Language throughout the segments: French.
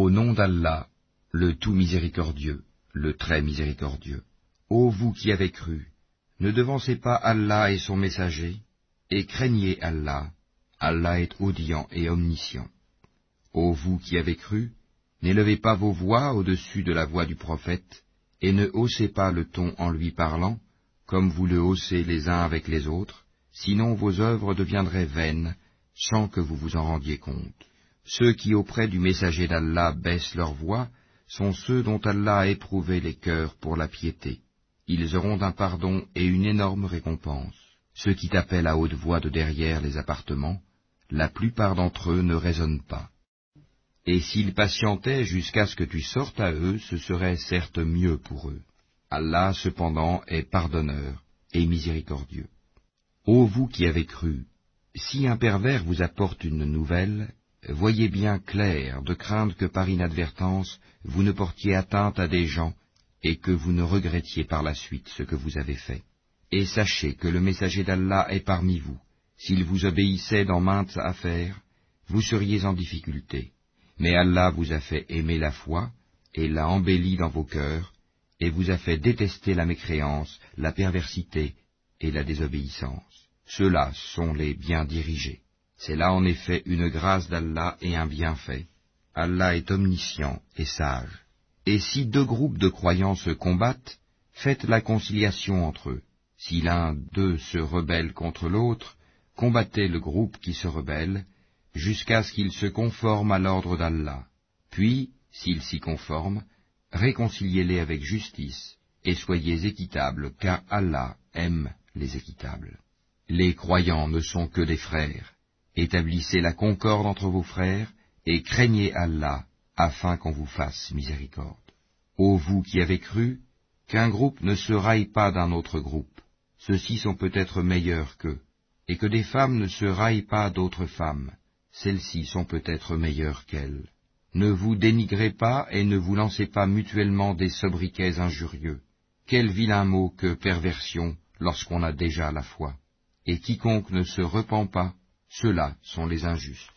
Au nom d'Allah, le tout miséricordieux, le très miséricordieux. Ô vous qui avez cru, ne devancez pas Allah et son messager, et craignez Allah, Allah est audient et omniscient. Ô vous qui avez cru, n'élevez pas vos voix au-dessus de la voix du prophète, et ne haussez pas le ton en lui parlant, comme vous le haussez les uns avec les autres, sinon vos œuvres deviendraient vaines, sans que vous vous en rendiez compte. Ceux qui auprès du messager d'Allah baissent leur voix sont ceux dont Allah a éprouvé les cœurs pour la piété. Ils auront un pardon et une énorme récompense. Ceux qui t'appellent à haute voix de derrière les appartements, la plupart d'entre eux ne raisonnent pas. Et s'ils patientaient jusqu'à ce que tu sortes à eux, ce serait certes mieux pour eux. Allah cependant est pardonneur et miséricordieux. Ô vous qui avez cru, si un pervers vous apporte une nouvelle, voyez bien clair de craindre que par inadvertance vous ne portiez atteinte à des gens et que vous ne regrettiez par la suite ce que vous avez fait. Et sachez que le messager d'Allah est parmi vous. S'il vous obéissait dans maintes affaires, vous seriez en difficulté. Mais Allah vous a fait aimer la foi, et l'a embellie dans vos cœurs, et vous a fait détester la mécréance, la perversité et la désobéissance. Ceux-là sont les bien dirigés. C'est là en effet une grâce d'Allah et un bienfait. Allah est omniscient et sage. Et si deux groupes de croyants se combattent, faites la conciliation entre eux. Si l'un d'eux se rebelle contre l'autre, combattez le groupe qui se rebelle, jusqu'à ce qu'il se conforme à l'ordre d'Allah. Puis, s'il s'y conforme, réconciliez-les avec justice, et soyez équitables, car Allah aime les équitables. Les croyants ne sont que des frères. Établissez la concorde entre vos frères, et craignez Allah, afin qu'on vous fasse miséricorde. Ô vous qui avez cru, qu'un groupe ne se raille pas d'un autre groupe, ceux-ci sont peut-être meilleurs qu'eux, et que des femmes ne se raillent pas d'autres femmes, celles-ci sont peut-être meilleures qu'elles. Ne vous dénigrez pas et ne vous lancez pas mutuellement des sobriquets injurieux. Quel vilain mot que perversion lorsqu'on a déjà la foi. Et quiconque ne se repent pas, ceux-là sont les injustes.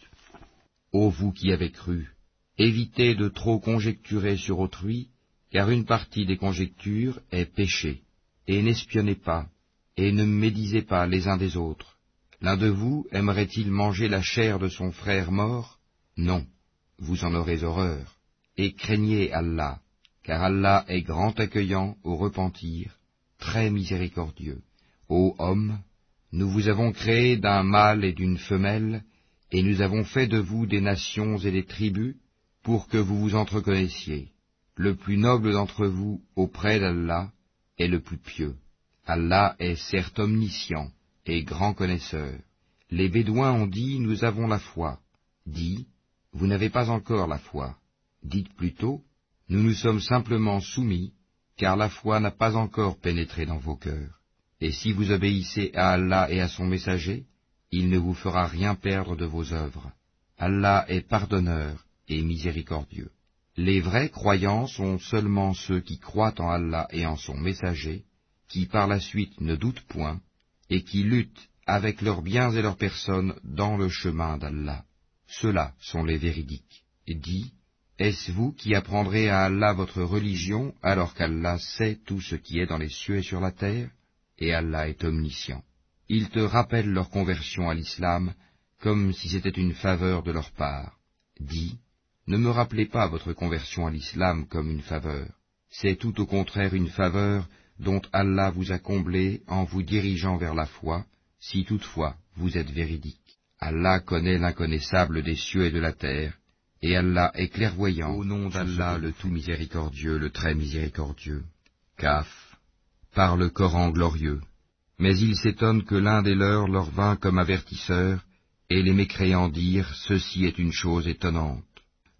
Ô vous qui avez cru, évitez de trop conjecturer sur autrui, car une partie des conjectures est péché, et n'espionnez pas, et ne médisez pas les uns des autres. L'un de vous aimerait-il manger la chair de son frère mort? Non, vous en aurez horreur, et craignez Allah, car Allah est grand accueillant au repentir, très miséricordieux. Ô homme, nous vous avons créé d'un mâle et d'une femelle, et nous avons fait de vous des nations et des tribus, pour que vous vous entreconnaissiez. Le plus noble d'entre vous auprès d'Allah est le plus pieux. Allah est certes omniscient et grand connaisseur. Les Bédouins ont dit, nous avons la foi. Dit, vous n'avez pas encore la foi. Dites plutôt, nous nous sommes simplement soumis, car la foi n'a pas encore pénétré dans vos cœurs. Et si vous obéissez à Allah et à son messager, il ne vous fera rien perdre de vos œuvres. Allah est pardonneur et miséricordieux. Les vrais croyants sont seulement ceux qui croient en Allah et en son messager, qui par la suite ne doutent point, et qui luttent avec leurs biens et leurs personnes dans le chemin d'Allah. Ceux-là sont les véridiques. Dis, est-ce vous qui apprendrez à Allah votre religion alors qu'Allah sait tout ce qui est dans les cieux et sur la terre, et Allah est omniscient. Ils te rappellent leur conversion à l'islam comme si c'était une faveur de leur part. Dis, ne me rappelez pas votre conversion à l'islam comme une faveur. C'est tout au contraire une faveur dont Allah vous a comblé en vous dirigeant vers la foi, si toutefois vous êtes véridique. Allah connaît l'inconnaissable des cieux et de la terre, et Allah est clairvoyant. Au nom d'Allah, le tout miséricordieux, le très miséricordieux. Par le Coran glorieux. Mais ils s'étonnent que l'un des leurs leur vint comme avertisseur, et les mécréants dirent, ceci est une chose étonnante.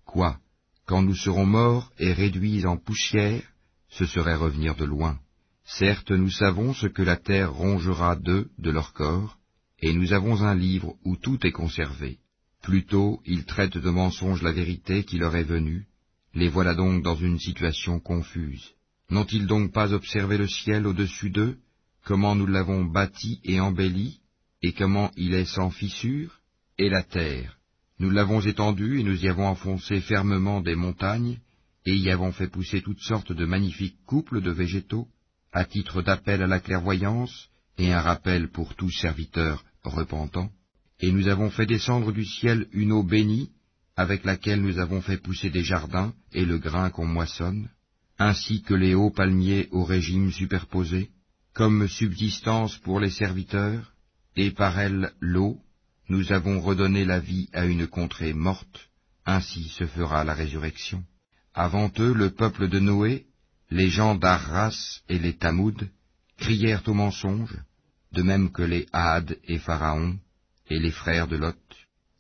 Quoi Quand nous serons morts et réduits en poussière, ce serait revenir de loin. Certes, nous savons ce que la terre rongera d'eux, de leur corps, et nous avons un livre où tout est conservé. Plutôt, ils traitent de mensonge la vérité qui leur est venue, les voilà donc dans une situation confuse. N'ont-ils donc pas observé le ciel au-dessus d'eux, comment nous l'avons bâti et embelli, et comment il est sans fissure, et la terre, Nous l'avons étendu et nous y avons enfoncé fermement des montagnes, et y avons fait pousser toutes sortes de magnifiques couples de végétaux, à titre d'appel à la clairvoyance et un rappel pour tout serviteur repentant. Et nous avons fait descendre du ciel une eau bénie, avec laquelle nous avons fait pousser des jardins et le grain qu'on moissonne, ainsi que les hauts palmiers au régime superposé, comme subsistance pour les serviteurs, et par elle l'eau, nous avons redonné la vie à une contrée morte, ainsi se fera la résurrection. Avant eux, le peuple de Noé, les gens d'Arras et les Tamoud, crièrent au mensonge, de même que les Had et Pharaon, et les frères de Lot,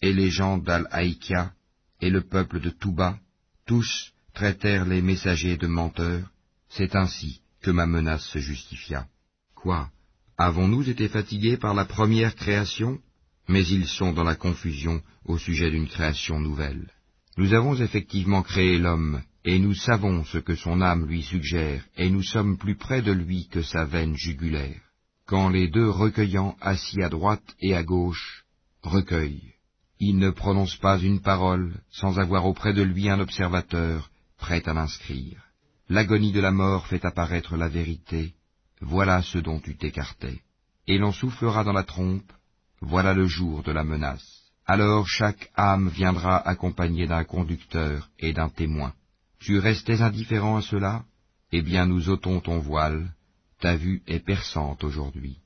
et les gens d'Al-Haïkia, et le peuple de Touba, tous traitèrent les messagers de menteurs, c'est ainsi que ma menace se justifia. Quoi Avons-nous été fatigués par la première création? Mais ils sont dans la confusion au sujet d'une création nouvelle. Nous avons effectivement créé l'homme, et nous savons ce que son âme lui suggère, et nous sommes plus près de lui que sa veine jugulaire. Quand les deux recueillants assis à droite et à gauche recueillent, il ne prononce pas une parole sans avoir auprès de lui un observateur prêt à l'inscrire. L'agonie de la mort fait apparaître la vérité, voilà ce dont tu t'écartais. Et l'on soufflera dans la trompe, voilà le jour de la menace. Alors chaque âme viendra accompagnée d'un conducteur et d'un témoin. Tu restais indifférent à cela? Eh bien nous ôtons ton voile, ta vue est perçante aujourd'hui.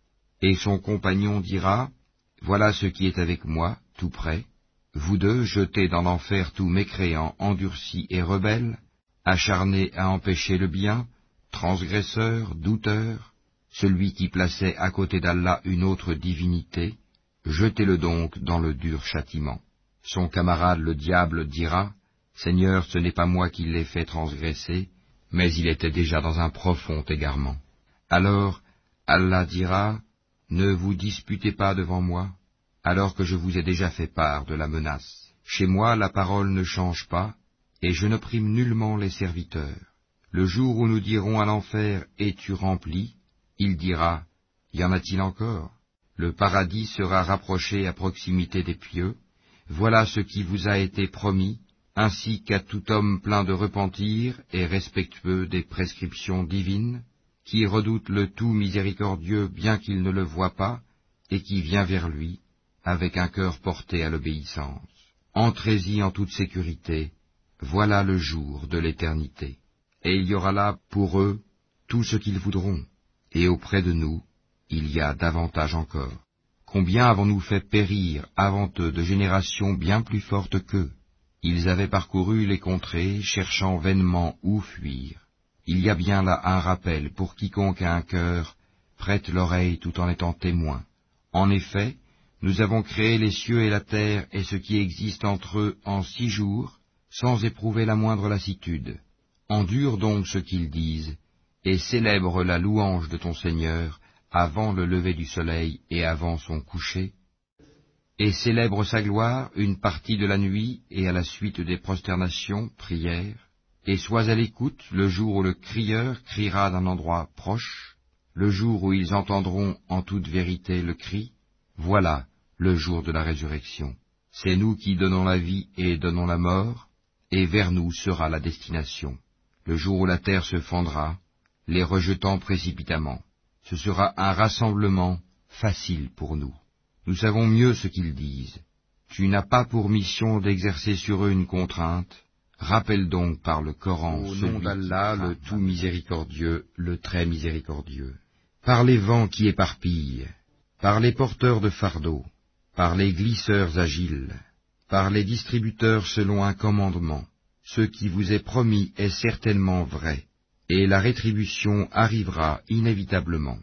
Et son compagnon dira, Voilà ce qui est avec moi, tout près, vous deux jetez dans l'enfer tous mécréants, endurcis et rebelles, acharnés à empêcher le bien, transgresseur, douteur, celui qui plaçait à côté d'Allah une autre divinité, jetez-le donc dans le dur châtiment. Son camarade le diable dira, Seigneur, ce n'est pas moi qui l'ai fait transgresser, mais il était déjà dans un profond égarement. Alors Allah dira, Ne vous disputez pas devant moi, alors que je vous ai déjà fait part de la menace. Chez moi la parole ne change pas, et je n'opprime nullement les serviteurs. Le jour où nous dirons à l'enfer Es-tu rempli? Il dira Y en a-t-il encore? Le paradis sera rapproché à proximité des pieux. Voilà ce qui vous a été promis, ainsi qu'à tout homme plein de repentir et respectueux des prescriptions divines, qui redoute le tout miséricordieux bien qu'il ne le voie pas, et qui vient vers lui, avec un cœur porté à l'obéissance. Entrez-y en toute sécurité, voilà le jour de l'éternité et il y aura là pour eux tout ce qu'ils voudront, et auprès de nous il y a davantage encore. Combien avons-nous fait périr avant eux de générations bien plus fortes qu'eux? Ils avaient parcouru les contrées, cherchant vainement où fuir. Il y a bien là un rappel pour quiconque a un cœur, prête l'oreille tout en étant témoin. En effet, nous avons créé les cieux et la terre et ce qui existe entre eux en six jours, sans éprouver la moindre lassitude. Endure donc ce qu'ils disent, et célèbre la louange de ton Seigneur avant le lever du soleil et avant son coucher, et célèbre sa gloire une partie de la nuit et à la suite des prosternations, prières, et sois à l'écoute le jour où le crieur criera d'un endroit proche, le jour où ils entendront en toute vérité le cri, voilà le jour de la résurrection. C'est nous qui donnons la vie et donnons la mort, et vers nous sera la destination le jour où la terre se fendra, les rejetant précipitamment. Ce sera un rassemblement facile pour nous. Nous savons mieux ce qu'ils disent. Tu n'as pas pour mission d'exercer sur eux une contrainte. Rappelle donc par le Coran au nom d'Allah, le tout miséricordieux, le très miséricordieux. Par les vents qui éparpillent, par les porteurs de fardeaux, par les glisseurs agiles, par les distributeurs selon un commandement, ce qui vous est promis est certainement vrai, et la rétribution arrivera inévitablement.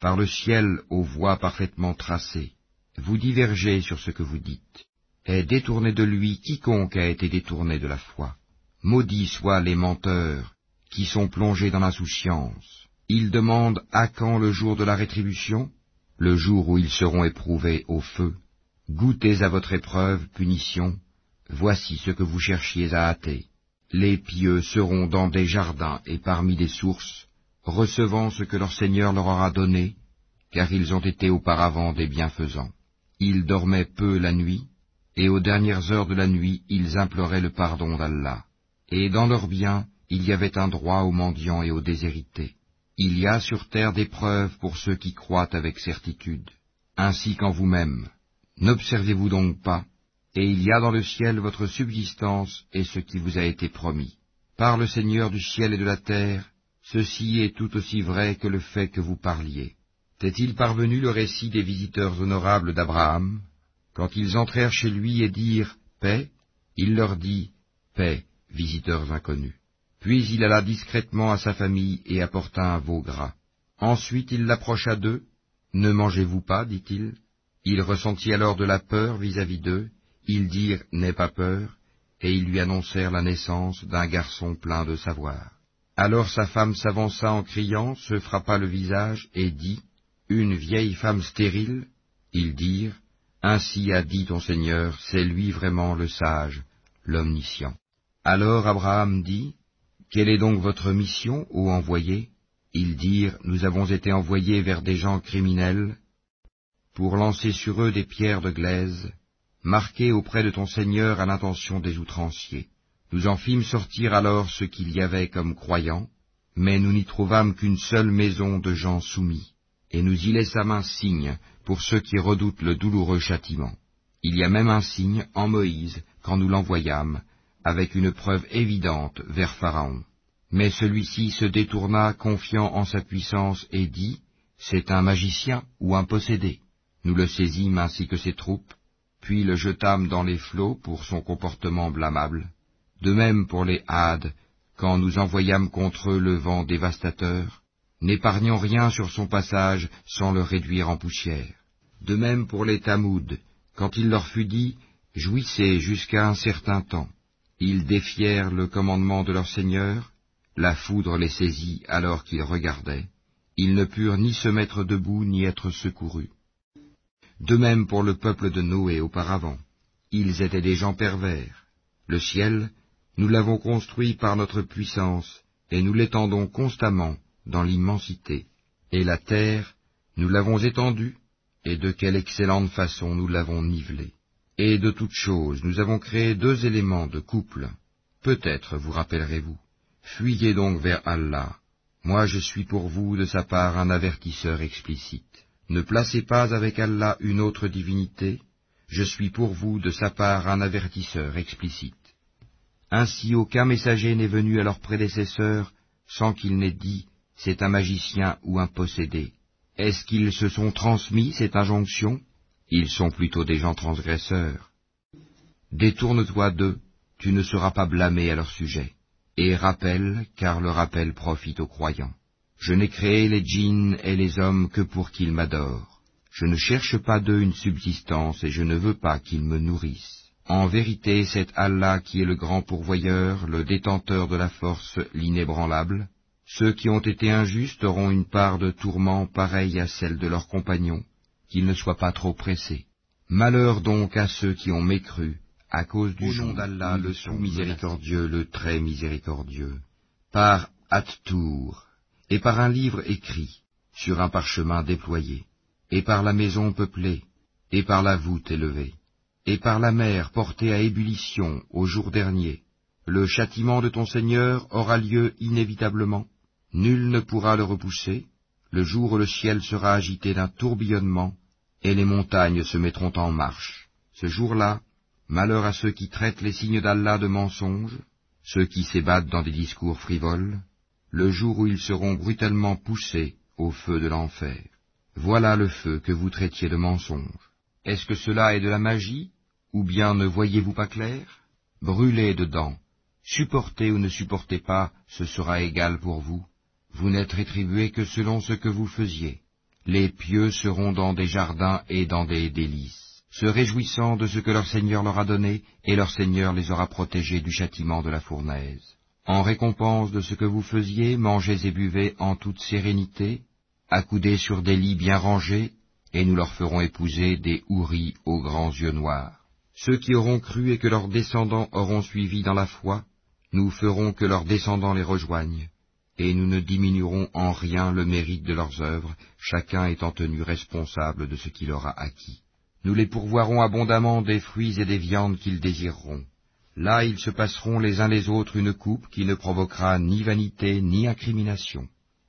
Par le ciel aux voies parfaitement tracées, vous divergez sur ce que vous dites. Est détourné de lui quiconque a été détourné de la foi. Maudits soient les menteurs qui sont plongés dans l'insouciance. Ils demandent à quand le jour de la rétribution, le jour où ils seront éprouvés au feu. Goûtez à votre épreuve, punition, Voici ce que vous cherchiez à hâter. Les pieux seront dans des jardins et parmi des sources, recevant ce que leur Seigneur leur aura donné, car ils ont été auparavant des bienfaisants. Ils dormaient peu la nuit, et aux dernières heures de la nuit ils imploraient le pardon d'Allah. Et dans leurs biens, il y avait un droit aux mendiants et aux déshérités. Il y a sur terre des preuves pour ceux qui croient avec certitude, ainsi qu'en vous-même. N'observez-vous donc pas, et il y a dans le ciel votre subsistance et ce qui vous a été promis. Par le Seigneur du ciel et de la terre, ceci est tout aussi vrai que le fait que vous parliez. T'est-il parvenu le récit des visiteurs honorables d'Abraham? Quand ils entrèrent chez lui et dirent Paix, il leur dit Paix, visiteurs inconnus. Puis il alla discrètement à sa famille et apporta un veau gras. Ensuite il l'approcha d'eux. Ne mangez-vous pas, dit-il. Il ressentit alors de la peur vis-à-vis d'eux. Ils dirent N'aie pas peur, et ils lui annoncèrent la naissance d'un garçon plein de savoir. Alors sa femme s'avança en criant, se frappa le visage et dit Une vieille femme stérile Ils dirent Ainsi a dit ton Seigneur, c'est lui vraiment le sage, l'omniscient. Alors Abraham dit quelle est donc votre mission, ô envoyé? Ils dirent, Nous avons été envoyés vers des gens criminels pour lancer sur eux des pierres de glaise, marquées auprès de ton Seigneur à l'intention des outranciers. Nous en fîmes sortir alors ce qu'il y avait comme croyants, mais nous n'y trouvâmes qu'une seule maison de gens soumis, et nous y laissâmes un signe pour ceux qui redoutent le douloureux châtiment. Il y a même un signe en Moïse quand nous l'envoyâmes, avec une preuve évidente vers Pharaon. Mais celui-ci se détourna confiant en sa puissance et dit, C'est un magicien ou un possédé? Nous le saisîmes ainsi que ses troupes, puis le jetâmes dans les flots pour son comportement blâmable. De même pour les Hades, quand nous envoyâmes contre eux le vent dévastateur, n'épargnant rien sur son passage sans le réduire en poussière. De même pour les Tamouds, quand il leur fut dit, Jouissez jusqu'à un certain temps. Ils défièrent le commandement de leur Seigneur, la foudre les saisit alors qu'ils regardaient, ils ne purent ni se mettre debout ni être secourus. De même pour le peuple de Noé auparavant, ils étaient des gens pervers. Le ciel, nous l'avons construit par notre puissance, et nous l'étendons constamment dans l'immensité. Et la terre, nous l'avons étendue, et de quelle excellente façon nous l'avons nivelée. Et de toutes choses, nous avons créé deux éléments de couple. Peut-être vous rappellerez-vous. Fuyez donc vers Allah. Moi je suis pour vous de sa part un avertisseur explicite. Ne placez pas avec Allah une autre divinité. Je suis pour vous de sa part un avertisseur explicite. Ainsi aucun messager n'est venu à leurs prédécesseurs sans qu'il n'ait dit c'est un magicien ou un possédé. Est-ce qu'ils se sont transmis cette injonction? Ils sont plutôt des gens transgresseurs. Détourne-toi d'eux, tu ne seras pas blâmé à leur sujet. Et rappelle, car le rappel profite aux croyants. Je n'ai créé les djinns et les hommes que pour qu'ils m'adorent. Je ne cherche pas d'eux une subsistance et je ne veux pas qu'ils me nourrissent. En vérité, c'est Allah qui est le grand pourvoyeur, le détenteur de la force, l'inébranlable. Ceux qui ont été injustes auront une part de tourment pareille à celle de leurs compagnons qu'ils ne soient pas trop pressés. Malheur donc à ceux qui ont mécru, à cause du nom d'Allah, le son miséricordieux, le très miséricordieux, par At-Tour, et par un livre écrit, sur un parchemin déployé, et par la maison peuplée, et par la voûte élevée, et par la mer portée à ébullition au jour dernier, le châtiment de ton Seigneur aura lieu inévitablement, nul ne pourra le repousser, le jour où le ciel sera agité d'un tourbillonnement, et les montagnes se mettront en marche. Ce jour-là, malheur à ceux qui traitent les signes d'Allah de mensonges, ceux qui s'ébattent dans des discours frivoles, le jour où ils seront brutalement poussés au feu de l'enfer. Voilà le feu que vous traitiez de mensonge. Est-ce que cela est de la magie, ou bien ne voyez-vous pas clair? Brûlez dedans, supportez ou ne supportez pas, ce sera égal pour vous. Vous n'êtes rétribué que selon ce que vous faisiez. Les pieux seront dans des jardins et dans des délices, se réjouissant de ce que leur Seigneur leur a donné, et leur Seigneur les aura protégés du châtiment de la fournaise. En récompense de ce que vous faisiez, mangez et buvez en toute sérénité, accoudez sur des lits bien rangés, et nous leur ferons épouser des houris aux grands yeux noirs. Ceux qui auront cru et que leurs descendants auront suivi dans la foi, nous ferons que leurs descendants les rejoignent, et nous ne diminuerons en rien le mérite de leurs œuvres, chacun étant tenu responsable de ce qu'il aura acquis. Nous les pourvoirons abondamment des fruits et des viandes qu'ils désireront. Là ils se passeront les uns les autres une coupe qui ne provoquera ni vanité ni incrimination.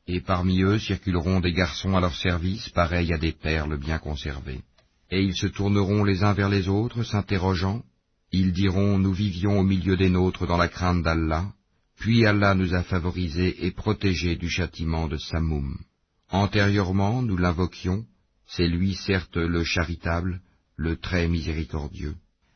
Et parmi eux circuleront des garçons à leur service, pareils à des perles bien conservées. Et ils se tourneront les uns vers les autres, s'interrogeant. Ils diront, Nous vivions au milieu des nôtres dans la crainte d'Allah, puis Allah nous a favorisés et protégés du châtiment de Samoum. Antérieurement, nous l'invoquions, c'est lui certes le charitable, le très miséricordieux.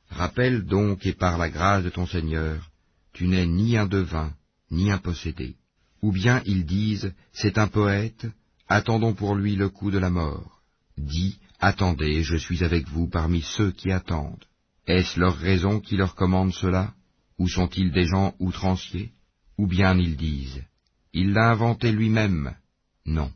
Rappelle donc, et par la grâce de ton Seigneur, tu n'es ni un devin, ni un possédé. Ou bien ils disent, c'est un poète, attendons pour lui le coup de la mort. Dis, attendez, je suis avec vous parmi ceux qui attendent. Est-ce leur raison qui leur commande cela? Ou sont-ils des gens outranciers? Ou bien ils disent, il l'a inventé lui-même? Non,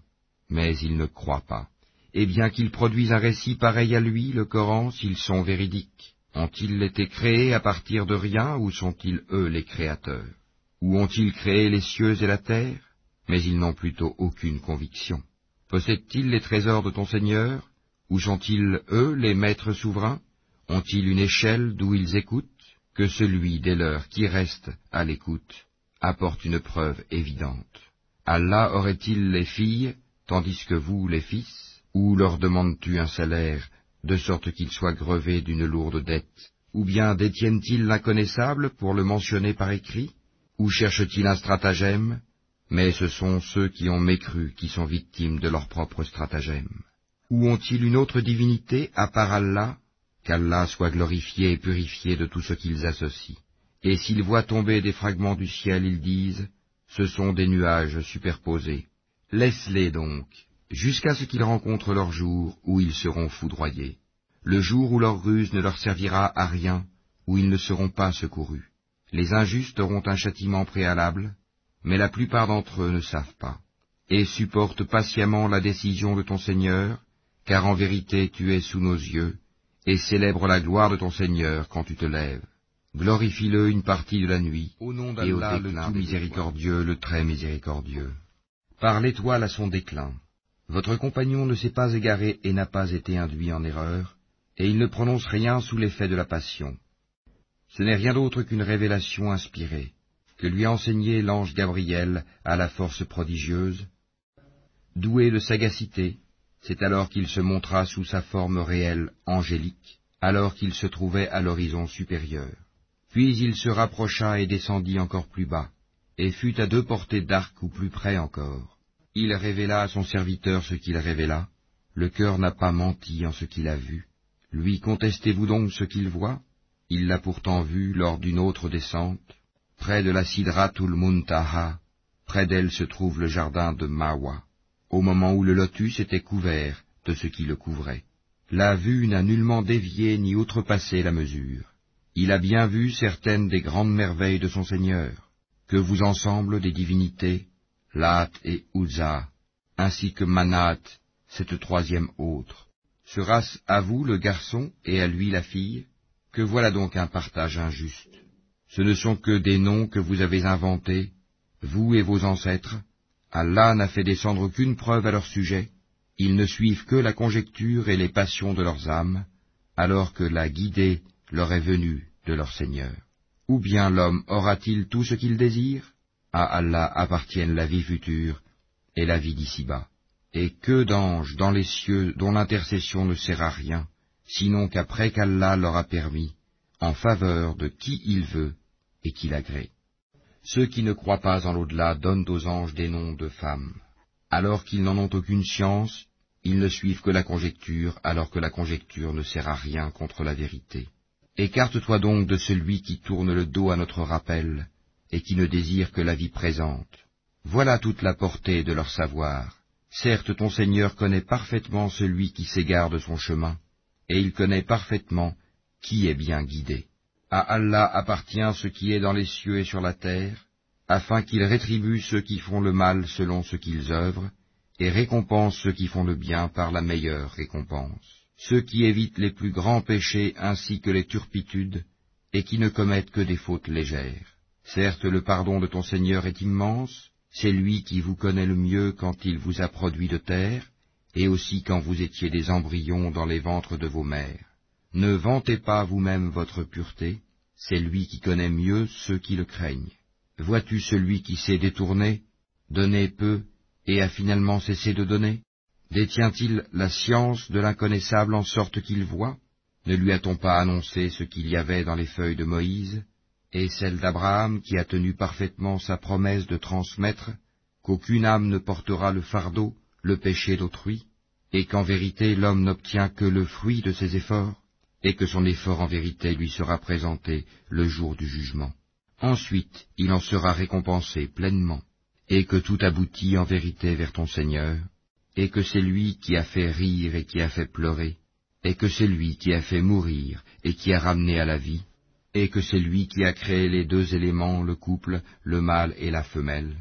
mais ils ne croient pas. Et bien qu'ils produisent un récit pareil à lui, le Coran, s'ils sont véridiques. Ont-ils été créés à partir de rien ou sont-ils eux les créateurs? Ou ont-ils créé les cieux et la terre? Mais ils n'ont plutôt aucune conviction. Possèdent-ils les trésors de ton Seigneur? Ou sont-ils eux les maîtres souverains? Ont-ils une échelle d'où ils écoutent? Que celui des leurs qui reste à l'écoute apporte une preuve évidente. Allah aurait-il les filles, tandis que vous les fils? Ou leur demandes-tu un salaire de sorte qu'ils soient grevés d'une lourde dette Ou bien détiennent-ils l'inconnaissable pour le mentionner par écrit? Ou cherchent-ils un stratagème? Mais ce sont ceux qui ont mécru qui sont victimes de leur propre stratagème. Ou ont-ils une autre divinité à part Allah? Qu'Allah soit glorifié et purifié de tout ce qu'ils associent. Et s'ils voient tomber des fragments du ciel, ils disent, ce sont des nuages superposés. Laisse-les donc, jusqu'à ce qu'ils rencontrent leur jour où ils seront foudroyés, le jour où leur ruse ne leur servira à rien, où ils ne seront pas secourus. Les injustes auront un châtiment préalable, mais la plupart d'entre eux ne savent pas, et supportent patiemment la décision de ton Seigneur, car en vérité tu es sous nos yeux, et célèbre la gloire de ton Seigneur quand tu te lèves. Glorifie-le une partie de la nuit, au nom et au le tout miséricordieux, le très miséricordieux. Par l'étoile à son déclin, votre compagnon ne s'est pas égaré et n'a pas été induit en erreur, et il ne prononce rien sous l'effet de la passion. Ce n'est rien d'autre qu'une révélation inspirée, que lui a enseigné l'ange Gabriel à la force prodigieuse. Doué de sagacité, c'est alors qu'il se montra sous sa forme réelle angélique, alors qu'il se trouvait à l'horizon supérieur. Puis il se rapprocha et descendit encore plus bas, et fut à deux portées d'arc ou plus près encore. Il révéla à son serviteur ce qu'il révéla. Le cœur n'a pas menti en ce qu'il a vu. Lui contestez-vous donc ce qu'il voit? Il l'a pourtant vu lors d'une autre descente. Près de la Sidratul Muntaha, près d'elle se trouve le jardin de Mawa, au moment où le lotus était couvert de ce qui le couvrait. La vue n'a nullement dévié ni outrepassé la mesure. Il a bien vu certaines des grandes merveilles de son Seigneur, que vous ensemble des divinités, Lat et Uza, ainsi que Manat, cette troisième autre. Sera-ce à vous le garçon et à lui la fille? Que voilà donc un partage injuste. Ce ne sont que des noms que vous avez inventés, vous et vos ancêtres. Allah n'a fait descendre aucune preuve à leur sujet. Ils ne suivent que la conjecture et les passions de leurs âmes, alors que la guidée leur est venue de leur Seigneur. Ou bien l'homme aura-t-il tout ce qu'il désire? À Allah appartiennent la vie future et la vie d'ici-bas. Et que d'anges dans les cieux dont l'intercession ne sert à rien, sinon qu'après qu'Allah leur a permis, en faveur de qui il veut et qu'il agrée. Ceux qui ne croient pas en l'au-delà donnent aux anges des noms de femmes. Alors qu'ils n'en ont aucune science, ils ne suivent que la conjecture, alors que la conjecture ne sert à rien contre la vérité. Écarte-toi donc de celui qui tourne le dos à notre rappel, et qui ne désirent que la vie présente. Voilà toute la portée de leur savoir. Certes, ton Seigneur connaît parfaitement celui qui s'égare de son chemin, et il connaît parfaitement qui est bien guidé. À Allah appartient ce qui est dans les cieux et sur la terre, afin qu'il rétribue ceux qui font le mal selon ce qu'ils œuvrent, et récompense ceux qui font le bien par la meilleure récompense. Ceux qui évitent les plus grands péchés ainsi que les turpitudes, et qui ne commettent que des fautes légères. Certes, le pardon de ton Seigneur est immense, c'est lui qui vous connaît le mieux quand il vous a produit de terre, et aussi quand vous étiez des embryons dans les ventres de vos mères. Ne vantez pas vous-même votre pureté, c'est lui qui connaît mieux ceux qui le craignent. Vois-tu celui qui s'est détourné, donné peu, et a finalement cessé de donner? Détient-il la science de l'inconnaissable en sorte qu'il voit? Ne lui a-t-on pas annoncé ce qu'il y avait dans les feuilles de Moïse, et celle d'Abraham qui a tenu parfaitement sa promesse de transmettre, qu'aucune âme ne portera le fardeau, le péché d'autrui, et qu'en vérité l'homme n'obtient que le fruit de ses efforts, et que son effort en vérité lui sera présenté le jour du jugement. Ensuite il en sera récompensé pleinement, et que tout aboutit en vérité vers ton Seigneur, et que c'est lui qui a fait rire et qui a fait pleurer, et que c'est lui qui a fait mourir et qui a ramené à la vie, et que c'est lui qui a créé les deux éléments, le couple, le mâle et la femelle,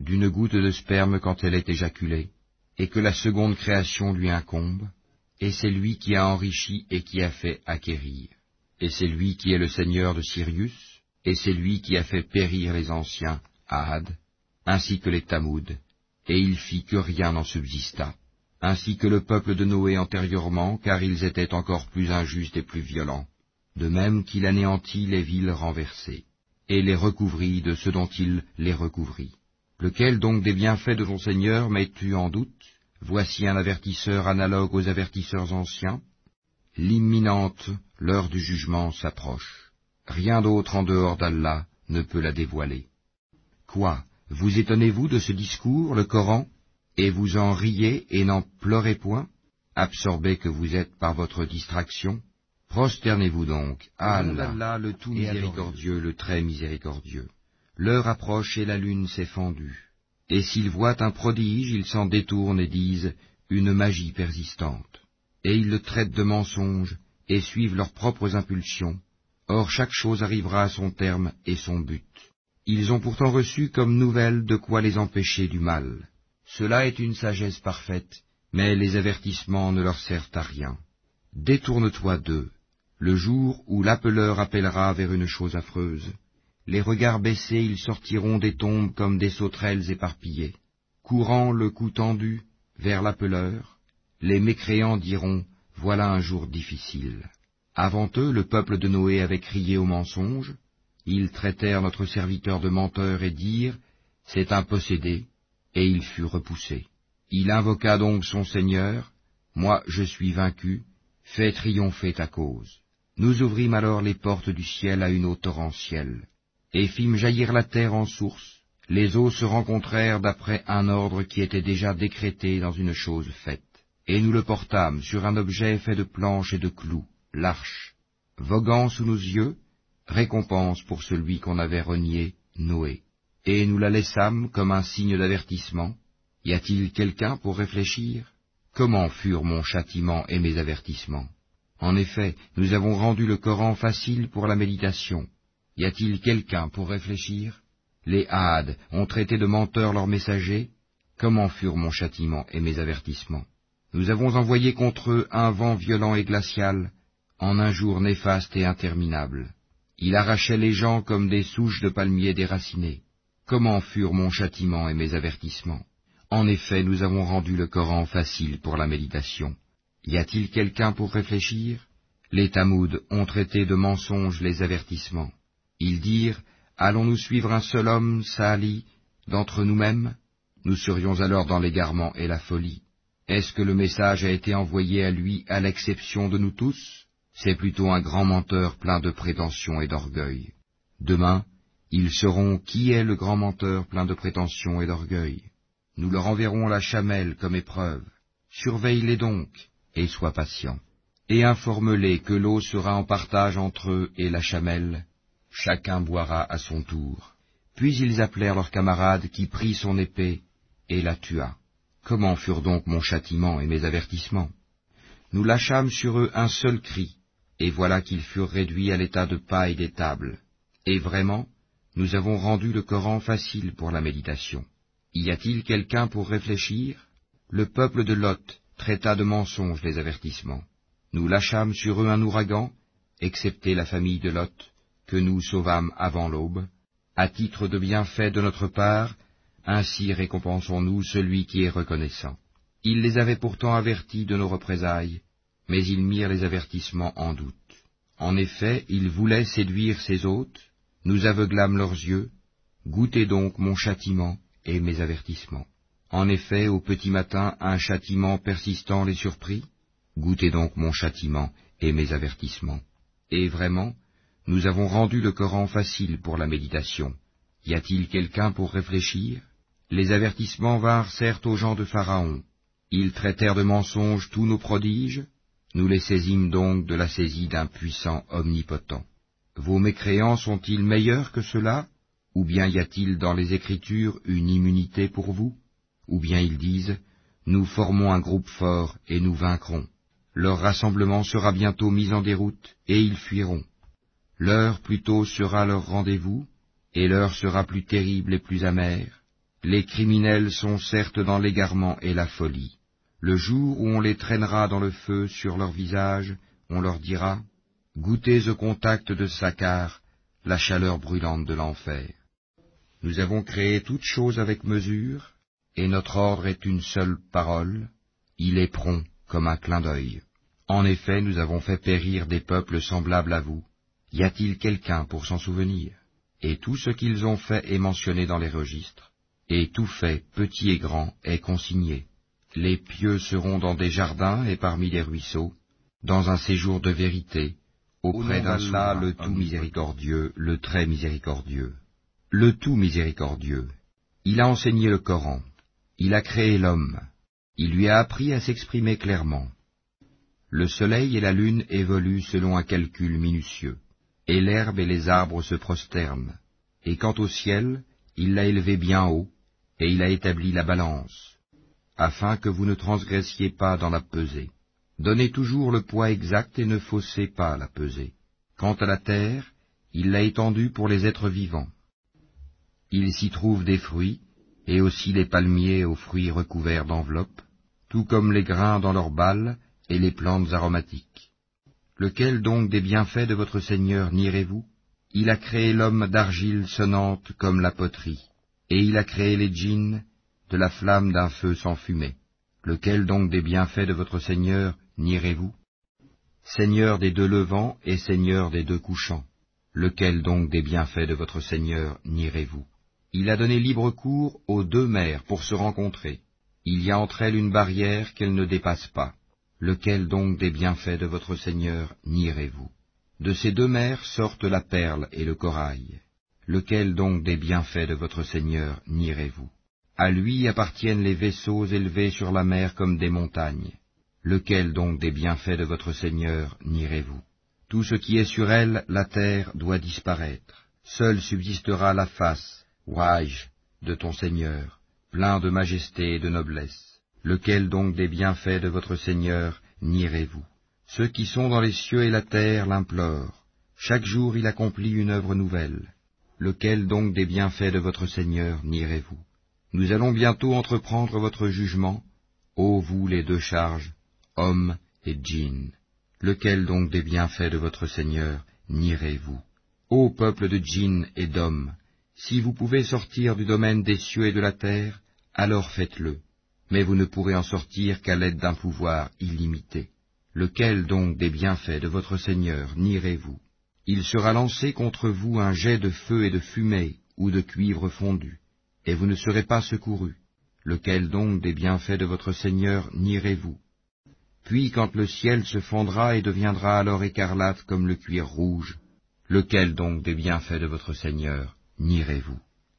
d'une goutte de sperme quand elle est éjaculée, et que la seconde création lui incombe, et c'est lui qui a enrichi et qui a fait acquérir, et c'est lui qui est le Seigneur de Sirius, et c'est lui qui a fait périr les anciens, Ahad, ainsi que les Tamouds, et il fit que rien n'en subsista, ainsi que le peuple de Noé antérieurement, car ils étaient encore plus injustes et plus violents, de même qu'il anéantit les villes renversées, et les recouvrit de ce dont il les recouvrit. Lequel donc des bienfaits de ton Seigneur mets-tu en doute? Voici un avertisseur analogue aux avertisseurs anciens. L'imminente, l'heure du jugement s'approche. Rien d'autre en dehors d'Allah ne peut la dévoiler. Quoi? Vous étonnez-vous de ce discours, le Coran, et vous en riez et n'en pleurez point, absorbés que vous êtes par votre distraction Prosternez-vous donc à Allah, le tout miséricordieux, le très miséricordieux. L'heure approche et la lune s'est fendue. Et s'ils voient un prodige, ils s'en détournent et disent une magie persistante. Et ils le traitent de mensonge et suivent leurs propres impulsions. Or chaque chose arrivera à son terme et son but. Ils ont pourtant reçu comme nouvelle de quoi les empêcher du mal. Cela est une sagesse parfaite, mais les avertissements ne leur servent à rien. Détourne-toi d'eux, le jour où l'appeleur appellera vers une chose affreuse. Les regards baissés, ils sortiront des tombes comme des sauterelles éparpillées. Courant le cou tendu vers l'appeleur, les mécréants diront, Voilà un jour difficile. Avant eux, le peuple de Noé avait crié au mensonge, ils traitèrent notre serviteur de menteur et dirent, C'est un possédé, et il fut repoussé. Il invoqua donc son Seigneur, Moi je suis vaincu, fais triompher ta cause. Nous ouvrîmes alors les portes du ciel à une eau torrentielle, et fîmes jaillir la terre en source. Les eaux se rencontrèrent d'après un ordre qui était déjà décrété dans une chose faite. Et nous le portâmes sur un objet fait de planches et de clous, l'arche, voguant sous nos yeux, récompense pour celui qu'on avait renié, Noé. Et nous la laissâmes comme un signe d'avertissement. Y a-t-il quelqu'un pour réfléchir? Comment furent mon châtiment et mes avertissements? En effet, nous avons rendu le Coran facile pour la méditation. Y a-t-il quelqu'un pour réfléchir? Les Hades ont traité de menteurs leurs messagers? Comment furent mon châtiment et mes avertissements? Nous avons envoyé contre eux un vent violent et glacial, en un jour néfaste et interminable. Il arrachait les gens comme des souches de palmiers déracinées. Comment furent mon châtiment et mes avertissements? En effet, nous avons rendu le Coran facile pour la méditation. Y a-t-il quelqu'un pour réfléchir? Les Tamouds ont traité de mensonges les avertissements. Ils dirent, Allons-nous suivre un seul homme, Saali, d'entre nous-mêmes? Nous serions alors dans l'égarement et la folie. Est-ce que le message a été envoyé à lui à l'exception de nous tous? C'est plutôt un grand menteur plein de prétentions et d'orgueil. Demain, ils sauront qui est le grand menteur plein de prétentions et d'orgueil. Nous leur enverrons la chamelle comme épreuve. Surveille-les donc, et sois patient. Et informe-les que l'eau sera en partage entre eux et la chamelle, chacun boira à son tour. Puis ils appelèrent leur camarade qui prit son épée et la tua. Comment furent donc mon châtiment et mes avertissements? Nous lâchâmes sur eux un seul cri, et voilà qu'ils furent réduits à l'état de paille des tables. Et vraiment, nous avons rendu le Coran facile pour la méditation. Y a-t-il quelqu'un pour réfléchir? Le peuple de Lot traita de mensonges les avertissements. Nous lâchâmes sur eux un ouragan, excepté la famille de Lot, que nous sauvâmes avant l'aube, à titre de bienfait de notre part, ainsi récompensons-nous celui qui est reconnaissant. Il les avait pourtant avertis de nos représailles, mais ils mirent les avertissements en doute. En effet, ils voulaient séduire ses hôtes, nous aveuglâmes leurs yeux, goûtez donc mon châtiment et mes avertissements. En effet, au petit matin, un châtiment persistant les surprit, goûtez donc mon châtiment et mes avertissements. Et vraiment, nous avons rendu le Coran facile pour la méditation. Y a-t-il quelqu'un pour réfléchir? Les avertissements vinrent certes aux gens de Pharaon. Ils traitèrent de mensonges tous nos prodiges. Nous les saisîmes donc de la saisie d'un puissant omnipotent. Vos mécréants sont-ils meilleurs que ceux-là Ou bien y a-t-il dans les Écritures une immunité pour vous? Ou bien ils disent, Nous formons un groupe fort et nous vaincrons. Leur rassemblement sera bientôt mis en déroute, et ils fuiront. L'heure plutôt sera leur rendez-vous, et l'heure sera plus terrible et plus amère. Les criminels sont certes dans l'égarement et la folie. Le jour où on les traînera dans le feu sur leur visage, on leur dira, Goûtez au contact de Sacar la chaleur brûlante de l'enfer. Nous avons créé toutes choses avec mesure, et notre ordre est une seule parole, il est prompt comme un clin d'œil. En effet, nous avons fait périr des peuples semblables à vous. Y a-t-il quelqu'un pour s'en souvenir? Et tout ce qu'ils ont fait est mentionné dans les registres, et tout fait, petit et grand, est consigné. Les pieux seront dans des jardins et parmi les ruisseaux, dans un séjour de vérité, auprès d'Allah le tout miséricordieux, le très miséricordieux. Le tout miséricordieux. Il a enseigné le Coran. Il a créé l'homme. Il lui a appris à s'exprimer clairement. Le soleil et la lune évoluent selon un calcul minutieux, et l'herbe et les arbres se prosternent. Et quant au ciel, il l'a élevé bien haut, et il a établi la balance, afin que vous ne transgressiez pas dans la pesée. Donnez toujours le poids exact et ne faussez pas la pesée. Quant à la terre, il l'a étendue pour les êtres vivants. Il s'y trouve des fruits, et aussi des palmiers aux fruits recouverts d'enveloppes, tout comme les grains dans leurs balles et les plantes aromatiques. Lequel donc des bienfaits de votre Seigneur nierez-vous? Il a créé l'homme d'argile sonnante comme la poterie, et il a créé les djinns de la flamme d'un feu sans fumée. Lequel donc des bienfaits de votre Seigneur nierez-vous? Seigneur des deux levants et Seigneur des deux couchants. Lequel donc des bienfaits de votre Seigneur nierez-vous? Il a donné libre cours aux deux mers pour se rencontrer. Il y a entre elles une barrière qu'elles ne dépassent pas. Lequel donc des bienfaits de votre Seigneur nierez-vous? De ces deux mers sortent la perle et le corail. Lequel donc des bienfaits de votre Seigneur nierez-vous? À lui appartiennent les vaisseaux élevés sur la mer comme des montagnes. Lequel donc des bienfaits de votre Seigneur nierez-vous? Tout ce qui est sur elle, la terre, doit disparaître. Seule subsistera la face, Waj, de ton Seigneur, plein de majesté et de noblesse. Lequel donc des bienfaits de votre Seigneur nierez-vous? Ceux qui sont dans les cieux et la terre l'implorent. Chaque jour il accomplit une œuvre nouvelle. Lequel donc des bienfaits de votre Seigneur nierez-vous? Nous allons bientôt entreprendre votre jugement, ô vous les deux charges, hommes et djinns. Lequel donc des bienfaits de votre Seigneur nierez-vous? Ô peuple de djinns et d'hommes, si vous pouvez sortir du domaine des cieux et de la terre, alors faites-le mais vous ne pourrez en sortir qu'à l'aide d'un pouvoir illimité. Lequel donc des bienfaits de votre Seigneur nierez-vous? Il sera lancé contre vous un jet de feu et de fumée, ou de cuivre fondu, et vous ne serez pas secouru. Lequel donc des bienfaits de votre Seigneur nierez-vous? Puis quand le ciel se fondra et deviendra alors écarlate comme le cuir rouge, lequel donc des bienfaits de votre Seigneur nierez-vous?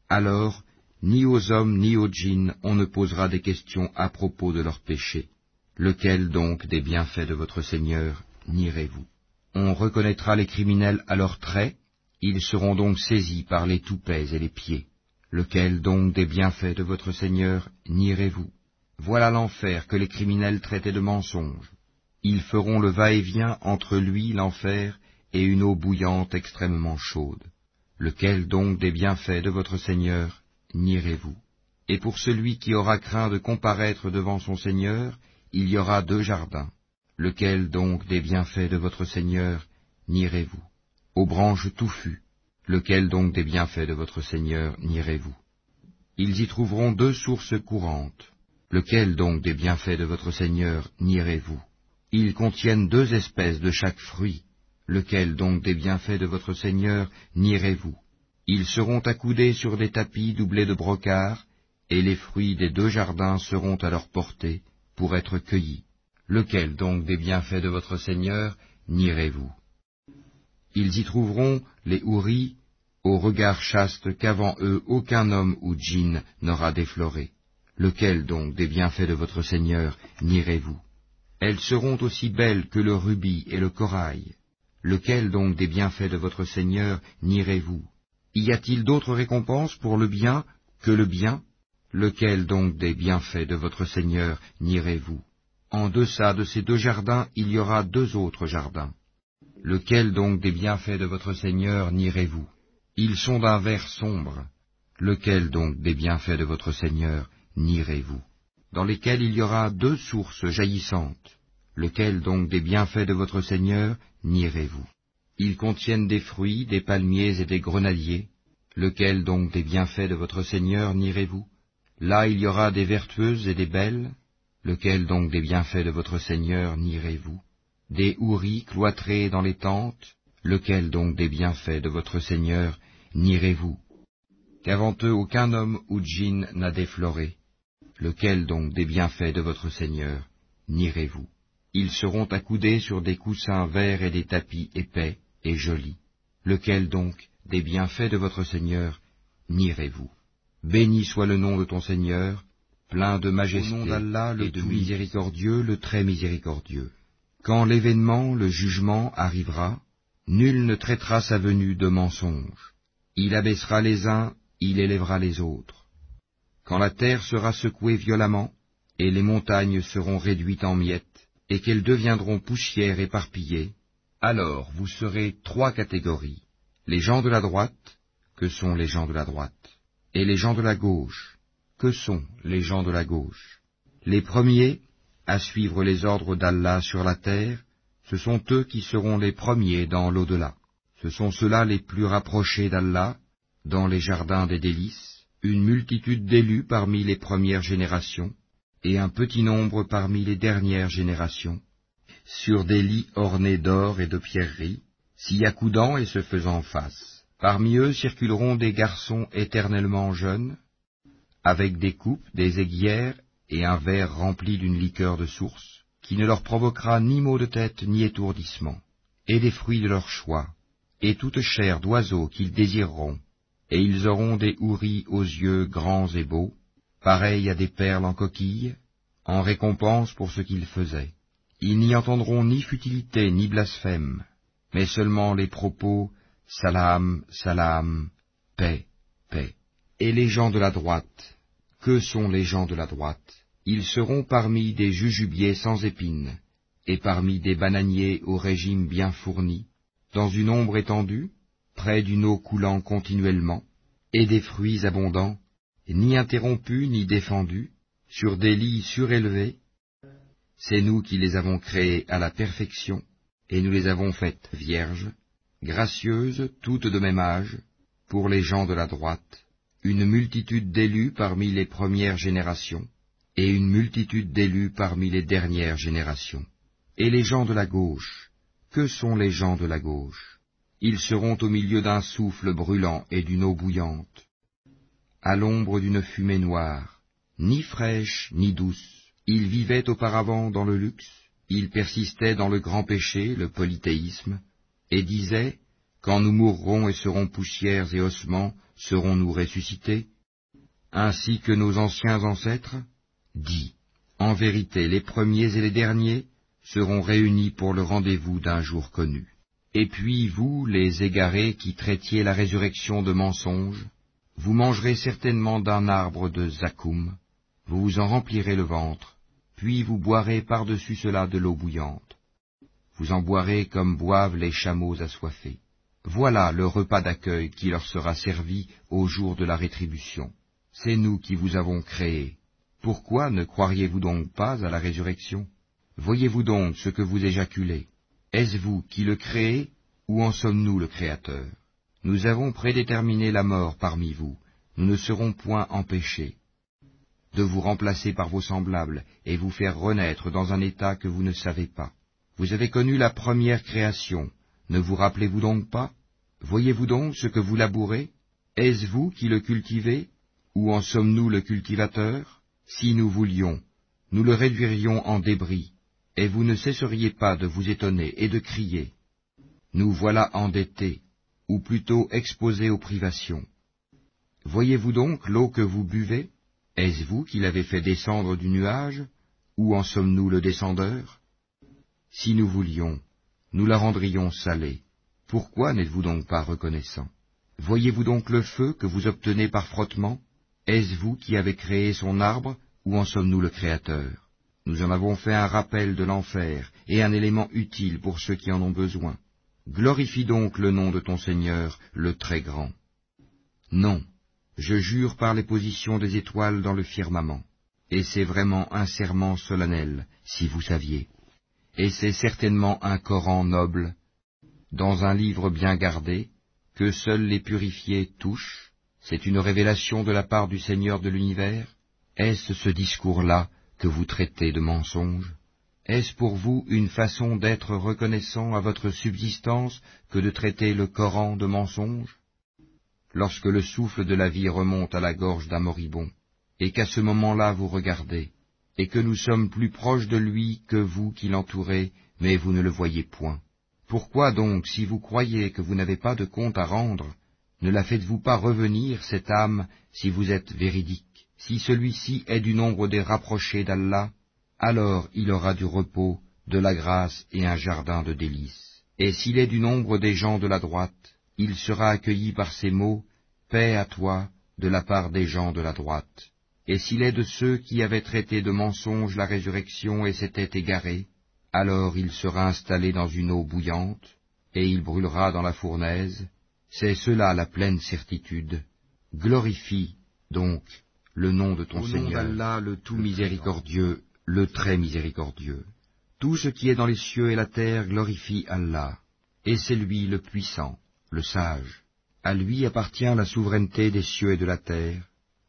Alors ni aux hommes ni aux djinns on ne posera des questions à propos de leurs péchés. Lequel donc des bienfaits de votre Seigneur nierez-vous? On reconnaîtra les criminels à leurs traits, ils seront donc saisis par les toupets et les pieds. Lequel donc des bienfaits de votre Seigneur nierez-vous? Voilà l'enfer que les criminels traitaient de mensonge. Ils feront le va-et-vient entre lui, l'enfer, et une eau bouillante extrêmement chaude. Lequel donc des bienfaits de votre Seigneur nierez-vous. Et pour celui qui aura craint de comparaître devant son Seigneur, il y aura deux jardins. Lequel donc des bienfaits de votre Seigneur nierez-vous Aux branches touffues. Lequel donc des bienfaits de votre Seigneur nierez-vous Ils y trouveront deux sources courantes. Lequel donc des bienfaits de votre Seigneur nierez-vous Ils contiennent deux espèces de chaque fruit. Lequel donc des bienfaits de votre Seigneur nierez-vous? Ils seront accoudés sur des tapis doublés de brocart, et les fruits des deux jardins seront à leur portée, pour être cueillis. Lequel donc des bienfaits de votre Seigneur nierez-vous? Ils y trouveront les houris, au regard chaste qu'avant eux aucun homme ou djinn n'aura défloré. Lequel donc des bienfaits de votre Seigneur nierez-vous? Elles seront aussi belles que le rubis et le corail. Lequel donc des bienfaits de votre Seigneur nierez-vous? Y a-t-il d'autres récompenses pour le bien que le bien? Lequel donc des bienfaits de votre Seigneur nierez-vous? En deçà de ces deux jardins il y aura deux autres jardins. Lequel donc des bienfaits de votre Seigneur nierez-vous? Ils sont d'un vert sombre. Lequel donc des bienfaits de votre Seigneur nierez-vous? Dans lesquels il y aura deux sources jaillissantes. Lequel donc des bienfaits de votre Seigneur nierez-vous. Ils contiennent des fruits, des palmiers et des grenadiers. Lequel donc des bienfaits de votre Seigneur nierez-vous? Là il y aura des vertueuses et des belles, lequel donc des bienfaits de votre Seigneur nierez-vous? Des houris cloîtrés dans les tentes, lequel donc des bienfaits de votre Seigneur nierez-vous? Qu'avant eux aucun homme ou djinn n'a défloré, lequel donc des bienfaits de votre Seigneur nierez-vous? Ils seront accoudés sur des coussins verts et des tapis épais et jolis, lequel donc des bienfaits de votre Seigneur nierez-vous? Béni soit le nom de ton Seigneur, plein de majesté, Au nom d'Allah, le et de tout miséricordieux, le très miséricordieux. Quand l'événement, le jugement arrivera, nul ne traitera sa venue de mensonge. Il abaissera les uns, il élèvera les autres. Quand la terre sera secouée violemment, et les montagnes seront réduites en miettes, et qu'elles deviendront poussière éparpillée, alors vous serez trois catégories. Les gens de la droite, que sont les gens de la droite et les gens de la gauche. Que sont les gens de la gauche Les premiers, à suivre les ordres d'Allah sur la terre, ce sont eux qui seront les premiers dans l'au-delà. Ce sont ceux-là les plus rapprochés d'Allah, dans les jardins des délices, une multitude d'élus parmi les premières générations, et un petit nombre parmi les dernières générations, sur des lits ornés d'or et de pierreries, s'y accoudant et se faisant face. Parmi eux circuleront des garçons éternellement jeunes, avec des coupes, des aiguières et un verre rempli d'une liqueur de source, qui ne leur provoquera ni maux de tête ni étourdissement, et des fruits de leur choix, et toute chair d'oiseaux qu'ils désireront, et ils auront des houris aux yeux grands et beaux, pareils à des perles en coquille, en récompense pour ce qu'ils faisaient. Ils n'y entendront ni futilité ni blasphème, mais seulement les propos Salam, salam, paix, paix. Et les gens de la droite, que sont les gens de la droite? Ils seront parmi des jujubiers sans épines, et parmi des bananiers au régime bien fourni, dans une ombre étendue, près d'une eau coulant continuellement, et des fruits abondants, ni interrompus ni défendus, sur des lits surélevés. C'est nous qui les avons créés à la perfection, et nous les avons faites vierges, gracieuses, toutes de même âge, pour les gens de la droite, une multitude d'élus parmi les premières générations, et une multitude d'élus parmi les dernières générations. Et les gens de la gauche, que sont les gens de la gauche? Ils seront au milieu d'un souffle brûlant et d'une eau bouillante, à l'ombre d'une fumée noire, ni fraîche ni douce. Ils vivaient auparavant dans le luxe, ils persistaient dans le grand péché, le polythéisme, et disait, Quand nous mourrons et serons poussières et ossements, serons-nous ressuscités? Ainsi que nos anciens ancêtres Dit, En vérité, les premiers et les derniers seront réunis pour le rendez-vous d'un jour connu. Et puis vous, les égarés qui traitiez la résurrection de mensonges, vous mangerez certainement d'un arbre de zakoum, vous vous en remplirez le ventre, puis vous boirez par-dessus cela de l'eau bouillante vous en boirez comme boivent les chameaux assoiffés. Voilà le repas d'accueil qui leur sera servi au jour de la rétribution. C'est nous qui vous avons créés. Pourquoi ne croiriez-vous donc pas à la résurrection? Voyez-vous donc ce que vous éjaculez? Est-ce vous qui le créez, ou en sommes-nous le Créateur? Nous avons prédéterminé la mort parmi vous, nous ne serons point empêchés de vous remplacer par vos semblables et vous faire renaître dans un état que vous ne savez pas. Vous avez connu la première création, ne vous rappelez-vous donc pas? Voyez-vous donc ce que vous labourez? Est-ce vous qui le cultivez? Ou en sommes-nous le cultivateur? Si nous voulions, nous le réduirions en débris, et vous ne cesseriez pas de vous étonner et de crier. Nous voilà endettés, ou plutôt exposés aux privations. Voyez-vous donc l'eau que vous buvez? Est-ce vous qui l'avez fait descendre du nuage? Ou en sommes-nous le descendeur? Si nous voulions, nous la rendrions salée. Pourquoi n'êtes-vous donc pas reconnaissant? Voyez-vous donc le feu que vous obtenez par frottement? Est-ce vous qui avez créé son arbre, ou en sommes-nous le Créateur? Nous en avons fait un rappel de l'enfer, et un élément utile pour ceux qui en ont besoin. Glorifie donc le nom de ton Seigneur, le Très Grand. Non, je jure par les positions des étoiles dans le firmament, et c'est vraiment un serment solennel, si vous saviez. Et c'est certainement un Coran noble, dans un livre bien gardé, que seuls les purifiés touchent, c'est une révélation de la part du Seigneur de l'univers Est-ce ce discours-là que vous traitez de mensonge? Est-ce pour vous une façon d'être reconnaissant à votre subsistance que de traiter le Coran de mensonge? Lorsque le souffle de la vie remonte à la gorge d'un moribond, et qu'à ce moment-là vous regardez, et que nous sommes plus proches de lui que vous qui l'entourez, mais vous ne le voyez point. Pourquoi donc, si vous croyez que vous n'avez pas de compte à rendre, ne la faites-vous pas revenir, cette âme, si vous êtes véridique? Si celui-ci est du nombre des rapprochés d'Allah, alors il aura du repos, de la grâce et un jardin de délices. Et s'il est du nombre des gens de la droite, il sera accueilli par ces mots, Paix à toi, de la part des gens de la droite. Et s'il est de ceux qui avaient traité de mensonge la résurrection et s'étaient égarés, alors il sera installé dans une eau bouillante, et il brûlera dans la fournaise, c'est cela la pleine certitude. Glorifie, donc, le nom de ton Seigneur, Allah, le tout miséricordieux, le très miséricordieux. Tout ce qui est dans les cieux et la terre glorifie Allah, et c'est lui le puissant, le sage. À lui appartient la souveraineté des cieux et de la terre,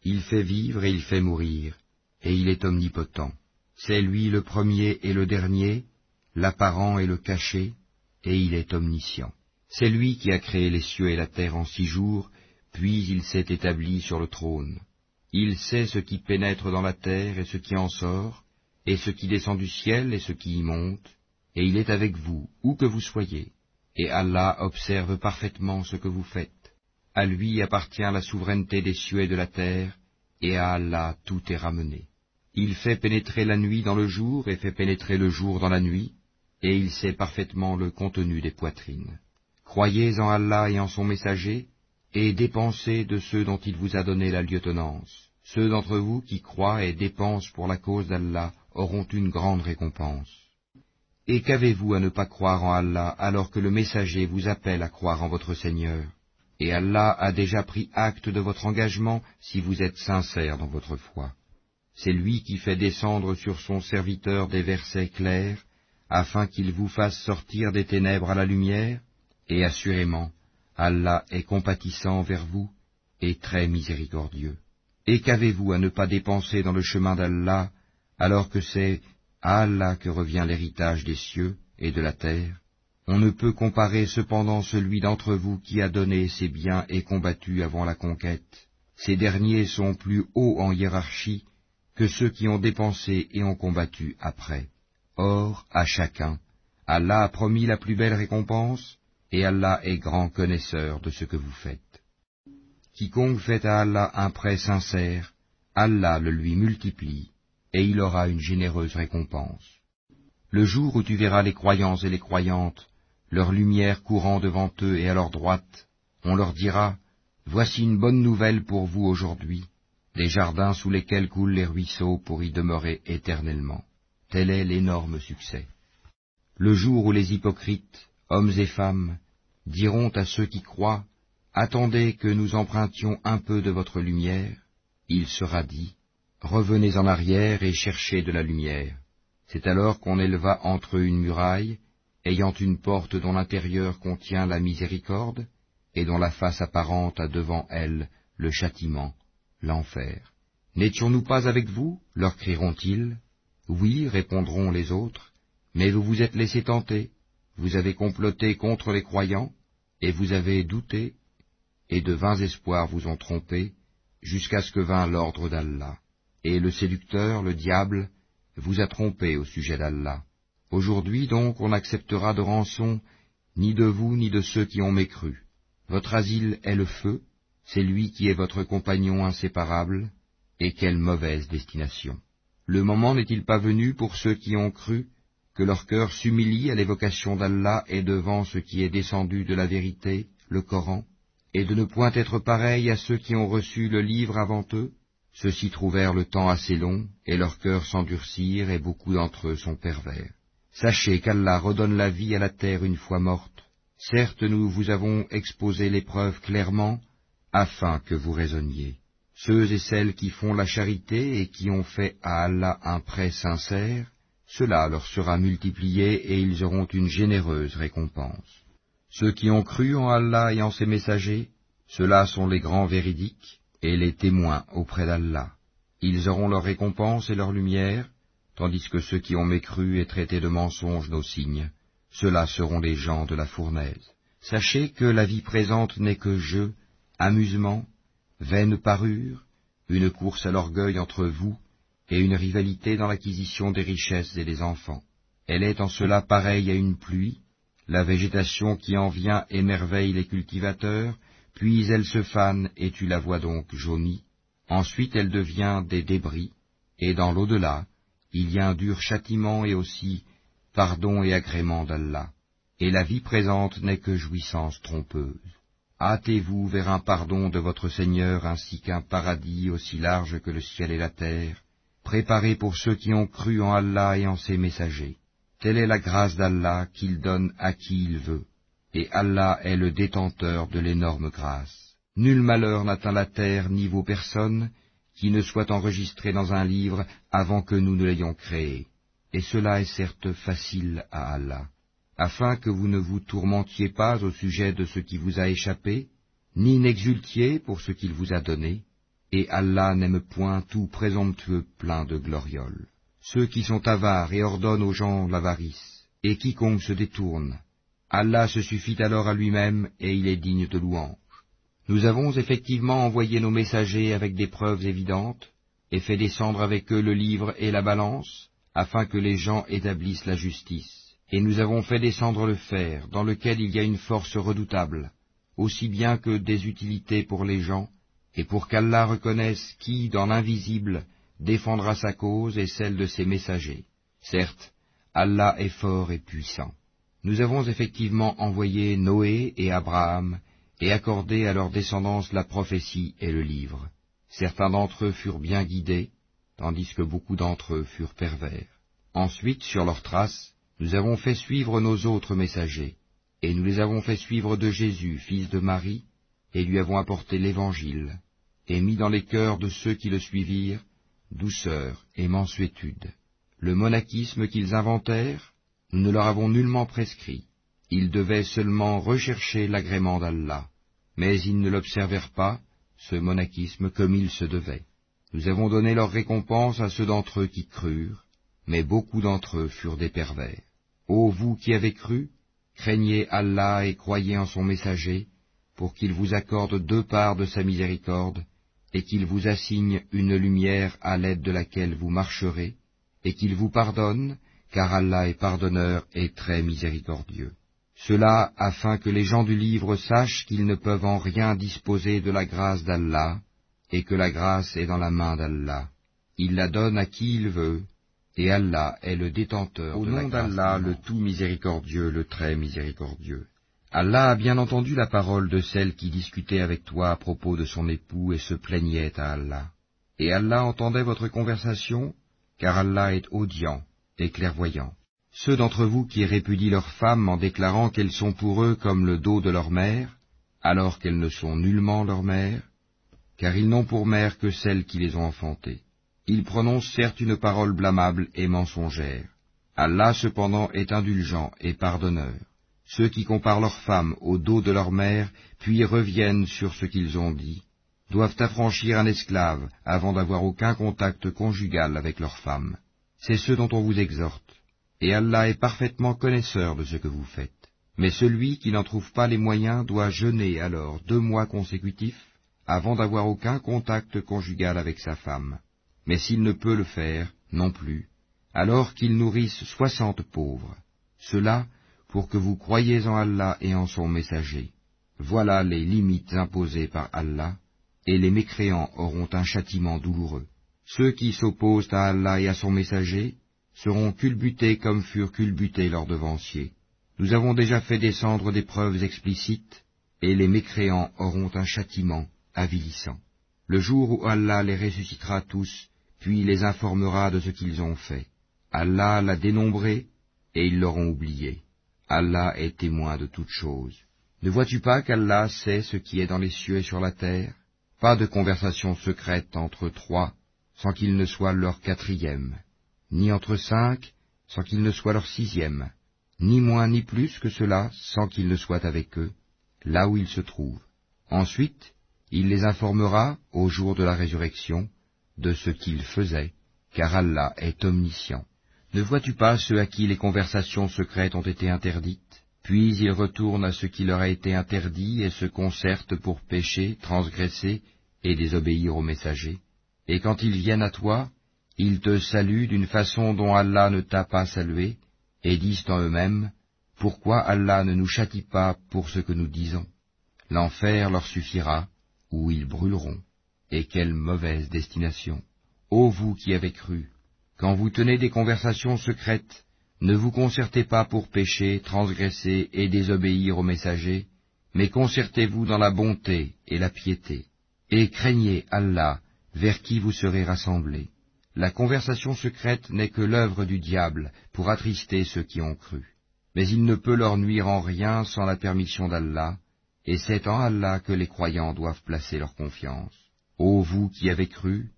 il fait vivre et il fait mourir, et il est omnipotent. C'est lui le premier et le dernier, l'apparent et le caché, et il est omniscient. C'est lui qui a créé les cieux et la terre en six jours, puis il s'est établi sur le trône. Il sait ce qui pénètre dans la terre et ce qui en sort, et ce qui descend du ciel et ce qui y monte, et il est avec vous, où que vous soyez, et Allah observe parfaitement ce que vous faites. À lui appartient la souveraineté des cieux et de la terre, et à Allah tout est ramené. Il fait pénétrer la nuit dans le jour et fait pénétrer le jour dans la nuit, et il sait parfaitement le contenu des poitrines. Croyez en Allah et en son messager, et dépensez de ceux dont il vous a donné la lieutenance. Ceux d'entre vous qui croient et dépensent pour la cause d'Allah auront une grande récompense. Et qu'avez-vous à ne pas croire en Allah alors que le messager vous appelle à croire en votre Seigneur? Et Allah a déjà pris acte de votre engagement si vous êtes sincère dans votre foi. C'est lui qui fait descendre sur son serviteur des versets clairs, afin qu'il vous fasse sortir des ténèbres à la lumière, et assurément, Allah est compatissant vers vous et très miséricordieux. Et qu'avez-vous à ne pas dépenser dans le chemin d'Allah, alors que c'est à Allah que revient l'héritage des cieux et de la terre On ne peut comparer cependant celui d'entre vous qui a donné ses biens et combattu avant la conquête. Ces derniers sont plus hauts en hiérarchie que ceux qui ont dépensé et ont combattu après. Or, à chacun, Allah a promis la plus belle récompense, et Allah est grand connaisseur de ce que vous faites. Quiconque fait à Allah un prêt sincère, Allah le lui multiplie, et il aura une généreuse récompense. Le jour où tu verras les croyants et les croyantes, leur lumière courant devant eux et à leur droite, on leur dira, Voici une bonne nouvelle pour vous aujourd'hui, des jardins sous lesquels coulent les ruisseaux pour y demeurer éternellement. Tel est l'énorme succès. Le jour où les hypocrites, hommes et femmes, diront à ceux qui croient, Attendez que nous empruntions un peu de votre lumière, il sera dit, Revenez en arrière et cherchez de la lumière. C'est alors qu'on éleva entre eux une muraille, ayant une porte dont l'intérieur contient la miséricorde, et dont la face apparente a devant elle le châtiment, l'enfer. N'étions-nous pas avec vous? leur crieront-ils oui, répondront les autres, Mais vous vous êtes laissé tenter, vous avez comploté contre les croyants, et vous avez douté, et de vains espoirs vous ont trompé, jusqu'à ce que vint l'ordre d'Allah. Et le séducteur, le diable, vous a trompé au sujet d'Allah. Aujourd'hui donc on n'acceptera de rançon ni de vous ni de ceux qui ont mécru. Votre asile est le feu, c'est lui qui est votre compagnon inséparable, et quelle mauvaise destination. Le moment n'est-il pas venu pour ceux qui ont cru que leur cœur s'humilie à l'évocation d'Allah et devant ce qui est descendu de la vérité, le Coran, et de ne point être pareil à ceux qui ont reçu le livre avant eux? Ceux-ci trouvèrent le temps assez long, et leurs cœurs s'endurcirent, et beaucoup d'entre eux sont pervers. Sachez qu'Allah redonne la vie à la terre une fois morte. Certes, nous vous avons exposé l'épreuve clairement, afin que vous raisonniez. Ceux et celles qui font la charité et qui ont fait à Allah un prêt sincère, cela leur sera multiplié et ils auront une généreuse récompense. Ceux qui ont cru en Allah et en ses messagers, ceux-là sont les grands véridiques et les témoins auprès d'Allah. Ils auront leur récompense et leur lumière, tandis que ceux qui ont mécru et traité de mensonges nos signes, ceux-là seront les gens de la fournaise. Sachez que la vie présente n'est que jeu, amusement, vaine parure, une course à l'orgueil entre vous, et une rivalité dans l'acquisition des richesses et des enfants. Elle est en cela pareille à une pluie, la végétation qui en vient émerveille les cultivateurs, puis elle se fane et tu la vois donc jaunie, ensuite elle devient des débris, et dans l'au-delà, il y a un dur châtiment et aussi pardon et agrément d'Allah, et la vie présente n'est que jouissance trompeuse. Hâtez-vous vers un pardon de votre Seigneur ainsi qu'un paradis aussi large que le ciel et la terre, préparé pour ceux qui ont cru en Allah et en ses messagers. Telle est la grâce d'Allah qu'il donne à qui il veut, et Allah est le détenteur de l'énorme grâce. Nul malheur n'atteint la terre ni vos personnes, qui ne soit enregistré dans un livre avant que nous ne l'ayons créé. Et cela est certes facile à Allah, afin que vous ne vous tourmentiez pas au sujet de ce qui vous a échappé, ni n'exultiez pour ce qu'il vous a donné, et Allah n'aime point tout présomptueux plein de glorioles. Ceux qui sont avares et ordonnent aux gens l'avarice, et quiconque se détourne, Allah se suffit alors à lui-même et il est digne de louange. Nous avons effectivement envoyé nos messagers avec des preuves évidentes, et fait descendre avec eux le livre et la balance, afin que les gens établissent la justice. Et nous avons fait descendre le fer, dans lequel il y a une force redoutable, aussi bien que des utilités pour les gens, et pour qu'Allah reconnaisse qui, dans l'invisible, défendra sa cause et celle de ses messagers. Certes, Allah est fort et puissant. Nous avons effectivement envoyé Noé et Abraham, et accordé à leur descendance la prophétie et le livre. Certains d'entre eux furent bien guidés, tandis que beaucoup d'entre eux furent pervers. Ensuite, sur leurs traces, nous avons fait suivre nos autres messagers, et nous les avons fait suivre de Jésus, fils de Marie, et lui avons apporté l'Évangile, et mis dans les cœurs de ceux qui le suivirent douceur et mansuétude. Le monachisme qu'ils inventèrent, nous ne leur avons nullement prescrit. Ils devaient seulement rechercher l'agrément d'Allah, mais ils ne l'observèrent pas, ce monachisme, comme il se devait. Nous avons donné leur récompense à ceux d'entre eux qui crurent, mais beaucoup d'entre eux furent des pervers. Ô vous qui avez cru, craignez Allah et croyez en son messager, pour qu'il vous accorde deux parts de sa miséricorde, et qu'il vous assigne une lumière à l'aide de laquelle vous marcherez, et qu'il vous pardonne, car Allah est pardonneur et très miséricordieux. Cela afin que les gens du livre sachent qu'ils ne peuvent en rien disposer de la grâce d'Allah, et que la grâce est dans la main d'Allah. Il la donne à qui il veut, et Allah est le détenteur Au de nom d'Allah, le tout miséricordieux, le très miséricordieux. Allah a bien entendu la parole de celle qui discutait avec toi à propos de son époux et se plaignait à Allah. Et Allah entendait votre conversation, car Allah est audient et clairvoyant. Ceux d'entre vous qui répudient leurs femmes en déclarant qu'elles sont pour eux comme le dos de leur mère, alors qu'elles ne sont nullement leur mère, car ils n'ont pour mère que celles qui les ont enfantées. Ils prononcent certes une parole blâmable et mensongère. Allah cependant est indulgent et pardonneur. Ceux qui comparent leurs femmes au dos de leur mère, puis reviennent sur ce qu'ils ont dit, doivent affranchir un esclave avant d'avoir aucun contact conjugal avec leur femme. C'est ce dont on vous exhorte. et Allah est parfaitement connaisseur de ce que vous faites. Mais celui qui n'en trouve pas les moyens doit jeûner alors deux mois consécutifs avant d'avoir aucun contact conjugal avec sa femme. Mais s'il ne peut le faire, non plus, alors qu'il nourrisse soixante pauvres. Cela pour que vous croyiez en Allah et en son messager. Voilà les limites imposées par Allah, et les mécréants auront un châtiment douloureux. Ceux qui s'opposent à Allah et à son messager seront culbutés comme furent culbutés leurs devanciers. Nous avons déjà fait descendre des preuves explicites, et les mécréants auront un châtiment avilissant. Le jour où Allah les ressuscitera tous, puis les informera de ce qu'ils ont fait. Allah l'a dénombré, et ils l'auront oublié. Allah est témoin de toutes choses. Ne vois-tu pas qu'Allah sait ce qui est dans les cieux et sur la terre? Pas de conversation secrète entre trois, sans qu'il ne soit leur quatrième, ni entre cinq, sans qu'il ne soit leur sixième, ni moins ni plus que cela, sans qu'il ne soit avec eux, là où ils se trouvent. Ensuite, il les informera, au jour de la résurrection, de ce qu'ils faisaient, car Allah est omniscient. Ne vois-tu pas ceux à qui les conversations secrètes ont été interdites? Puis ils retournent à ce qui leur a été interdit et se concertent pour pécher, transgresser et désobéir aux messagers. Et quand ils viennent à toi, ils te saluent d'une façon dont Allah ne t'a pas salué, et disent en eux-mêmes, Pourquoi Allah ne nous châtie pas pour ce que nous disons? L'enfer leur suffira, où ils brûleront. Et quelle mauvaise destination. Ô vous qui avez cru, quand vous tenez des conversations secrètes, ne vous concertez pas pour pécher, transgresser et désobéir aux messagers, mais concertez-vous dans la bonté et la piété, et craignez Allah, vers qui vous serez rassemblés. La conversation secrète n'est que l'œuvre du diable pour attrister ceux qui ont cru. Mais il ne peut leur nuire en rien sans la permission d'Allah, et c'est en Allah que les croyants doivent placer leur confiance. Ô vous qui avez cru,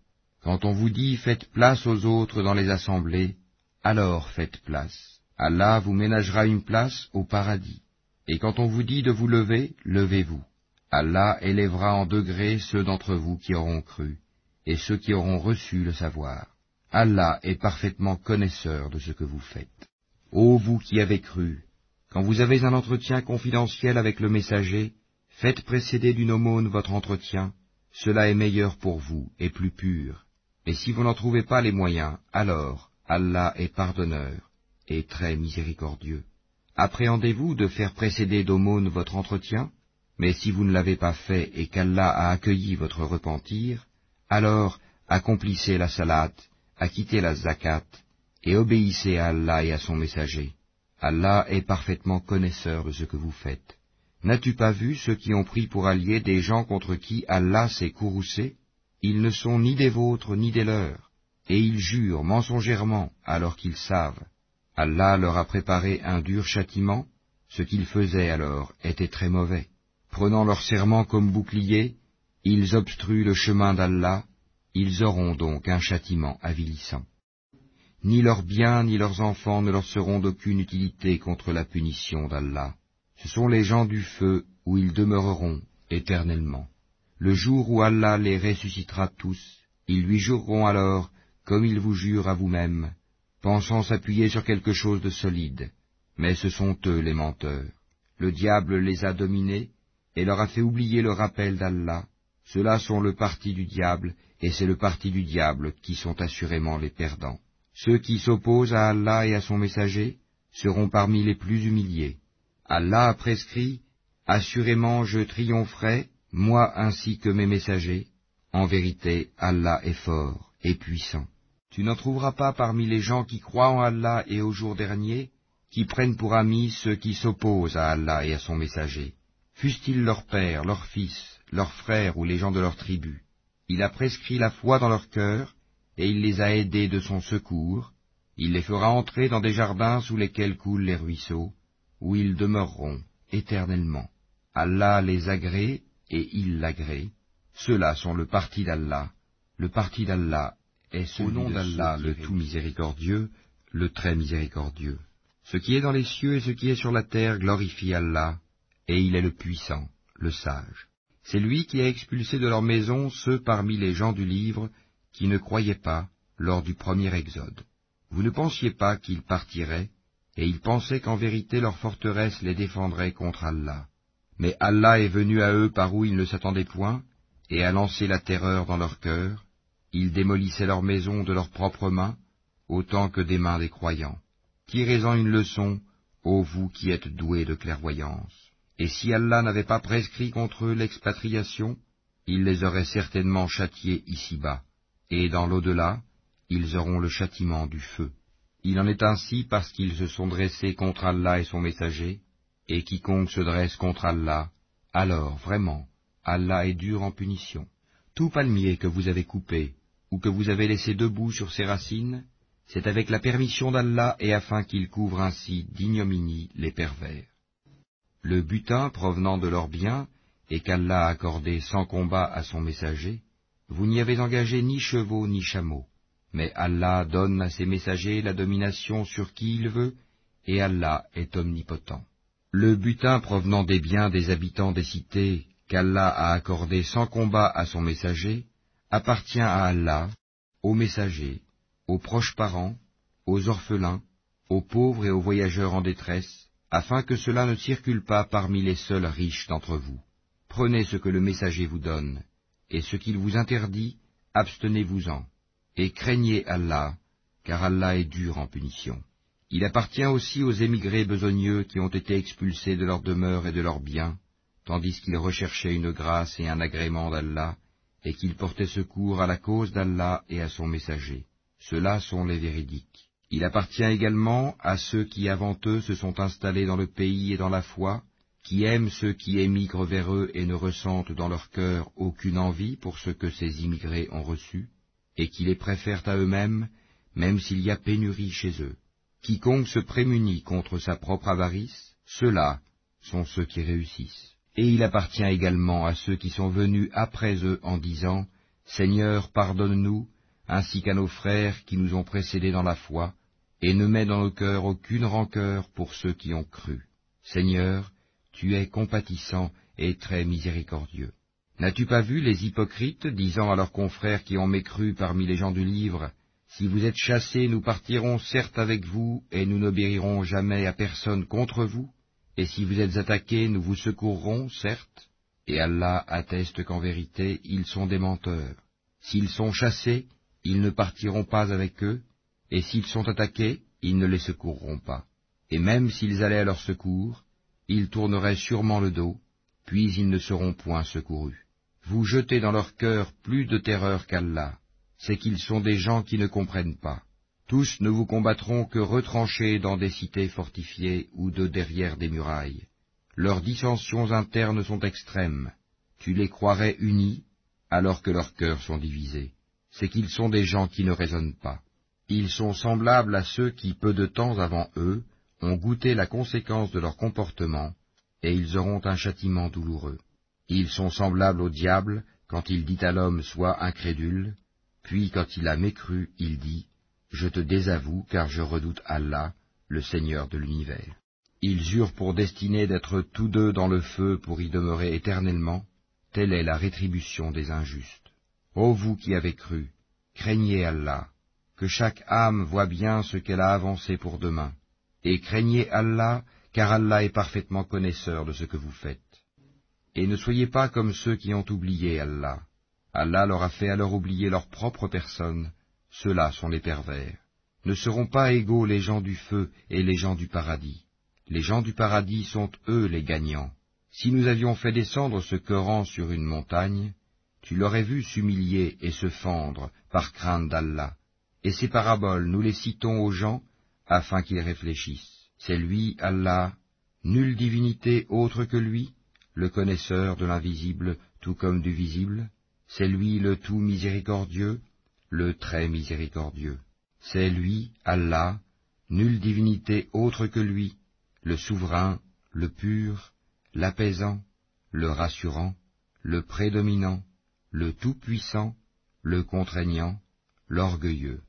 quand on vous dit faites place aux autres dans les assemblées, alors faites place. Allah vous ménagera une place au paradis. Et quand on vous dit de vous lever, levez-vous. Allah élèvera en degrés ceux d'entre vous qui auront cru et ceux qui auront reçu le savoir. Allah est parfaitement connaisseur de ce que vous faites. Ô vous qui avez cru, quand vous avez un entretien confidentiel avec le messager, faites précéder d'une aumône votre entretien, cela est meilleur pour vous et plus pur. Et si vous n'en trouvez pas les moyens, alors Allah est pardonneur et très miséricordieux. Appréhendez-vous de faire précéder d'aumône votre entretien? Mais si vous ne l'avez pas fait et qu'Allah a accueilli votre repentir, alors accomplissez la salat, acquittez la zakat, et obéissez à Allah et à son messager. Allah est parfaitement connaisseur de ce que vous faites. N'as-tu pas vu ceux qui ont pris pour alliés des gens contre qui Allah s'est courroucé? Ils ne sont ni des vôtres ni des leurs, et ils jurent mensongèrement alors qu'ils savent. Allah leur a préparé un dur châtiment, ce qu'ils faisaient alors était très mauvais. Prenant leur serment comme bouclier, ils obstruent le chemin d'Allah, ils auront donc un châtiment avilissant. Ni leurs biens ni leurs enfants ne leur seront d'aucune utilité contre la punition d'Allah. Ce sont les gens du feu où ils demeureront éternellement. Le jour où Allah les ressuscitera tous, ils lui jureront alors, comme ils vous jurent à vous-même, pensant s'appuyer sur quelque chose de solide. Mais ce sont eux les menteurs. Le diable les a dominés et leur a fait oublier le rappel d'Allah, ceux-là sont le parti du diable, et c'est le parti du diable qui sont assurément les perdants. Ceux qui s'opposent à Allah et à son messager seront parmi les plus humiliés. Allah a prescrit, Assurément je triompherai, moi ainsi que mes messagers. En vérité, Allah est fort et puissant. Tu n'en trouveras pas parmi les gens qui croient en Allah et au jour dernier, qui prennent pour amis ceux qui s'opposent à Allah et à son messager, fussent-ils leur père, leur fils, leurs frères ou les gens de leur tribu. Il a prescrit la foi dans leur cœur, et il les a aidés de son secours. Il les fera entrer dans des jardins sous lesquels coulent les ruisseaux, où ils demeureront éternellement. Allah les agrée, et il l'agrée. Ceux-là sont le parti d'Allah. Le parti d'Allah est celui au nom d'Allah, le tout miséricordieux, le très miséricordieux. Ce qui est dans les cieux et ce qui est sur la terre glorifie Allah, et il est le puissant, le sage. C'est lui qui a expulsé de leur maison ceux parmi les gens du livre qui ne croyaient pas lors du premier exode. Vous ne pensiez pas qu'ils partiraient, et ils pensaient qu'en vérité leur forteresse les défendrait contre Allah. Mais Allah est venu à eux par où ils ne s'attendaient point, et a lancé la terreur dans leur cœur, ils démolissaient leurs maisons de leurs propres mains, autant que des mains des croyants. Tirez-en une leçon, ô vous qui êtes doués de clairvoyance. Et si Allah n'avait pas prescrit contre eux l'expatriation, il les aurait certainement châtiés ici-bas, et dans l'au-delà, ils auront le châtiment du feu. Il en est ainsi parce qu'ils se sont dressés contre Allah et son messager, et quiconque se dresse contre Allah, alors vraiment, Allah est dur en punition. Tout palmier que vous avez coupé, ou que vous avez laissé debout sur ses racines, c'est avec la permission d'Allah et afin qu'il couvre ainsi d'ignominie les pervers. Le butin provenant de leurs biens, et qu'Allah a accordé sans combat à son messager, vous n'y avez engagé ni chevaux ni chameaux. Mais Allah donne à ses messagers la domination sur qui il veut, et Allah est omnipotent. Le butin provenant des biens des habitants des cités, qu'Allah a accordé sans combat à son messager, appartient à Allah, aux messagers, aux proches parents, aux orphelins, aux pauvres et aux voyageurs en détresse, afin que cela ne circule pas parmi les seuls riches d'entre vous. Prenez ce que le messager vous donne, et ce qu'il vous interdit, abstenez-vous-en, et craignez Allah, car Allah est dur en punition. Il appartient aussi aux émigrés besogneux qui ont été expulsés de leur demeure et de leurs biens, tandis qu'ils recherchaient une grâce et un agrément d'Allah, et qu'ils portaient secours à la cause d'Allah et à son messager. Ceux-là sont les véridiques. Il appartient également à ceux qui avant eux se sont installés dans le pays et dans la foi, qui aiment ceux qui émigrent vers eux et ne ressentent dans leur cœur aucune envie pour ce que ces immigrés ont reçu, et qui les préfèrent à eux-mêmes, même s'il y a pénurie chez eux. Quiconque se prémunit contre sa propre avarice, ceux-là sont ceux qui réussissent. Et il appartient également à ceux qui sont venus après eux en disant, Seigneur, pardonne-nous, ainsi qu'à nos frères qui nous ont précédés dans la foi, et ne mets dans nos cœurs aucune rancœur pour ceux qui ont cru. Seigneur, tu es compatissant et très miséricordieux. N'as-tu pas vu les hypocrites disant à leurs confrères qui ont mécru parmi les gens du livre, Si vous êtes chassés, nous partirons certes avec vous, et nous n'obéirons jamais à personne contre vous et si vous êtes attaqués, nous vous secourrons, certes, et Allah atteste qu'en vérité, ils sont des menteurs. S'ils sont chassés, ils ne partiront pas avec eux, et s'ils sont attaqués, ils ne les secourront pas. Et même s'ils allaient à leur secours, ils tourneraient sûrement le dos, puis ils ne seront point secourus. Vous jetez dans leur cœur plus de terreur qu'Allah, c'est qu'ils sont des gens qui ne comprennent pas. Tous ne vous combattront que retranchés dans des cités fortifiées ou de derrière des murailles. Leurs dissensions internes sont extrêmes. Tu les croirais unis, alors que leurs cœurs sont divisés. C'est qu'ils sont des gens qui ne raisonnent pas. Ils sont semblables à ceux qui, peu de temps avant eux, ont goûté la conséquence de leur comportement, et ils auront un châtiment douloureux. Ils sont semblables au diable quand il dit à l'homme Sois incrédule, puis quand il a mécru, il dit je te désavoue, car je redoute Allah, le Seigneur de l'univers. Ils eurent pour destinée d'être tous deux dans le feu pour y demeurer éternellement, telle est la rétribution des injustes. Ô vous qui avez cru, craignez Allah, que chaque âme voit bien ce qu'elle a avancé pour demain, et craignez Allah, car Allah est parfaitement connaisseur de ce que vous faites. Et ne soyez pas comme ceux qui ont oublié Allah. Allah leur a fait alors oublier leur propre personne, ceux-là sont les pervers. Ne seront pas égaux les gens du feu et les gens du paradis. Les gens du paradis sont eux les gagnants. Si nous avions fait descendre ce Coran sur une montagne, tu l'aurais vu s'humilier et se fendre par crainte d'Allah. Et ces paraboles, nous les citons aux gens afin qu'ils réfléchissent. C'est lui, Allah, nulle divinité autre que lui, le connaisseur de l'invisible tout comme du visible. C'est lui le tout miséricordieux, le très miséricordieux. C'est lui, Allah, nulle divinité autre que lui, le souverain, le pur, l'apaisant, le rassurant, le prédominant, le tout-puissant, le contraignant, l'orgueilleux.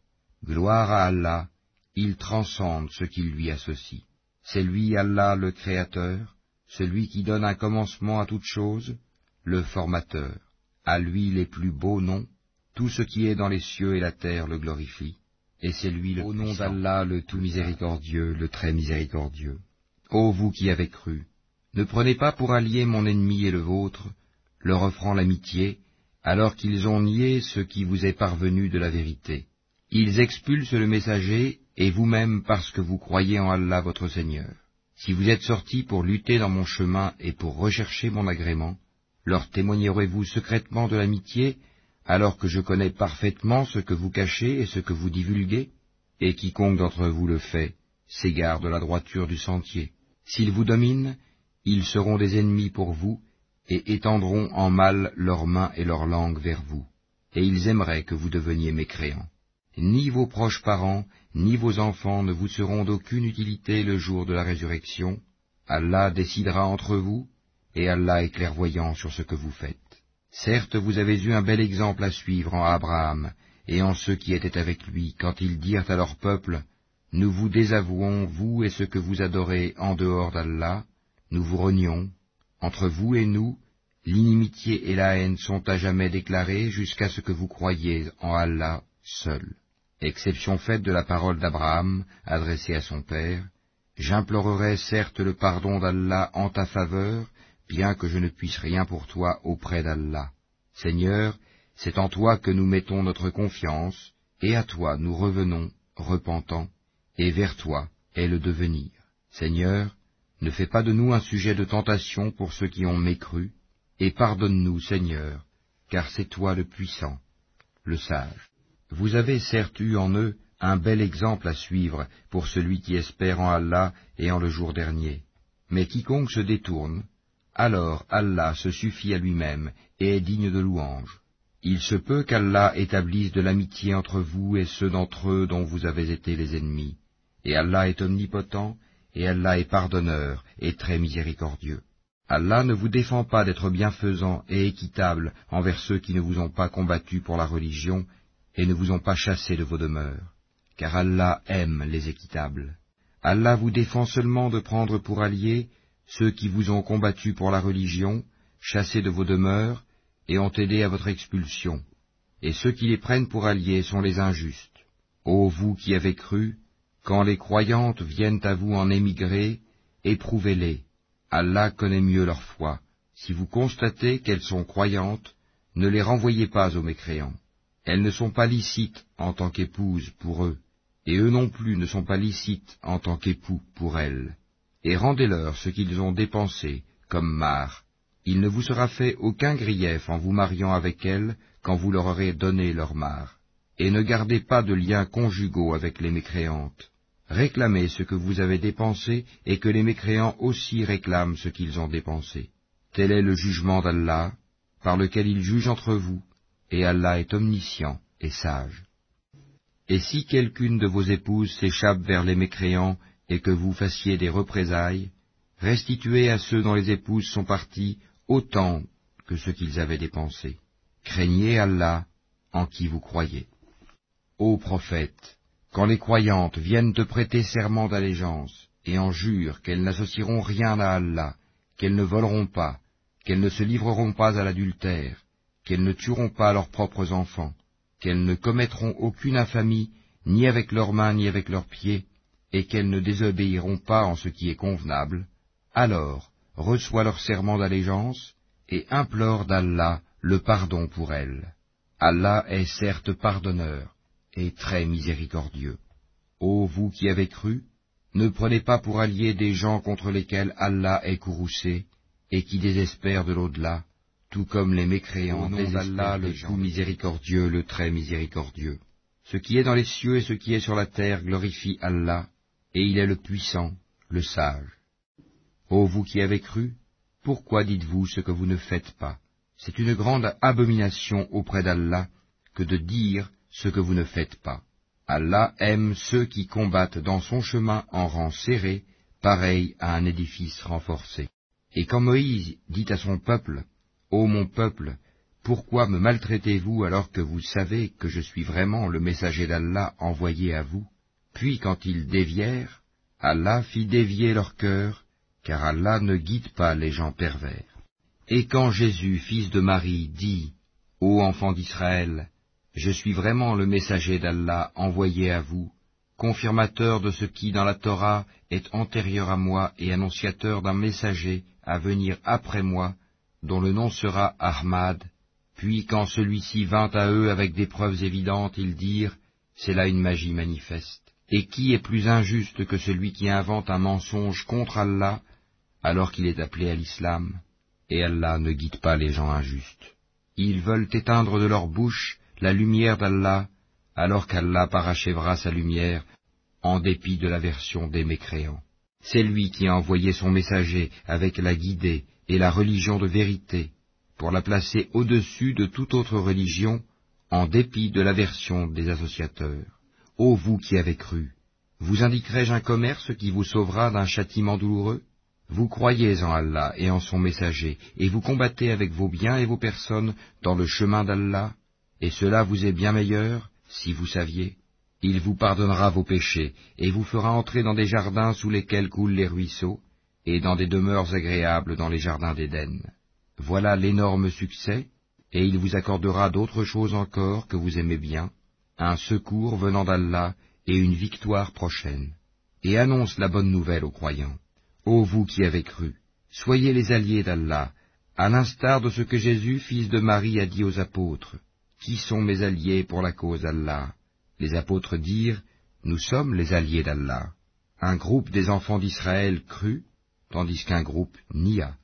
Gloire à Allah, il transcende ce qui lui associe. C'est lui, Allah, le Créateur, celui qui donne un commencement à toute chose, le formateur. À lui les plus beaux noms, tout ce qui est dans les cieux et la terre le glorifie. et c'est lui le Au nom d'Allah, le tout miséricordieux, le très miséricordieux. Ô vous qui avez cru, ne prenez pas pour allié mon ennemi et le vôtre, leur offrant l'amitié, alors qu'ils ont nié ce qui vous est parvenu de la vérité. Ils expulsent le messager, et vous-même parce que vous croyez en Allah votre Seigneur. Si vous êtes sortis pour lutter dans mon chemin et pour rechercher mon agrément, leur témoignerez-vous secrètement de l'amitié, alors que je connais parfaitement ce que vous cachez et ce que vous divulguez? Et quiconque d'entre vous le fait s'égare de la droiture du sentier. S'ils vous dominent, ils seront des ennemis pour vous, et étendront en mal leurs mains et leurs langues vers vous, et ils aimeraient que vous deveniez mécréants. Ni vos proches parents, ni vos enfants ne vous seront d'aucune utilité le jour de la résurrection. Allah décidera entre vous, et Allah est clairvoyant sur ce que vous faites. Certes, vous avez eu un bel exemple à suivre en Abraham et en ceux qui étaient avec lui, quand ils dirent à leur peuple, Nous vous désavouons, vous et ce que vous adorez en dehors d'Allah, nous vous renions, entre vous et nous, l'inimitié et la haine sont à jamais déclarées jusqu'à ce que vous croyiez en Allah seul. Exception faite de la parole d'Abraham adressée à son père, J'implorerai certes le pardon d'Allah en ta faveur, bien que je ne puisse rien pour toi auprès d'Allah. Seigneur, c'est en toi que nous mettons notre confiance, et à toi nous revenons, repentants, et vers toi est le devenir. Seigneur, ne fais pas de nous un sujet de tentation pour ceux qui ont mécru, et pardonne-nous, Seigneur, car c'est toi le puissant, le sage. Vous avez certes eu en eux un bel exemple à suivre pour celui qui espère en Allah et en le jour dernier. Mais quiconque se détourne, alors Allah se suffit à lui-même et est digne de louange. Il se peut qu'Allah établisse de l'amitié entre vous et ceux d'entre eux dont vous avez été les ennemis. Et Allah est omnipotent, et Allah est pardonneur et très miséricordieux. Allah ne vous défend pas d'être bienfaisant et équitable envers ceux qui ne vous ont pas combattu pour la religion et ne vous ont pas chassé de vos demeures, car Allah aime les équitables. Allah vous défend seulement de prendre pour alliés ceux qui vous ont combattu pour la religion, chassés de vos demeures, et ont aidé à votre expulsion, et ceux qui les prennent pour alliés sont les injustes. Ô vous qui avez cru, quand les croyantes viennent à vous en émigrer, éprouvez-les. Allah connaît mieux leur foi. Si vous constatez qu'elles sont croyantes, ne les renvoyez pas aux mécréants. Elles ne sont pas licites en tant qu'épouses pour eux, et eux non plus ne sont pas licites en tant qu'époux pour elles et rendez-leur ce qu'ils ont dépensé, comme marre. Il ne vous sera fait aucun grief en vous mariant avec elles quand vous leur aurez donné leur marre. Et ne gardez pas de liens conjugaux avec les mécréantes. Réclamez ce que vous avez dépensé et que les mécréants aussi réclament ce qu'ils ont dépensé. Tel est le jugement d'Allah, par lequel il juge entre vous, et Allah est omniscient et sage. Et si quelqu'une de vos épouses s'échappe vers les mécréants et que vous fassiez des représailles, restituez à ceux dont les épouses sont parties autant que ce qu'ils avaient dépensé. Craignez Allah en qui vous croyez. Ô prophète, quand les croyantes viennent te prêter serment d'allégeance et en jurent qu'elles n'associeront rien à Allah, qu'elles ne voleront pas, qu'elles ne se livreront pas à l'adultère, qu'elles ne tueront pas leurs propres enfants, qu'elles ne commettront aucune infamie ni avec leurs mains ni avec leurs pieds, et qu'elles ne désobéiront pas en ce qui est convenable, alors reçois leur serment d'allégeance et implore d'Allah le pardon pour elles. Allah est certes pardonneur et très miséricordieux. Ô vous qui avez cru, ne prenez pas pour alliés des gens contre lesquels Allah est courroucé et qui désespèrent de l'au-delà, tout comme les mécréants d'Allah le tout miséricordieux, le très miséricordieux. Ce qui est dans les cieux et ce qui est sur la terre glorifie Allah, et il est le puissant, le sage. Ô vous qui avez cru, pourquoi dites-vous ce que vous ne faites pas? C'est une grande abomination auprès d'Allah que de dire ce que vous ne faites pas. Allah aime ceux qui combattent dans son chemin en rang serré, pareil à un édifice renforcé. Et quand Moïse dit à son peuple, Ô mon peuple, pourquoi me maltraitez-vous alors que vous savez que je suis vraiment le messager d'Allah envoyé à vous? Puis quand ils dévièrent, Allah fit dévier leur cœur, car Allah ne guide pas les gens pervers. Et quand Jésus, fils de Marie, dit, Ô enfant d'Israël, Je suis vraiment le messager d'Allah envoyé à vous, confirmateur de ce qui dans la Torah est antérieur à moi et annonciateur d'un messager à venir après moi, dont le nom sera Ahmad, puis quand celui-ci vint à eux avec des preuves évidentes, ils dirent, C'est là une magie manifeste. Et qui est plus injuste que celui qui invente un mensonge contre Allah alors qu'il est appelé à l'islam? Et Allah ne guide pas les gens injustes. Ils veulent éteindre de leur bouche la lumière d'Allah, alors qu'Allah parachèvera sa lumière, en dépit de l'aversion des mécréants. C'est lui qui a envoyé son messager avec la guidée et la religion de vérité, pour la placer au-dessus de toute autre religion, en dépit de l'aversion des associateurs. Ô vous qui avez cru, vous indiquerai-je un commerce qui vous sauvera d'un châtiment douloureux? Vous croyez en Allah et en son messager, et vous combattez avec vos biens et vos personnes dans le chemin d'Allah, et cela vous est bien meilleur, si vous saviez. Il vous pardonnera vos péchés, et vous fera entrer dans des jardins sous lesquels coulent les ruisseaux, et dans des demeures agréables dans les jardins d'Éden. Voilà l'énorme succès, et il vous accordera d'autres choses encore que vous aimez bien, un secours venant d'Allah et une victoire prochaine. Et annonce la bonne nouvelle aux croyants. Ô vous qui avez cru, soyez les alliés d'Allah, à l'instar de ce que Jésus, fils de Marie, a dit aux apôtres. Qui sont mes alliés pour la cause d'Allah? Les apôtres dirent, Nous sommes les alliés d'Allah. Un groupe des enfants d'Israël crut, tandis qu'un groupe nia.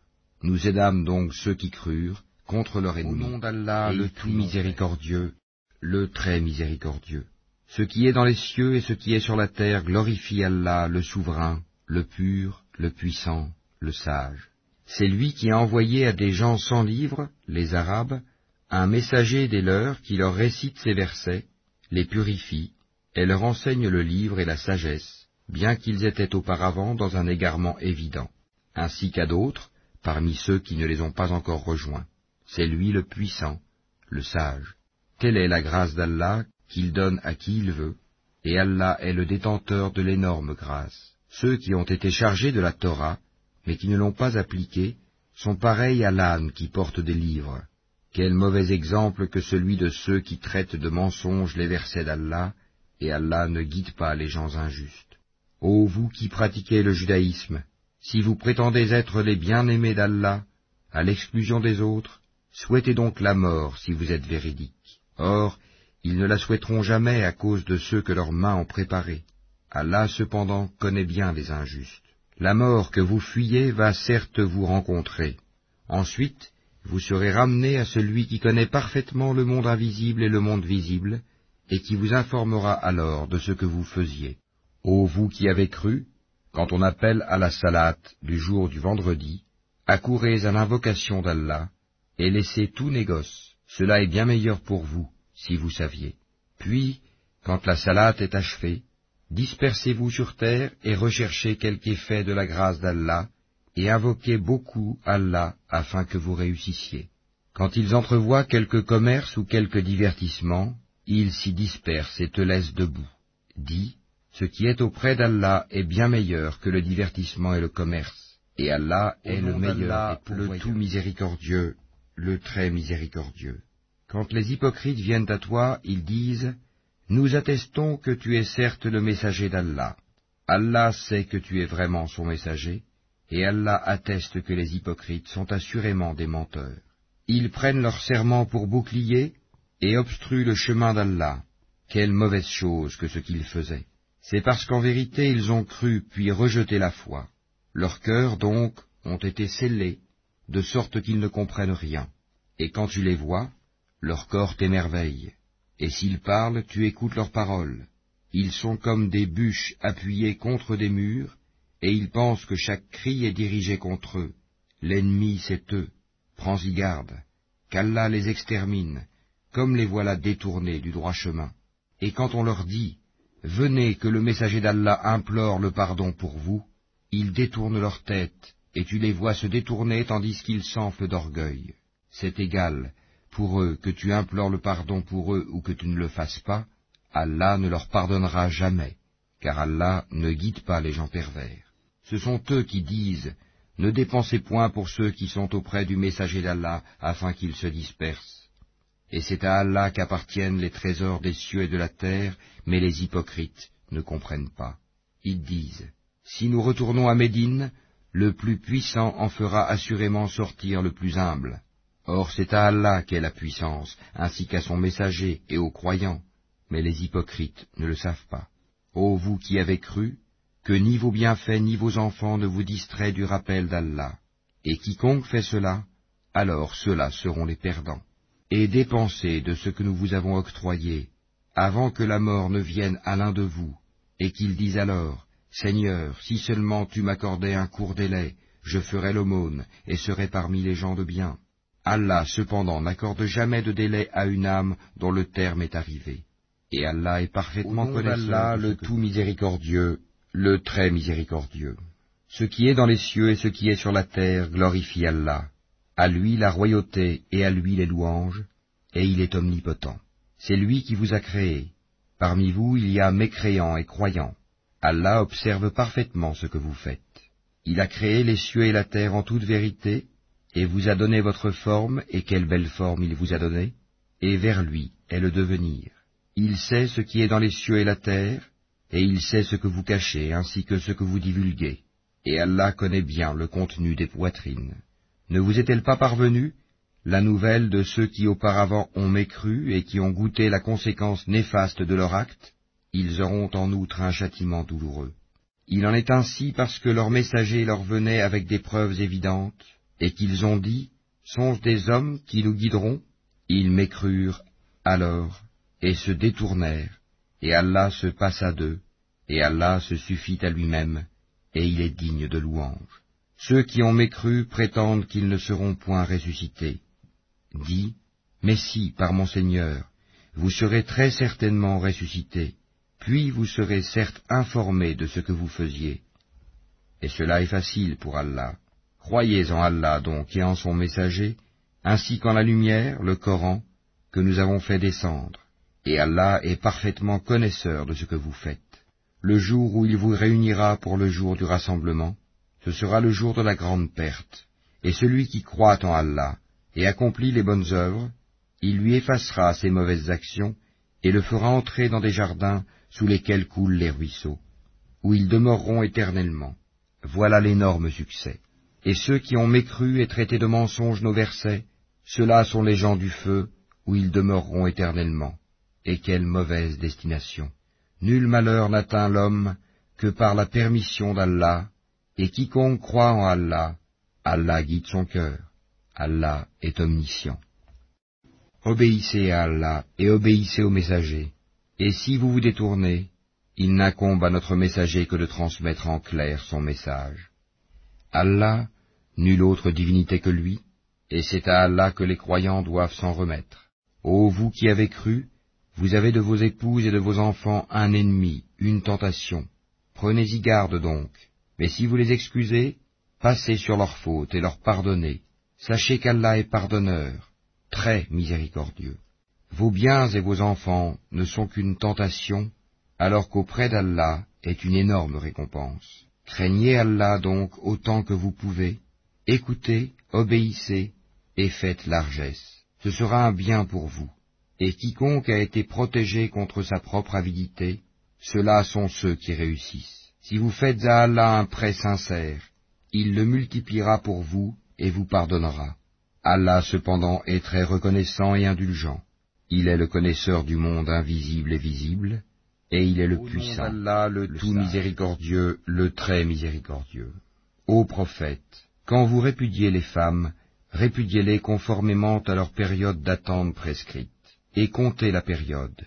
Nous aidâmes donc ceux qui crurent contre leur ennemi. Au nom d'Allah, le tout miséricordieux, le très miséricordieux. Ce qui est dans les cieux et ce qui est sur la terre glorifie Allah, le souverain, le pur, le puissant, le sage. C'est lui qui a envoyé à des gens sans livre, les Arabes, un messager des leurs qui leur récite ces versets, les purifie, et leur enseigne le livre et la sagesse, bien qu'ils étaient auparavant dans un égarement évident, ainsi qu'à d'autres, parmi ceux qui ne les ont pas encore rejoints. C'est lui le puissant, le sage. Telle est la grâce d'Allah qu'il donne à qui il veut, et Allah est le détenteur de l'énorme grâce. Ceux qui ont été chargés de la Torah, mais qui ne l'ont pas appliquée, sont pareils à l'âne qui porte des livres. Quel mauvais exemple que celui de ceux qui traitent de mensonges les versets d'Allah, et Allah ne guide pas les gens injustes. Ô vous qui pratiquez le judaïsme, si vous prétendez être les bien-aimés d'Allah, à l'exclusion des autres, souhaitez donc la mort si vous êtes véridiques. Or, ils ne la souhaiteront jamais à cause de ceux que leurs mains ont préparés. Allah cependant connaît bien les injustes. La mort que vous fuyez va certes vous rencontrer. Ensuite, vous serez ramenés à celui qui connaît parfaitement le monde invisible et le monde visible, et qui vous informera alors de ce que vous faisiez. Ô vous qui avez cru, quand on appelle à la salate du jour du vendredi, accourez à l'invocation d'Allah, et laissez tout négoce, cela est bien meilleur pour vous, si vous saviez. Puis, quand la salate est achevée, dispersez-vous sur terre et recherchez quelque effet de la grâce d'Allah, et invoquez beaucoup Allah afin que vous réussissiez. Quand ils entrevoient quelque commerce ou quelque divertissement, ils s'y dispersent et te laissent debout. Dis, ce qui est auprès d'Allah est bien meilleur que le divertissement et le commerce, et Allah est le meilleur, le tout miséricordieux, le très miséricordieux. Quand les hypocrites viennent à toi, ils disent, Nous attestons que tu es certes le messager d'Allah. Allah sait que tu es vraiment son messager, et Allah atteste que les hypocrites sont assurément des menteurs. Ils prennent leur serment pour bouclier et obstruent le chemin d'Allah. Quelle mauvaise chose que ce qu'ils faisaient. C'est parce qu'en vérité ils ont cru puis rejeté la foi. Leurs cœurs donc ont été scellés, de sorte qu'ils ne comprennent rien. Et quand tu les vois, leur corps t'émerveille. Et s'ils parlent, tu écoutes leurs paroles. Ils sont comme des bûches appuyées contre des murs, et ils pensent que chaque cri est dirigé contre eux. L'ennemi, c'est eux. Prends-y garde. Qu'Allah les extermine, comme les voilà détournés du droit chemin. Et quand on leur dit, Venez que le messager d'Allah implore le pardon pour vous, ils détournent leur tête, et tu les vois se détourner tandis qu'ils s'enflent d'orgueil. C'est égal, pour eux, que tu implores le pardon pour eux ou que tu ne le fasses pas, Allah ne leur pardonnera jamais, car Allah ne guide pas les gens pervers. Ce sont eux qui disent, ne dépensez point pour ceux qui sont auprès du messager d'Allah afin qu'ils se dispersent. Et c'est à Allah qu'appartiennent les trésors des cieux et de la terre, mais les hypocrites ne comprennent pas. Ils disent, Si nous retournons à Médine, le plus puissant en fera assurément sortir le plus humble. Or c'est à Allah qu'est la puissance, ainsi qu'à son messager et aux croyants, mais les hypocrites ne le savent pas. Ô vous qui avez cru, que ni vos bienfaits ni vos enfants ne vous distraient du rappel d'Allah, et quiconque fait cela, alors ceux-là seront les perdants. Et dépensez de ce que nous vous avons octroyé, avant que la mort ne vienne à l'un de vous, et qu'il dise alors, Seigneur, si seulement tu m'accordais un court délai, je ferais l'aumône, et serais parmi les gens de bien. Allah cependant n'accorde jamais de délai à une âme dont le terme est arrivé. Et Allah est parfaitement connaisseur, le tout miséricordieux, le très miséricordieux. Ce qui est dans les cieux et ce qui est sur la terre glorifie Allah. À lui la royauté et à lui les louanges, et il est omnipotent. C'est lui qui vous a créé. Parmi vous il y a mécréants et croyants. Allah observe parfaitement ce que vous faites. Il a créé les cieux et la terre en toute vérité, et vous a donné votre forme, et quelle belle forme il vous a donnée, et vers lui est le devenir. Il sait ce qui est dans les cieux et la terre, et il sait ce que vous cachez, ainsi que ce que vous divulguez. Et Allah connaît bien le contenu des poitrines. Ne vous est-elle pas parvenue la nouvelle de ceux qui auparavant ont mécru et qui ont goûté la conséquence néfaste de leur acte? Ils auront en outre un châtiment douloureux. Il en est ainsi parce que leurs messagers leur venaient avec des preuves évidentes, et qu'ils ont dit, Sont des hommes qui nous guideront? Ils m'écrurent alors, et se détournèrent, et Allah se passa d'eux, et Allah se suffit à lui-même, et il est digne de louange. Ceux qui ont mécru prétendent qu'ils ne seront point ressuscités. Dis, mais si, par mon Seigneur, vous serez très certainement ressuscités, puis vous serez certes informés de ce que vous faisiez. Et cela est facile pour Allah. Croyez en Allah donc et en son messager, ainsi qu'en la lumière, le Coran, que nous avons fait descendre. Et Allah est parfaitement connaisseur de ce que vous faites. Le jour où il vous réunira pour le jour du rassemblement, ce sera le jour de la grande perte. Et celui qui croit en Allah et accomplit les bonnes œuvres, il lui effacera ses mauvaises actions et le fera entrer dans des jardins sous lesquels coulent les ruisseaux, où ils demeureront éternellement. Voilà l'énorme succès. Et ceux qui ont mécru et traité de mensonges nos versets, ceux-là sont les gens du feu, où ils demeureront éternellement. Et quelle mauvaise destination. Nul malheur n'atteint l'homme que par la permission d'Allah, et quiconque croit en Allah, Allah guide son cœur. Allah est omniscient. Obéissez à Allah et obéissez au messager. Et si vous vous détournez, il n'incombe à notre messager que de transmettre en clair son message. Allah nulle autre divinité que lui, et c'est à Allah que les croyants doivent s'en remettre. Ô vous qui avez cru, vous avez de vos épouses et de vos enfants un ennemi, une tentation. Prenez-y garde donc, mais si vous les excusez, passez sur leurs fautes et leur pardonnez. Sachez qu'Allah est pardonneur, très miséricordieux. Vos biens et vos enfants ne sont qu'une tentation, alors qu'auprès d'Allah est une énorme récompense. Craignez Allah donc autant que vous pouvez, Écoutez, obéissez, et faites largesse. Ce sera un bien pour vous. Et quiconque a été protégé contre sa propre avidité, ceux-là sont ceux qui réussissent. Si vous faites à Allah un prêt sincère, il le multipliera pour vous et vous pardonnera. Allah cependant est très reconnaissant et indulgent. Il est le connaisseur du monde invisible et visible, et il est le puissant, Allah, le, tout miséricordieux, le très miséricordieux. Ô prophète, quand vous répudiez les femmes, répudiez-les conformément à leur période d'attente prescrite, et comptez la période,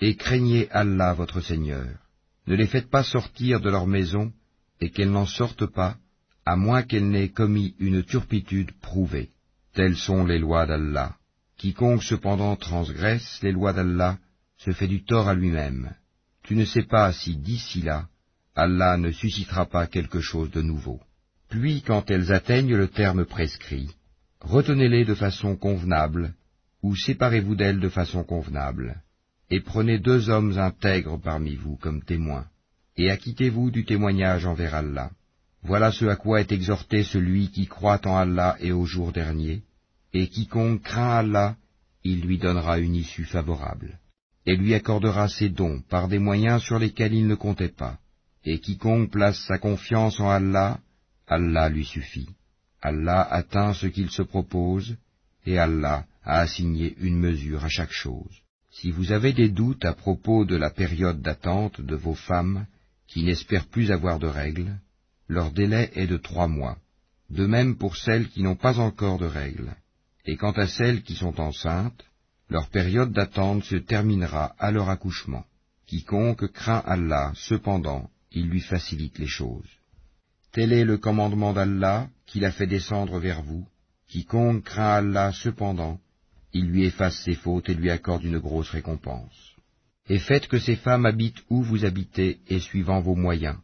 et craignez Allah votre Seigneur. Ne les faites pas sortir de leur maison, et qu'elles n'en sortent pas, à moins qu'elles n'aient commis une turpitude prouvée. Telles sont les lois d'Allah. Quiconque cependant transgresse les lois d'Allah se fait du tort à lui-même. Tu ne sais pas si d'ici là, Allah ne suscitera pas quelque chose de nouveau. Puis, quand elles atteignent le terme prescrit, retenez-les de façon convenable, ou séparez-vous d'elles de façon convenable, et prenez deux hommes intègres parmi vous comme témoins, et acquittez-vous du témoignage envers Allah. Voilà ce à quoi est exhorté celui qui croit en Allah et au jour dernier, et quiconque craint Allah il lui donnera une issue favorable, et lui accordera ses dons par des moyens sur lesquels il ne comptait pas. Et quiconque place sa confiance en Allah, Allah lui suffit. Allah atteint ce qu'il se propose, et Allah a assigné une mesure à chaque chose. Si vous avez des doutes à propos de la période d'attente de vos femmes, qui n'espèrent plus avoir de règles, leur délai est de trois mois, de même pour celles qui n'ont pas encore de règles. Et quant à celles qui sont enceintes, leur période d'attente se terminera à leur accouchement. Quiconque craint Allah, cependant, il lui facilite les choses. Tel est le commandement d'Allah qu'il a fait descendre vers vous. Quiconque craint Allah, cependant, il lui efface ses fautes et lui accorde une grosse récompense. Et faites que ces femmes habitent où vous habitez et suivant vos moyens,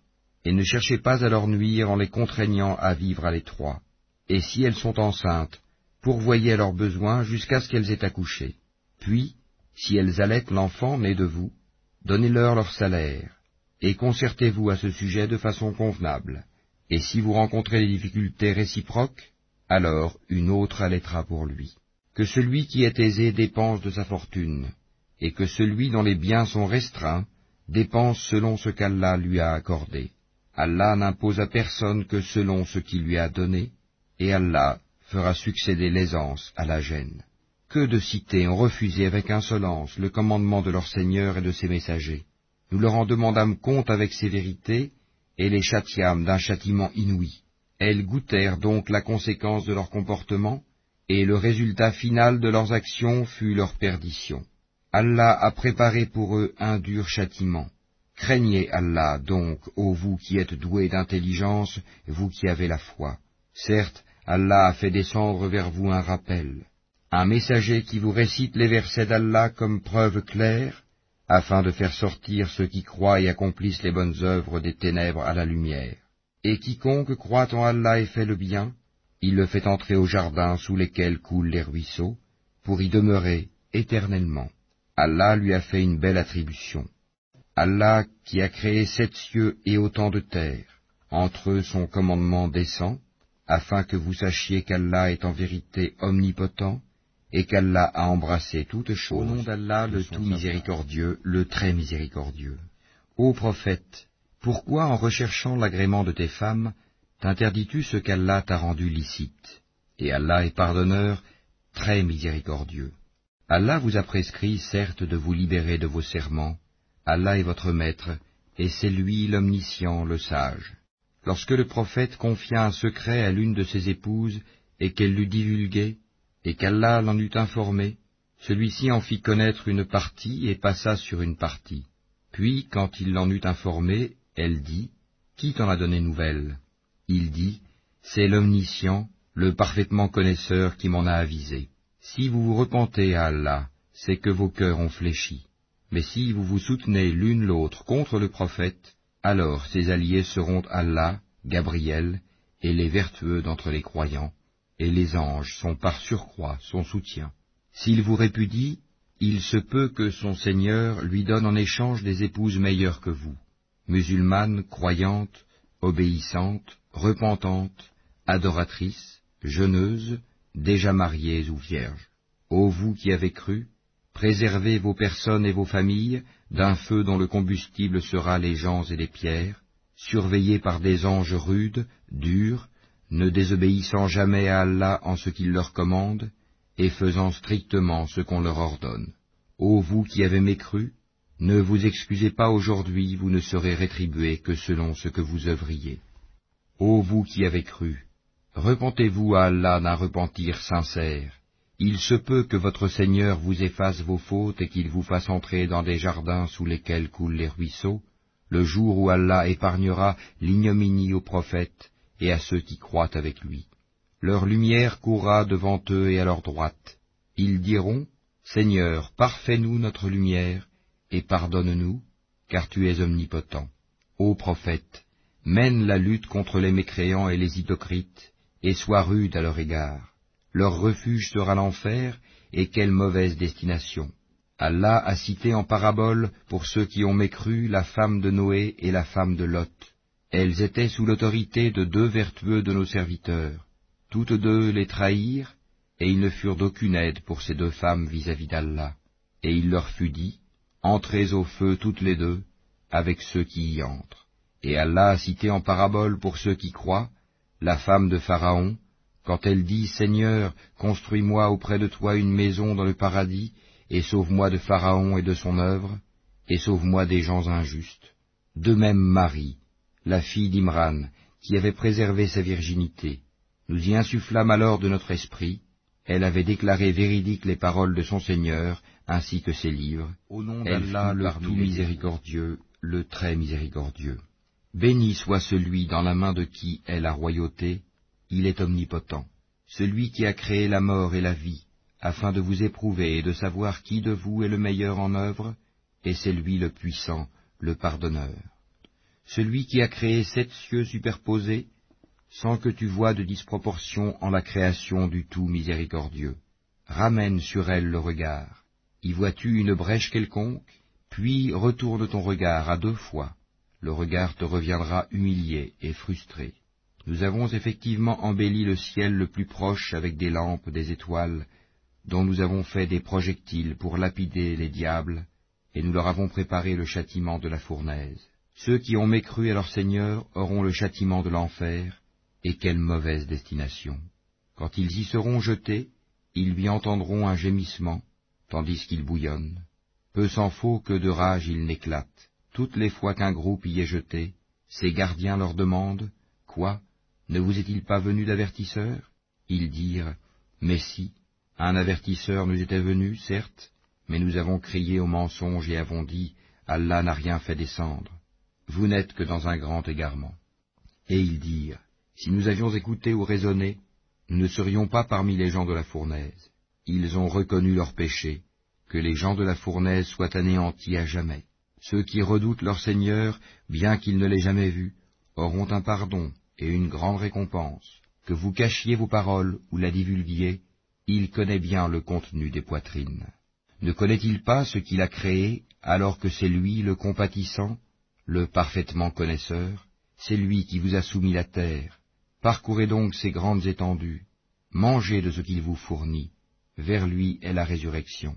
et ne cherchez pas à leur nuire en les contraignant à vivre à l'étroit. Et si elles sont enceintes, pourvoyez à leurs besoins jusqu'à ce qu'elles aient accouché. Puis, si elles allaitent l'enfant né de vous, donnez-leur leur salaire, et concertez-vous à ce sujet de façon convenable. Et si vous rencontrez des difficultés réciproques, alors une autre allaitera pour lui. Que celui qui est aisé dépense de sa fortune, et que celui dont les biens sont restreints dépense selon ce qu'Allah lui a accordé. Allah n'impose à personne que selon ce qu'il lui a donné, et Allah fera succéder l'aisance à la gêne. Que de cités ont refusé avec insolence le commandement de leur Seigneur et de ses messagers. Nous leur en demandâmes compte avec sévérité, et les châtiâmes d'un châtiment inouï. Elles goûtèrent donc la conséquence de leur comportement, et le résultat final de leurs actions fut leur perdition. Allah a préparé pour eux un dur châtiment. Craignez Allah donc, ô vous qui êtes doués d'intelligence, vous qui avez la foi. Certes, Allah a fait descendre vers vous un rappel, un messager qui vous récite les versets d'Allah comme preuve claire, afin de faire sortir ceux qui croient et accomplissent les bonnes œuvres des ténèbres à la lumière. Et quiconque croit en Allah et fait le bien, il le fait entrer au jardin sous lesquels coulent les ruisseaux, pour y demeurer éternellement. Allah lui a fait une belle attribution. Allah qui a créé sept cieux et autant de terres, entre eux son commandement descend, afin que vous sachiez qu'Allah est en vérité omnipotent, et qu'Allah a embrassé toutes choses. Au nom d'Allah, le tout miséricordieux, le très miséricordieux. Ô prophète, pourquoi en recherchant l'agrément de tes femmes, t'interdis-tu ce qu'Allah t'a rendu licite? Et Allah est pardonneur, très miséricordieux. Allah vous a prescrit, certes, de vous libérer de vos serments, Allah est votre maître, et c'est lui l'omniscient, le sage. Lorsque le prophète confia un secret à l'une de ses épouses, et qu'elle l'eut divulgué, et qu'Allah l'en eut informé, celui-ci en fit connaître une partie et passa sur une partie. Puis, quand il l'en eut informé, elle dit, Qui t'en a donné nouvelle? Il dit, C'est l'omniscient, le parfaitement connaisseur qui m'en a avisé. Si vous vous repentez à Allah, c'est que vos cœurs ont fléchi. Mais si vous vous soutenez l'une l'autre contre le prophète, alors ses alliés seront Allah, Gabriel, et les vertueux d'entre les croyants, et les anges sont par surcroît son soutien. S'il vous répudie, il se peut que son Seigneur lui donne en échange des épouses meilleures que vous, musulmanes, croyantes, obéissantes, repentantes, adoratrices, jeûneuses, déjà mariées ou vierges. Ô vous qui avez cru, préservez vos personnes et vos familles d'un feu dont le combustible sera les gens et les pierres, surveillés par des anges rudes, durs, ne désobéissant jamais à Allah en ce qu'il leur commande, et faisant strictement ce qu'on leur ordonne. Ô vous qui avez mécru, ne vous excusez pas aujourd'hui, vous ne serez rétribués que selon ce que vous œuvriez. Ô vous qui avez cru, repentez-vous à Allah d'un repentir sincère. Il se peut que votre Seigneur vous efface vos fautes et qu'il vous fasse entrer dans des jardins sous lesquels coulent les ruisseaux, le jour où Allah épargnera l'ignominie aux prophètes et à ceux qui croient avec lui. Leur lumière courra devant eux et à leur droite. Ils diront, Seigneur, parfais-nous notre lumière, et pardonne-nous, car tu es omnipotent. Ô prophète, mène la lutte contre les mécréants et les hypocrites, et sois rude à leur égard. Leur refuge sera l'enfer, et quelle mauvaise destination. Allah a cité en parabole, pour ceux qui ont mécru, la femme de Noé et la femme de Lot. Elles étaient sous l'autorité de deux vertueux de nos serviteurs. Toutes deux les trahirent, et ils ne furent d'aucune aide pour ces deux femmes vis-à-vis d'Allah. Et il leur fut dit, Entrez au feu toutes les deux, avec ceux qui y entrent. Et Allah a cité en parabole pour ceux qui croient, la femme de Pharaon, quand elle dit, Seigneur, construis-moi auprès de toi une maison dans le paradis, et sauve-moi de Pharaon et de son œuvre, et sauve-moi des gens injustes. De même Marie, la fille d'Imran, qui avait préservé sa virginité. Nous y insufflâmes alors de notre esprit, elle avait déclaré véridiques les paroles de son Seigneur, ainsi que ses livres. Au nom d'Allah, le tout miséricordieux, le très miséricordieux. Béni soit celui dans la main de qui est la royauté, il est omnipotent. Celui qui a créé la mort et la vie, afin de vous éprouver et de savoir qui de vous est le meilleur en œuvre, et c'est lui le puissant, le pardonneur. Celui qui a créé sept cieux superposés, sans que tu vois de disproportion en la création du tout miséricordieux. Ramène sur elle le regard. Y vois-tu une brèche quelconque? Puis retourne ton regard à deux fois. Le regard te reviendra humilié et frustré. Nous avons effectivement embelli le ciel le plus proche avec des lampes, des étoiles, dont nous avons fait des projectiles pour lapider les diables, et nous leur avons préparé le châtiment de la fournaise. Ceux qui ont mécru à leur Seigneur auront le châtiment de l'enfer, et quelle mauvaise destination. Quand ils y seront jetés, ils lui entendront un gémissement, tandis qu'ils bouillonnent. Peu s'en faut que de rage ils n'éclatent. Toutes les fois qu'un groupe y est jeté, ses gardiens leur demandent, Quoi? Ne vous est-il pas venu d'avertisseur? Ils dirent, Mais si, un avertisseur nous était venu, certes, mais nous avons crié au mensonge et avons dit, Allah n'a rien fait descendre. Vous n'êtes que dans un grand égarement. Et ils dirent, si nous avions écouté ou raisonné, nous ne serions pas parmi les gens de la fournaise. Ils ont reconnu leur péché, que les gens de la fournaise soient anéantis à jamais. Ceux qui redoutent leur Seigneur, bien qu'ils ne l'aient jamais vu, auront un pardon et une grande récompense. Que vous cachiez vos paroles ou la divulguiez, il connaît bien le contenu des poitrines. Ne connaît-il pas ce qu'il a créé, alors que c'est lui le compatissant, le parfaitement connaisseur? C'est lui qui vous a soumis la terre, Parcourez donc ces grandes étendues, mangez de ce qu'il vous fournit, vers lui est la résurrection.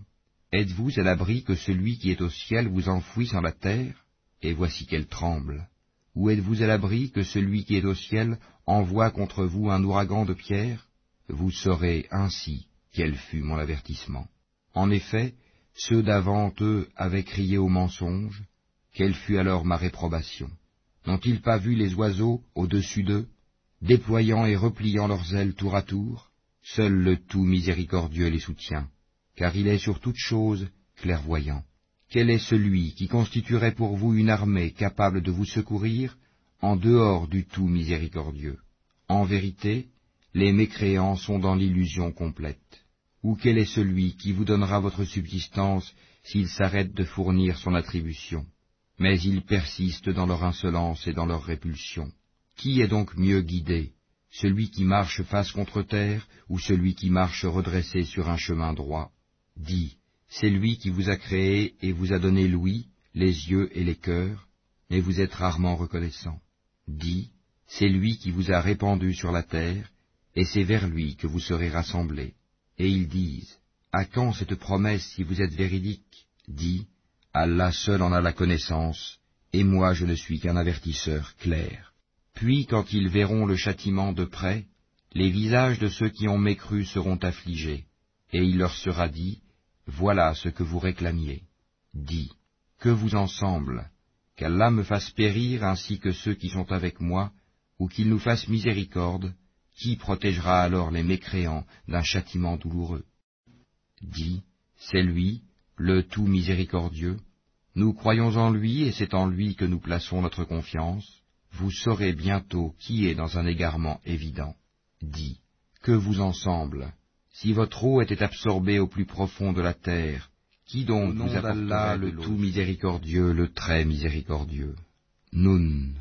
Êtes-vous à l'abri que celui qui est au ciel vous enfouisse en la terre, et voici qu'elle tremble. Ou êtes-vous à l'abri que celui qui est au ciel envoie contre vous un ouragan de pierre? Vous saurez ainsi quel fut mon avertissement. En effet, ceux d'avant eux avaient crié au mensonge, quelle fut alors ma réprobation? N'ont-ils pas vu les oiseaux au-dessus d'eux déployant et repliant leurs ailes tour à tour, seul le tout miséricordieux les soutient, car il est sur toute chose clairvoyant. Quel est celui qui constituerait pour vous une armée capable de vous secourir en dehors du tout miséricordieux? En vérité, les mécréants sont dans l'illusion complète. Ou quel est celui qui vous donnera votre subsistance s'il s'arrête de fournir son attribution? Mais ils persistent dans leur insolence et dans leur répulsion. Qui est donc mieux guidé, celui qui marche face contre terre ou celui qui marche redressé sur un chemin droit? Dis, c'est lui qui vous a créé et vous a donné l'ouïe, les yeux et les cœurs, mais vous êtes rarement reconnaissant. Dis, c'est lui qui vous a répandu sur la terre, et c'est vers lui que vous serez rassemblés. Et ils disent, à quand cette promesse si vous êtes véridique? Dis, Allah seul en a la connaissance, et moi je ne suis qu'un avertisseur clair. Puis, quand ils verront le châtiment de près, les visages de ceux qui ont mécru seront affligés, et il leur sera dit, Voilà ce que vous réclamiez. Dis, que vous ensemble, qu'Allah me fasse périr ainsi que ceux qui sont avec moi, ou qu'il nous fasse miséricorde, qui protégera alors les mécréants d'un châtiment douloureux? Dis, c'est lui, le tout miséricordieux, nous croyons en lui et c'est en lui que nous plaçons notre confiance, vous saurez bientôt qui est dans un égarement évident. Dis, que vous ensemble, si votre eau était absorbée au plus profond de la terre, qui donc vous apporterait le tout miséricordieux, le très miséricordieux Nun,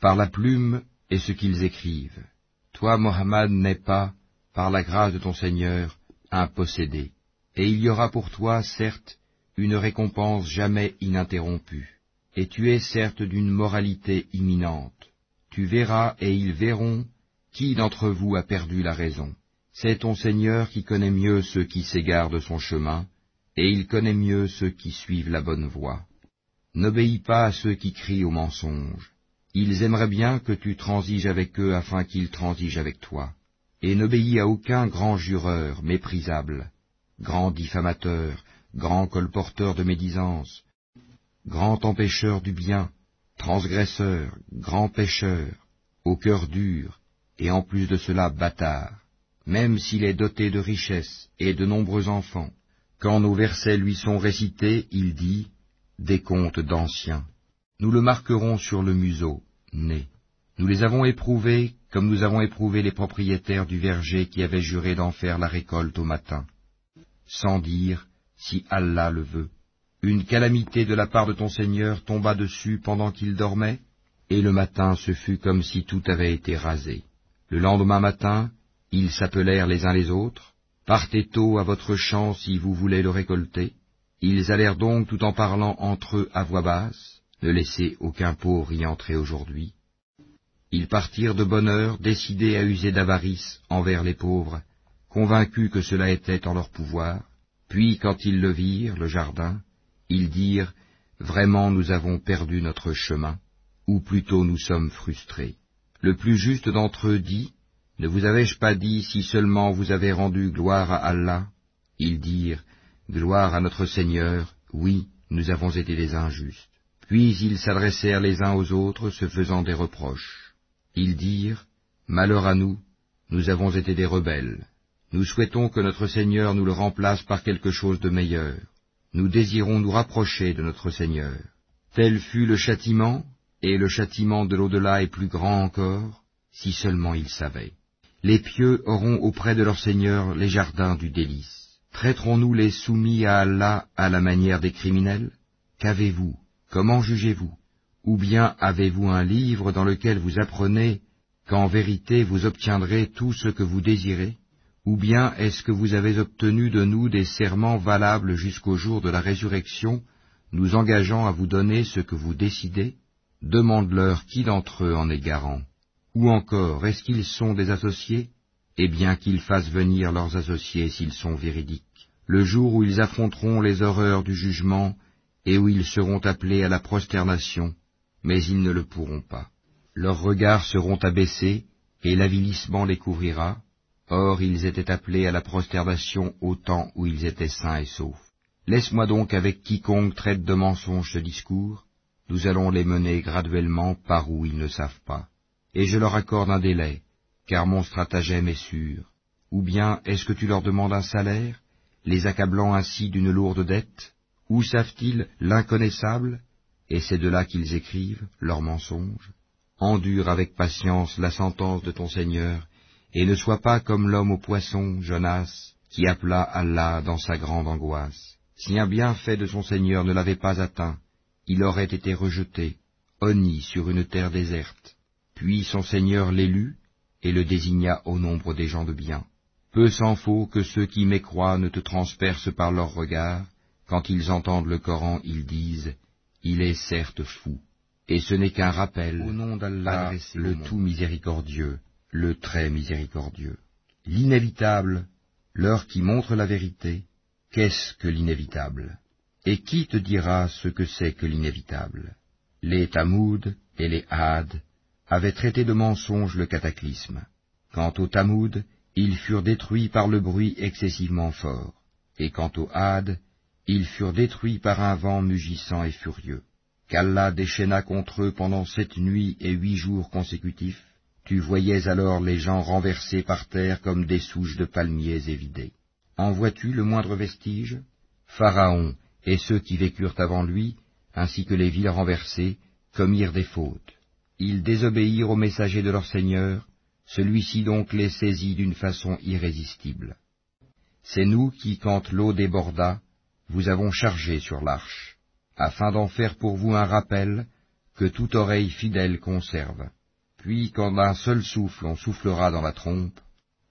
par la plume et ce qu'ils écrivent. Toi, Mohammed, n'es pas, par la grâce de ton Seigneur, un possédé, et il y aura pour toi, certes, une récompense jamais ininterrompue et tu es certes d'une moralité imminente. Tu verras et ils verront qui d'entre vous a perdu la raison. C'est ton Seigneur qui connaît mieux ceux qui s'égarent de son chemin, et il connaît mieux ceux qui suivent la bonne voie. N'obéis pas à ceux qui crient au mensonge. Ils aimeraient bien que tu transiges avec eux afin qu'ils transigent avec toi. Et n'obéis à aucun grand jureur méprisable, grand diffamateur, grand colporteur de médisance, grand empêcheur du bien, transgresseur, grand pécheur, au cœur dur, et en plus de cela bâtard, même s'il est doté de richesses et de nombreux enfants. Quand nos versets lui sont récités, il dit, des contes d'anciens. Nous le marquerons sur le museau, né. Nous les avons éprouvés comme nous avons éprouvé les propriétaires du verger qui avaient juré d'en faire la récolte au matin, sans dire, si Allah le veut. Une calamité de la part de ton Seigneur tomba dessus pendant qu'il dormait, et le matin ce fut comme si tout avait été rasé. Le lendemain matin, ils s'appelèrent les uns les autres, Partez tôt à votre champ si vous voulez le récolter. Ils allèrent donc tout en parlant entre eux à voix basse, ne laissez aucun pauvre y entrer aujourd'hui. Ils partirent de bonne heure, décidés à user d'avarice envers les pauvres, convaincus que cela était en leur pouvoir. Puis, quand ils le virent, le jardin, ils dirent, Vraiment nous avons perdu notre chemin, ou plutôt nous sommes frustrés. Le plus juste d'entre eux dit, Ne vous avais-je pas dit si seulement vous avez rendu gloire à Allah? Ils dirent, Gloire à notre Seigneur, oui, nous avons été les injustes. Puis ils s'adressèrent les uns aux autres, se faisant des reproches. Ils dirent, Malheur à nous, nous avons été des rebelles. Nous souhaitons que notre Seigneur nous le remplace par quelque chose de meilleur. Nous désirons nous rapprocher de notre Seigneur. Tel fut le châtiment, et le châtiment de l'au-delà est plus grand encore, si seulement ils savaient. Les pieux auront auprès de leur Seigneur les jardins du délice. Traiterons-nous les soumis à Allah à la manière des criminels? Qu'avez-vous? Comment jugez-vous? Ou bien avez-vous un livre dans lequel vous apprenez qu'en vérité vous obtiendrez tout ce que vous désirez? Ou bien est-ce que vous avez obtenu de nous des serments valables jusqu'au jour de la résurrection, nous engageant à vous donner ce que vous décidez? Demande-leur qui d'entre eux en est garant. Ou encore, est-ce qu'ils sont des associés? Et bien qu'ils fassent venir leurs associés s'ils sont véridiques, le jour où ils affronteront les horreurs du jugement et où ils seront appelés à la prosternation, mais ils ne le pourront pas. Leurs regards seront abaissés, et l'avilissement les couvrira, or ils étaient appelés à la prosternation au temps où ils étaient sains et saufs. Laisse-moi donc avec quiconque traite de mensonge ce discours, nous allons les mener graduellement par où ils ne savent pas, et je leur accorde un délai, car mon stratagème est sûr. Ou bien est-ce que tu leur demandes un salaire, les accablant ainsi d'une lourde dette? Ou savent-ils l'inconnaissable Et c'est de là qu'ils écrivent leurs mensonges? Endure avec patience la sentence de ton Seigneur, et ne sois pas comme l'homme au poisson, Jonas, qui appela Allah dans sa grande angoisse. Si un bienfait de son Seigneur ne l'avait pas atteint, il aurait été rejeté, honni sur une terre déserte. Puis son Seigneur l'élut, et le désigna au nombre des gens de bien. Peu s'en faut que ceux qui mécroient ne te transpercent par leurs regards, quand ils entendent le Coran, ils disent Il est certes fou. Et ce n'est qu'un rappel au nom d'Allah, le tout miséricordieux, le très miséricordieux. L'inévitable, l'heure qui montre la vérité, qu'est-ce que l'inévitable? Et qui te dira ce que c'est que l'inévitable? Les Tamoud et les Had avait traité de mensonge le cataclysme. Quant aux Tamoud, ils furent détruits par le bruit excessivement fort, et quant aux Had, ils furent détruits par un vent mugissant et furieux. Qu'Allah déchaîna contre eux pendant sept nuits et huit jours consécutifs, tu voyais alors les gens renversés par terre comme des souches de palmiers évidées. En vois-tu le moindre vestige? Pharaon et ceux qui vécurent avant lui, ainsi que les villes renversées, commirent des fautes. Ils désobéirent au messager de leur Seigneur, celui-ci donc les saisit d'une façon irrésistible. C'est nous qui, quand l'eau déborda, vous avons chargé sur l'arche, afin d'en faire pour vous un rappel que toute oreille fidèle conserve. Puis quand d'un seul souffle on soufflera dans la trompe,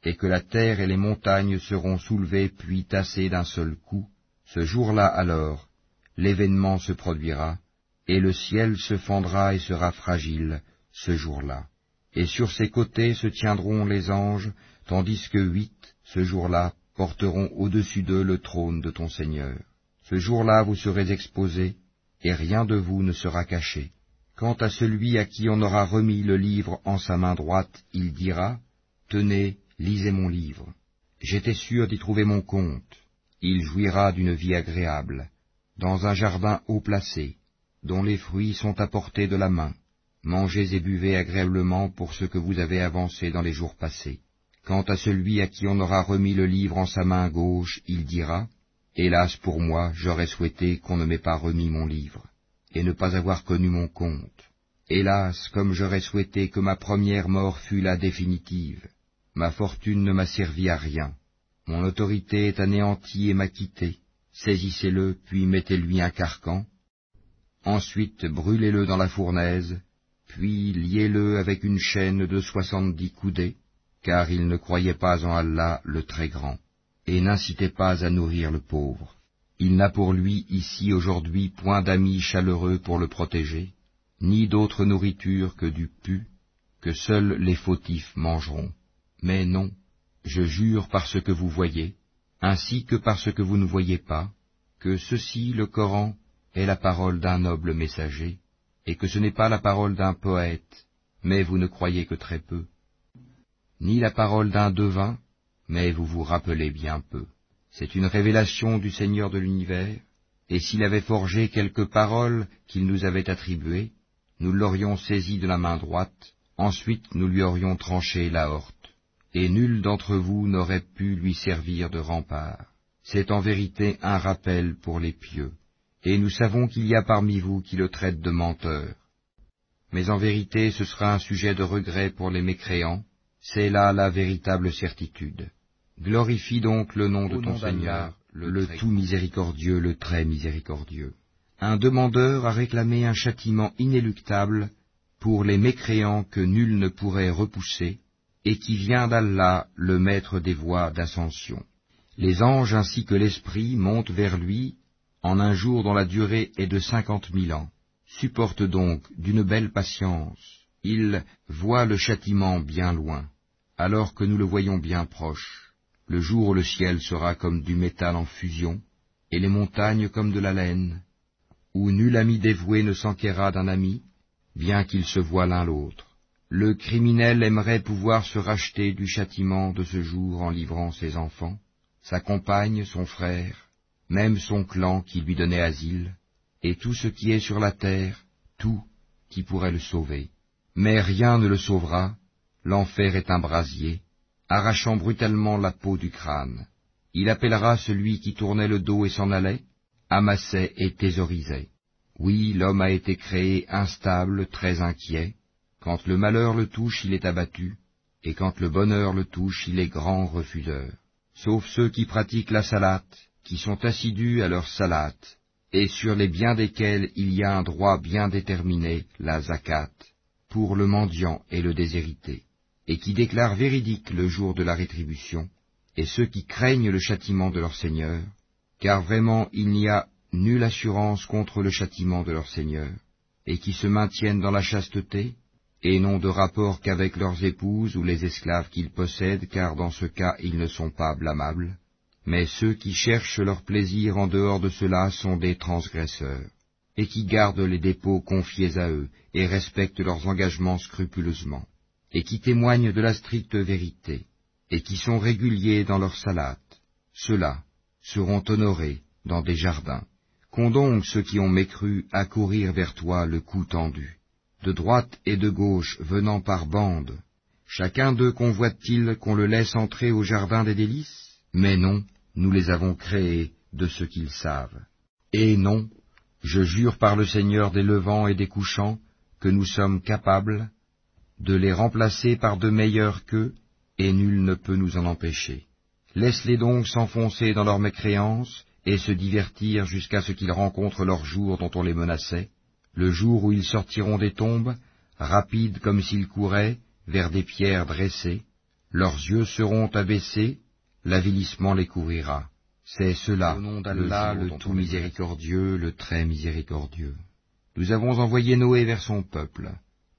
et que la terre et les montagnes seront soulevées puis tassées d'un seul coup, ce jour-là alors, l'événement se produira, et le ciel se fendra et sera fragile ce jour-là. et sur ses côtés se tiendront les anges, tandis que huit, ce jour-là, porteront au-dessus d'eux le trône de ton Seigneur. Ce jour-là vous serez exposés, et rien de vous ne sera caché. Quant à celui à qui on aura remis le livre en sa main droite, il dira, Tenez, lisez mon livre. J'étais sûr d'y trouver mon compte. Il jouira d'une vie agréable, dans un jardin haut placé, dont les fruits sont apportés de la main. Mangez et buvez agréablement pour ce que vous avez avancé dans les jours passés. Quant à celui à qui on aura remis le livre en sa main gauche, il dira, Hélas pour moi, j'aurais souhaité qu'on ne m'ait pas remis mon livre, et ne pas avoir connu mon compte. Hélas, comme j'aurais souhaité que ma première mort fût la définitive. Ma fortune ne m'a servi à rien. Mon autorité est anéantie et m'a quitté. Saisissez-le, puis mettez-lui un carcan. Ensuite brûlez-le dans la fournaise, puis liez-le avec une chaîne de soixante-dix coudées, car il ne croyait pas en Allah le très grand, et n'incitait pas à nourrir le pauvre. Il n'a pour lui ici aujourd'hui point d'amis chaleureux pour le protéger, ni d'autre nourriture que du pu, que seuls les fautifs mangeront. Mais non, je jure par ce que vous voyez, ainsi que par ce que vous ne voyez pas, que ceci, le Coran, est la parole d'un noble messager, et que ce n'est pas la parole d'un poète, mais vous ne croyez que très peu, ni la parole d'un devin, mais vous vous rappelez bien peu. C'est une révélation du Seigneur de l'univers, et s'il avait forgé quelques paroles qu'il nous avait attribuées, nous l'aurions saisi de la main droite, ensuite nous lui aurions tranché la horte, et nul d'entre vous n'aurait pu lui servir de rempart. C'est en vérité un rappel pour les pieux, et nous savons qu'il y a parmi vous qui le traitent de menteur. Mais en vérité ce sera un sujet de regret pour les mécréants, c'est là la véritable certitude. Glorifie donc le nom de ton Seigneur, le tout miséricordieux, le très miséricordieux un demandeur a réclamé un châtiment inéluctable pour les mécréants que nul ne pourrait repousser, et qui vient d'Allah, le maître des voies d'ascension. Les anges ainsi que l'Esprit montent vers lui en un jour dont la durée est de cinquante mille ans. Supporte donc d'une belle patience. Il voit le châtiment bien loin, alors que nous le voyons bien proche, le jour où le ciel sera comme du métal en fusion, et les montagnes comme de la laine, où nul ami dévoué ne s'enquérera d'un ami, bien qu'ils se voient l'un l'autre. Le criminel aimerait pouvoir se racheter du châtiment de ce jour en livrant ses enfants, sa compagne, son frère, même son clan qui lui donnait asile, et tout ce qui est sur la terre, tout qui pourrait le sauver. Mais rien ne le sauvera, l'enfer est un brasier, arrachant brutalement la peau du crâne. Il appellera celui qui tournait le dos et s'en allait, amassait et thésaurisait. Oui, l'homme a été créé instable, très inquiet. Quand le malheur le touche, il est abattu, et quand le bonheur le touche, il est grand refuseur. Sauf ceux qui pratiquent la salate, qui sont assidus à leur salate, et sur les biens desquels il y a un droit bien déterminé, la zakat, pour le mendiant et le déshérité, et qui déclarent véridique le jour de la rétribution, et ceux qui craignent le châtiment de leur Seigneur, car vraiment il n'y a nulle assurance contre le châtiment de leur Seigneur, et qui se maintiennent dans la chasteté, et n'ont de rapport qu'avec leurs épouses ou les esclaves qu'ils possèdent, car dans ce cas ils ne sont pas blâmables, mais ceux qui cherchent leur plaisir en dehors de cela sont des transgresseurs, et qui gardent les dépôts confiés à eux, et respectent leurs engagements scrupuleusement, et qui témoignent de la stricte vérité, et qui sont réguliers dans leur salate. Ceux-là, seront honorés dans des jardins. Qu'ont donc ceux qui ont mécru à courir vers toi le cou tendu, de droite et de gauche venant par bande. Chacun d'eux convoite-t-il qu'on le laisse entrer au jardin des délices? Mais non, nous les avons créés de ce qu'ils savent. Et non, je jure par le Seigneur des levants et des couchants que nous sommes capables de les remplacer par de meilleurs qu'eux, et nul ne peut nous en empêcher. Laisse-les donc s'enfoncer dans leur mécréance et se divertir jusqu'à ce qu'ils rencontrent leur jour dont on les menaçait, le jour où ils sortiront des tombes, rapides comme s'ils couraient, vers des pierres dressées, leurs yeux seront abaissés, l'avilissement les couvrira. C'est cela, au nom d'Allah, le, le tout miséricordieux, le très miséricordieux. Nous avons envoyé Noé vers son peuple.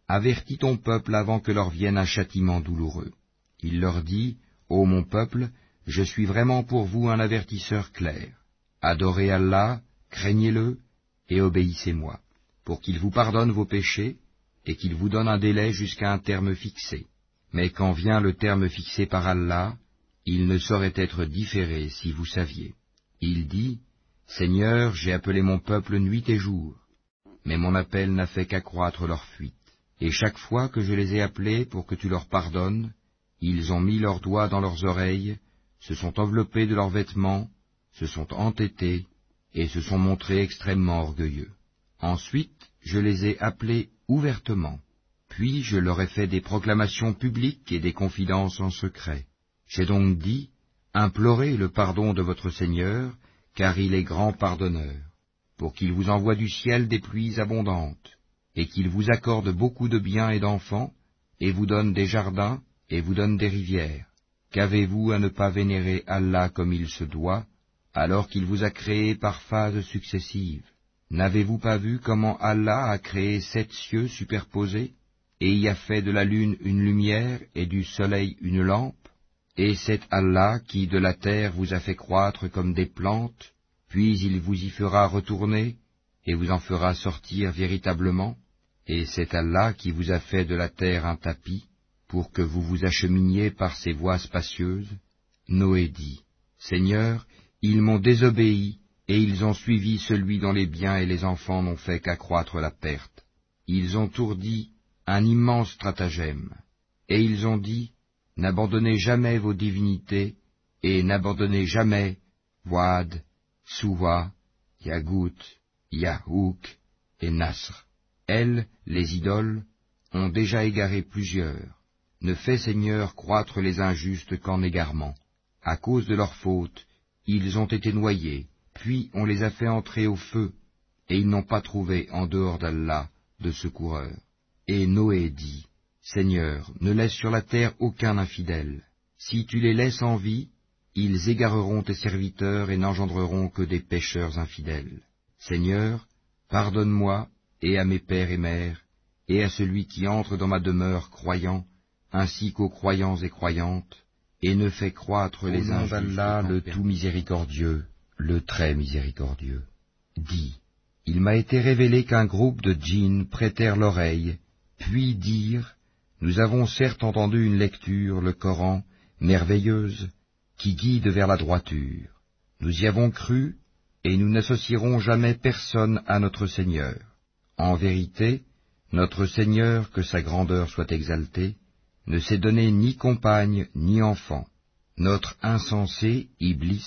Avertis ton peuple avant que leur vienne un châtiment douloureux. Il leur dit, Ô mon peuple, je suis vraiment pour vous un avertisseur clair. Adorez Allah, craignez-le, et obéissez-moi, pour qu'il vous pardonne vos péchés, et qu'il vous donne un délai jusqu'à un terme fixé. Mais quand vient le terme fixé par Allah, il ne saurait être différé si vous saviez. Il dit, Seigneur, j'ai appelé mon peuple nuit et jour, mais mon appel n'a fait qu'accroître leur fuite. Et chaque fois que je les ai appelés pour que tu leur pardonnes, ils ont mis leurs doigts dans leurs oreilles, se sont enveloppés de leurs vêtements, se sont entêtés, et se sont montrés extrêmement orgueilleux. Ensuite, je les ai appelés ouvertement, puis je leur ai fait des proclamations publiques et des confidences en secret. J'ai donc dit, implorez le pardon de votre Seigneur, car il est grand pardonneur, pour qu'il vous envoie du ciel des pluies abondantes, et qu'il vous accorde beaucoup de biens et d'enfants, et vous donne des jardins, et vous donne des rivières. Qu'avez-vous à ne pas vénérer Allah comme il se doit, alors qu'il vous a créé par phases successives? N'avez-vous pas vu comment Allah a créé sept cieux superposés, et y a fait de la lune une lumière et du soleil une lampe? Et c'est Allah qui de la terre vous a fait croître comme des plantes, puis il vous y fera retourner, et vous en fera sortir véritablement, et c'est Allah qui vous a fait de la terre un tapis, pour que vous vous acheminiez par ces voies spacieuses Noé dit, Seigneur, ils m'ont désobéi, et ils ont suivi celui dont les biens et les enfants n'ont fait qu'accroître la perte. Ils ont ourdi un immense stratagème, et ils ont dit, N'abandonnez jamais vos divinités, et n'abandonnez jamais Wad, Souva, Yagout, Yahouk et Nasr. Elles, les idoles, ont déjà égaré plusieurs. Ne fais, Seigneur, croître les injustes qu'en égarement. À cause de leur faute, ils ont été noyés, puis on les a fait entrer au feu, et ils n'ont pas trouvé en dehors d'Allah de secoureur. Et Noé dit, Seigneur, ne laisse sur la terre aucun infidèle. Si tu les laisses en vie, ils égareront tes serviteurs et n'engendreront que des pécheurs infidèles. Seigneur, pardonne-moi, et à mes pères et mères, et à celui qui entre dans ma demeure croyant, ainsi qu'aux croyants et croyantes, et ne fais croître les injustes. d'Allah, le tout miséricordieux, le très miséricordieux. Dis, il m'a été révélé qu'un groupe de djinns prêtèrent l'oreille, puis dirent, nous avons certes entendu une lecture, le Coran, merveilleuse, qui guide vers la droiture. Nous y avons cru, et nous n'associerons jamais personne à notre Seigneur. En vérité, notre Seigneur, que sa grandeur soit exaltée, ne s'est donné ni compagne ni enfant. Notre insensé, Iblis,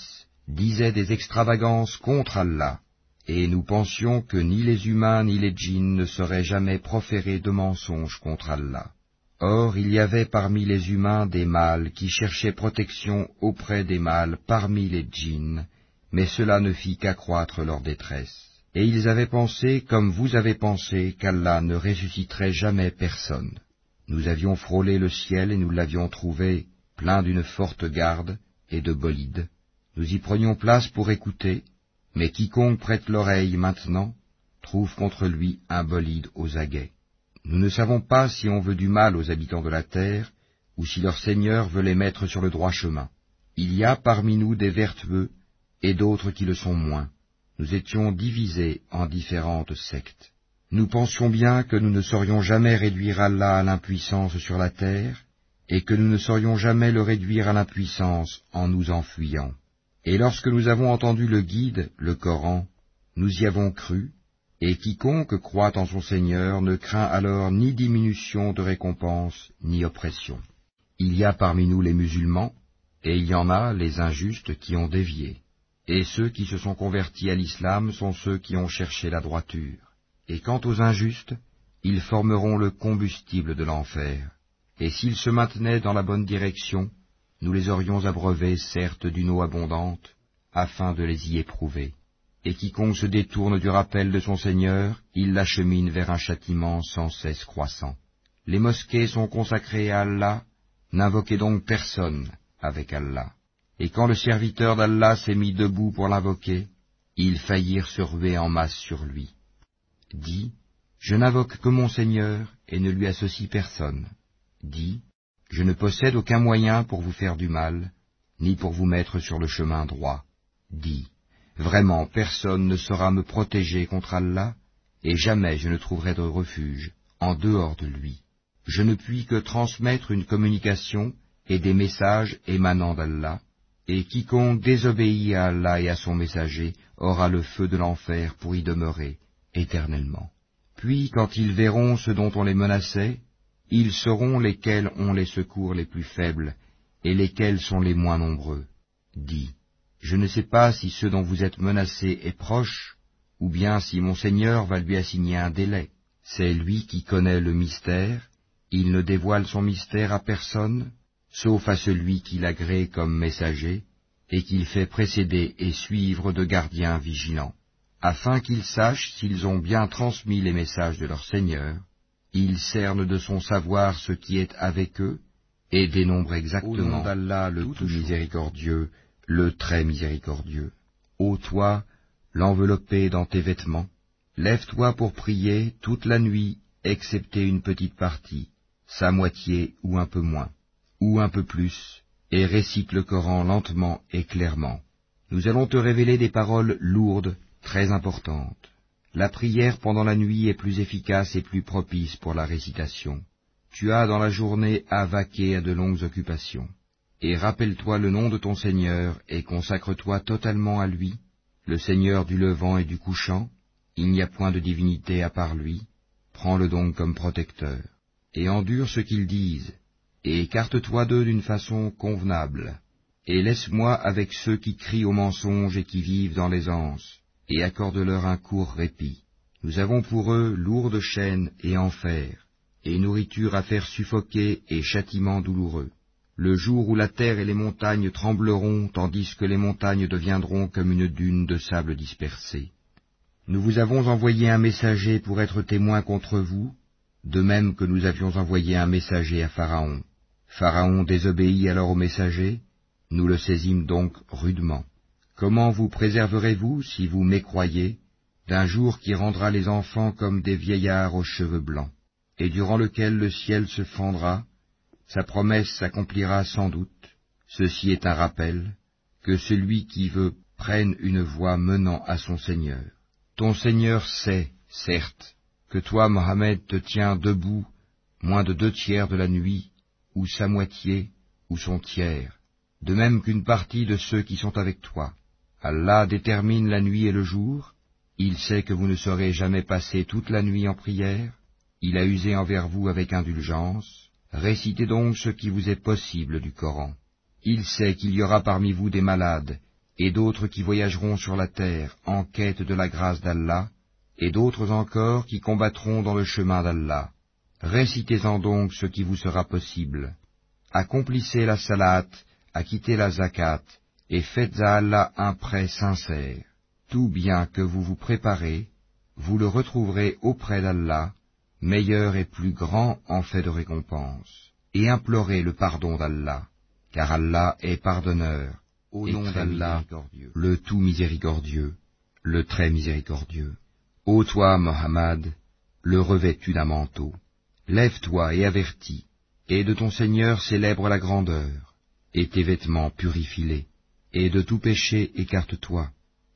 disait des extravagances contre Allah, et nous pensions que ni les humains ni les djinns ne seraient jamais proférés de mensonges contre Allah. Or il y avait parmi les humains des mâles qui cherchaient protection auprès des mâles parmi les djinns, mais cela ne fit qu'accroître leur détresse. Et ils avaient pensé, comme vous avez pensé, qu'Allah ne ressusciterait jamais personne. Nous avions frôlé le ciel et nous l'avions trouvé plein d'une forte garde et de bolides. Nous y prenions place pour écouter, mais quiconque prête l'oreille maintenant trouve contre lui un bolide aux aguets. Nous ne savons pas si on veut du mal aux habitants de la terre, ou si leur Seigneur veut les mettre sur le droit chemin. Il y a parmi nous des vertueux, et d'autres qui le sont moins. Nous étions divisés en différentes sectes. Nous pensions bien que nous ne saurions jamais réduire Allah à l'impuissance sur la terre, et que nous ne saurions jamais le réduire à l'impuissance en nous enfuyant. Et lorsque nous avons entendu le guide, le Coran, nous y avons cru, et quiconque croit en son Seigneur ne craint alors ni diminution de récompense, ni oppression. Il y a parmi nous les musulmans, et il y en a les injustes qui ont dévié. Et ceux qui se sont convertis à l'islam sont ceux qui ont cherché la droiture. Et quant aux injustes, ils formeront le combustible de l'enfer. Et s'ils se maintenaient dans la bonne direction, nous les aurions abreuvés certes d'une eau abondante, afin de les y éprouver. Et quiconque se détourne du rappel de son Seigneur, il l'achemine vers un châtiment sans cesse croissant. Les mosquées sont consacrées à Allah, n'invoquez donc personne avec Allah. Et quand le serviteur d'Allah s'est mis debout pour l'invoquer, ils faillirent se ruer en masse sur lui. Dis, Je n'invoque que mon Seigneur et ne lui associe personne. Dis, je ne possède aucun moyen pour vous faire du mal, ni pour vous mettre sur le chemin droit. Dis, vraiment personne ne saura me protéger contre Allah, et jamais je ne trouverai de refuge en dehors de lui. Je ne puis que transmettre une communication et des messages émanant d'Allah, et quiconque désobéit à Allah et à son messager aura le feu de l'enfer pour y demeurer éternellement. Puis, quand ils verront ce dont on les menaçait, ils sauront lesquels ont les secours les plus faibles et lesquels sont les moins nombreux. Je ne sais pas si ce dont vous êtes menacé est proche, ou bien si mon Seigneur va lui assigner un délai. C'est lui qui connaît le mystère, il ne dévoile son mystère à personne, sauf à celui qu'il agrée comme messager, et qu'il fait précéder et suivre de gardiens vigilants, afin qu'ils sachent s'ils ont bien transmis les messages de leur Seigneur, il cerne de son savoir ce qui est avec eux, et dénombre exactement d'Allah le tout miséricordieux, le très miséricordieux. Ô toi, l'enveloppé dans tes vêtements, lève-toi pour prier toute la nuit, excepté une petite partie, sa moitié ou un peu moins ou un peu plus, et récite le Coran lentement et clairement. Nous allons te révéler des paroles lourdes, très importantes. La prière pendant la nuit est plus efficace et plus propice pour la récitation. Tu as dans la journée à vaquer à de longues occupations. Et rappelle-toi le nom de ton Seigneur et consacre-toi totalement à lui, le Seigneur du levant et du couchant. Il n'y a point de divinité à part lui. Prends-le donc comme protecteur. Et endure ce qu'ils disent, et écarte-toi d'eux d'une façon convenable, et laisse-moi avec ceux qui crient au mensonge et qui vivent dans l'aisance, et accorde-leur un court répit. Nous avons pour eux lourdes chaînes et enfer, et nourriture à faire suffoquer et châtiment douloureux. Le jour où la terre et les montagnes trembleront, tandis que les montagnes deviendront comme une dune de sable dispersé. Nous vous avons envoyé un messager pour être témoin contre vous, de même que nous avions envoyé un messager à Pharaon. Pharaon désobéit alors au messager, nous le saisîmes donc rudement. Comment vous préserverez-vous, si vous mécroyez, d'un jour qui rendra les enfants comme des vieillards aux cheveux blancs, et durant lequel le ciel se fendra, sa promesse s'accomplira sans doute, ceci est un rappel, que celui qui veut prenne une voie menant à son Seigneur. Ton Seigneur sait, certes, que toi, Mohammed, te tiens debout moins de deux tiers de la nuit, ou sa moitié, ou son tiers, de même qu'une partie de ceux qui sont avec toi. Allah détermine la nuit et le jour, il sait que vous ne saurez jamais passer toute la nuit en prière, il a usé envers vous avec indulgence, récitez donc ce qui vous est possible du Coran. Il sait qu'il y aura parmi vous des malades, et d'autres qui voyageront sur la terre en quête de la grâce d'Allah, et d'autres encore qui combattront dans le chemin d'Allah. Récitez-en donc ce qui vous sera possible. Accomplissez la salat, acquittez la zakat, et faites à Allah un prêt sincère. Tout bien que vous vous préparez, vous le retrouverez auprès d'Allah, meilleur et plus grand en fait de récompense. Et implorez le pardon d'Allah, car Allah est pardonneur, au nom d'Allah, le tout miséricordieux, le très miséricordieux. Ô toi, Mohammed, le revêtu d'un manteau. Lève-toi et avertis, et de ton Seigneur célèbre la grandeur, et tes vêtements purifie-les, et de tout péché écarte-toi,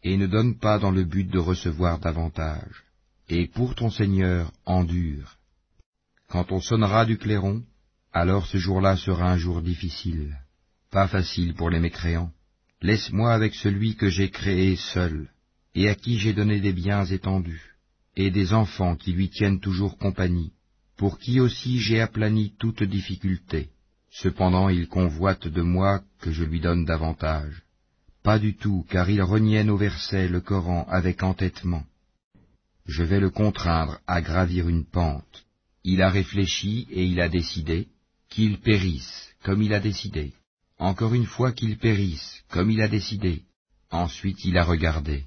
et ne donne pas dans le but de recevoir davantage, et pour ton Seigneur endure. Quand on sonnera du clairon, alors ce jour-là sera un jour difficile, pas facile pour les mécréants. Laisse-moi avec celui que j'ai créé seul, et à qui j'ai donné des biens étendus, et des enfants qui lui tiennent toujours compagnie, pour qui aussi j'ai aplani toute difficulté. Cependant il convoite de moi que je lui donne davantage. Pas du tout, car il renienne au verset le Coran avec entêtement. Je vais le contraindre à gravir une pente. Il a réfléchi et il a décidé qu'il périsse comme il a décidé. Encore une fois qu'il périsse comme il a décidé. Ensuite il a regardé,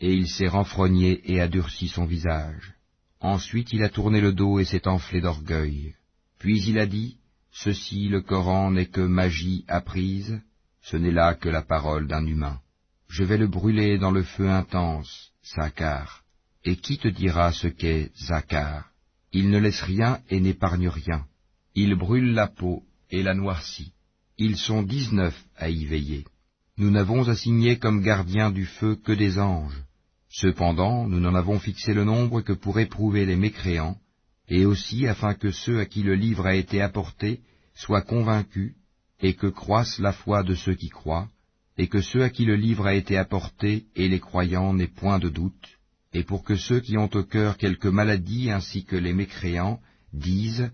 et il s'est renfrogné et a durci son visage. Ensuite il a tourné le dos et s'est enflé d'orgueil. Puis il a dit, Ceci, le Coran n'est que magie apprise, ce n'est là que la parole d'un humain. Je vais le brûler dans le feu intense, Sakar, Et qui te dira ce qu'est Zakkar Il ne laisse rien et n'épargne rien. Il brûle la peau et la noircit. Ils sont dix-neuf à y veiller. Nous n'avons assigné comme gardiens du feu que des anges. Cependant, nous n'en avons fixé le nombre que pour éprouver les mécréants, et aussi afin que ceux à qui le livre a été apporté soient convaincus, et que croisse la foi de ceux qui croient, et que ceux à qui le livre a été apporté et les croyants n'aient point de doute, et pour que ceux qui ont au cœur quelque maladie ainsi que les mécréants disent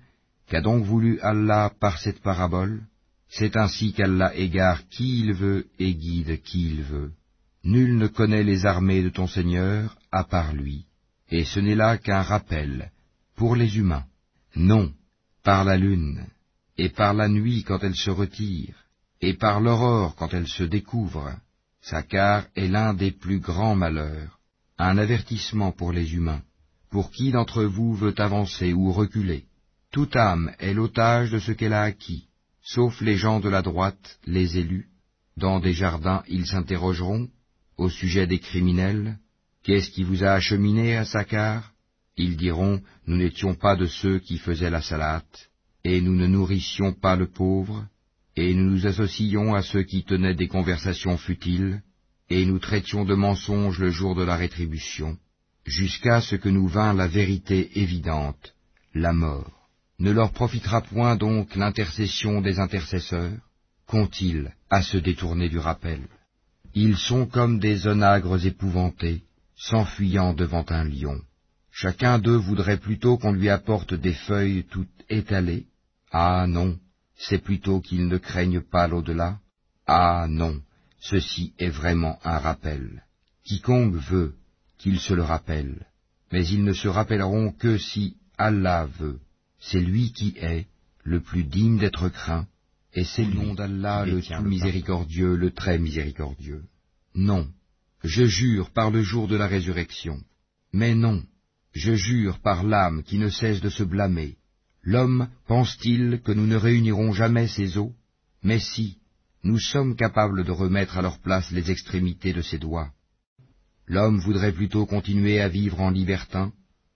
Qu'a donc voulu Allah par cette parabole? C'est ainsi qu'Allah égare qui il veut et guide qui il veut. Nul ne connaît les armées de ton Seigneur à part lui, et ce n'est là qu'un rappel pour les humains. Non, par la lune, et par la nuit quand elle se retire, et par l'aurore quand elle se découvre. Sakar est l'un des plus grands malheurs, un avertissement pour les humains. Pour qui d'entre vous veut avancer ou reculer Toute âme est l'otage de ce qu'elle a acquis, sauf les gens de la droite, les élus. Dans des jardins, ils s'interrogeront au sujet des criminels. Qu'est-ce qui vous a acheminé à Sakar Ils diront, nous n'étions pas de ceux qui faisaient la salate, et nous ne nourrissions pas le pauvre, et nous nous associons à ceux qui tenaient des conversations futiles, et nous traitions de mensonges le jour de la rétribution, jusqu'à ce que nous vînt la vérité évidente, la mort. Ne leur profitera point donc l'intercession des intercesseurs Qu'ont-ils à se détourner du rappel Ils sont comme des onagres épouvantés, s'enfuyant devant un lion. Chacun d'eux voudrait plutôt qu'on lui apporte des feuilles toutes étalées. Ah non, c'est plutôt qu'ils ne craignent pas l'au-delà Ah non, ceci est vraiment un rappel. Quiconque veut qu'il se le rappelle, mais ils ne se rappelleront que si Allah veut. C'est lui qui est le plus digne d'être craint, et c'est le nom d'Allah le tout miséricordieux, le très miséricordieux. Non, je jure par le jour de la résurrection. Mais non, je jure par l'âme qui ne cesse de se blâmer, L'homme pense-t-il que nous ne réunirons jamais ses os? Mais si, nous sommes capables de remettre à leur place les extrémités de ses doigts. L'homme voudrait plutôt continuer à vivre en libertin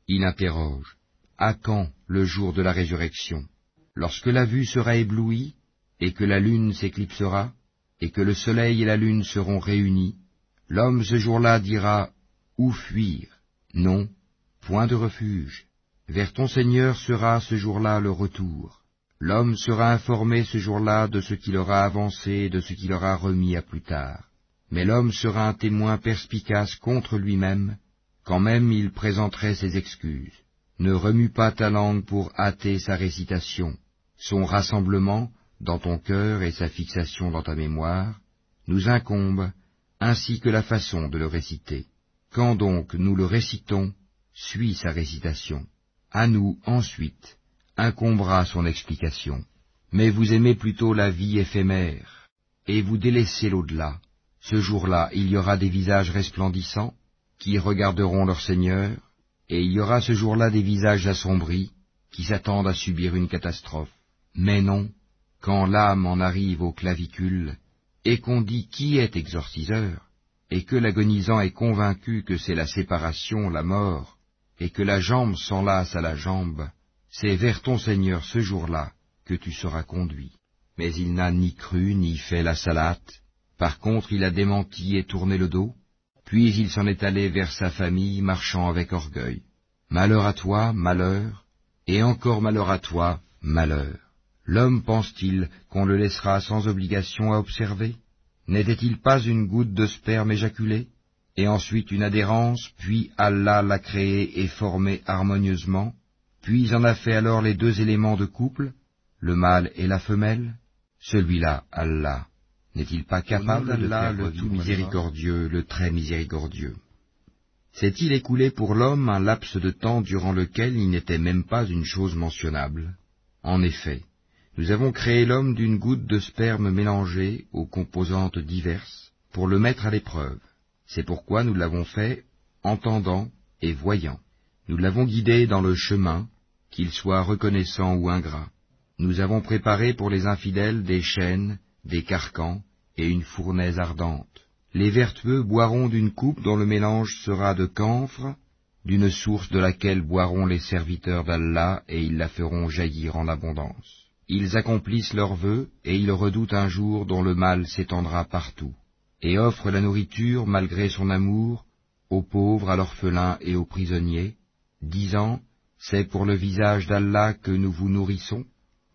Il interroge. À quand le jour de la résurrection? Lorsque la vue sera éblouie, et que la lune s'éclipsera, et que le soleil et la lune seront réunis, l'homme ce jour-là dira Où fuir? Non, point de refuge. Vers ton Seigneur sera ce jour-là le retour. L'homme sera informé ce jour-là de ce qu'il aura avancé et de ce qu'il aura remis à plus tard. Mais l'homme sera un témoin perspicace contre lui-même, quand même il présenterait ses excuses. Ne remue pas ta langue pour hâter sa récitation. Son rassemblement dans ton cœur et sa fixation dans ta mémoire nous incombent, ainsi que la façon de le réciter. Quand donc nous le récitons, suis sa récitation à nous ensuite incombera son explication. Mais vous aimez plutôt la vie éphémère, et vous délaissez l'au-delà. Ce jour-là, il y aura des visages resplendissants, qui regarderont leur Seigneur, et il y aura ce jour-là des visages assombris, qui s'attendent à subir une catastrophe. Mais non, quand l'âme en arrive au clavicule, et qu'on dit qui est exorciseur, et que l'agonisant est convaincu que c'est la séparation, la mort, et que la jambe s'enlace à la jambe, c'est vers ton Seigneur ce jour-là que tu seras conduit. Mais il n'a ni cru ni fait la salate, par contre il a démenti et tourné le dos, puis il s'en est allé vers sa famille marchant avec orgueil. Malheur à toi, malheur, et encore malheur à toi, malheur. L'homme pense-t-il qu'on le laissera sans obligation à observer? N'était-il pas une goutte de sperme éjaculé et ensuite une adhérence, puis Allah l'a créé et formé harmonieusement, puis en a fait alors les deux éléments de couple, le mâle et la femelle, celui-là, Allah, n'est-il pas capable d'Allah le tout miséricordieux, le très miséricordieux S'est-il écoulé pour l'homme un laps de temps durant lequel il n'était même pas une chose mentionnable? En effet, nous avons créé l'homme d'une goutte de sperme mélangée aux composantes diverses pour le mettre à l'épreuve. C'est pourquoi nous l'avons fait entendant et voyant. Nous l'avons guidé dans le chemin, qu'il soit reconnaissant ou ingrat. Nous avons préparé pour les infidèles des chaînes, des carcans et une fournaise ardente. Les vertueux boiront d'une coupe dont le mélange sera de camphre, d'une source de laquelle boiront les serviteurs d'Allah et ils la feront jaillir en abondance. Ils accomplissent leurs vœux et ils redoutent un jour dont le mal s'étendra partout, et offrent la nourriture malgré son amour aux pauvres, à l'orphelin et aux prisonniers, disant, C'est pour le visage d'Allah que nous vous nourrissons,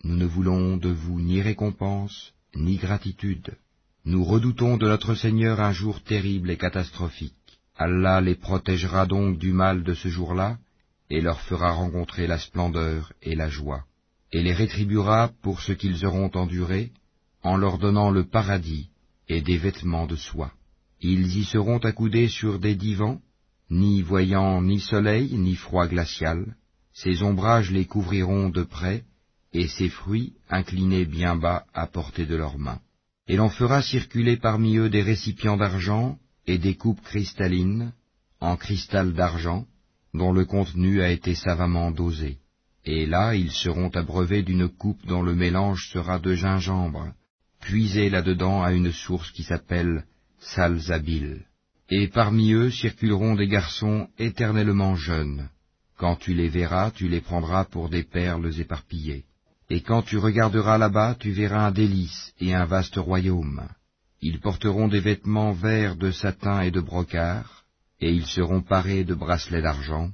nous ne voulons de vous ni récompense, ni gratitude. Nous redoutons de notre Seigneur un jour terrible et catastrophique. Allah les protégera donc du mal de ce jour-là, et leur fera rencontrer la splendeur et la joie, et les rétribuera pour ce qu'ils auront enduré, en leur donnant le paradis et des vêtements de soie. Ils y seront accoudés sur des divans, ni voyant ni soleil ni froid glacial, ces ombrages les couvriront de près, et ces fruits inclinés bien bas à portée de leurs mains. Et l'on fera circuler parmi eux des récipients d'argent, et des coupes cristallines, en cristal d'argent, dont le contenu a été savamment dosé. Et là ils seront abreuvés d'une coupe dont le mélange sera de gingembre, puisé là-dedans à une source qui s'appelle Salzabil. Et parmi eux circuleront des garçons éternellement jeunes. Quand tu les verras, tu les prendras pour des perles éparpillées. Et quand tu regarderas là-bas, tu verras un délice et un vaste royaume. Ils porteront des vêtements verts de satin et de brocart, et ils seront parés de bracelets d'argent,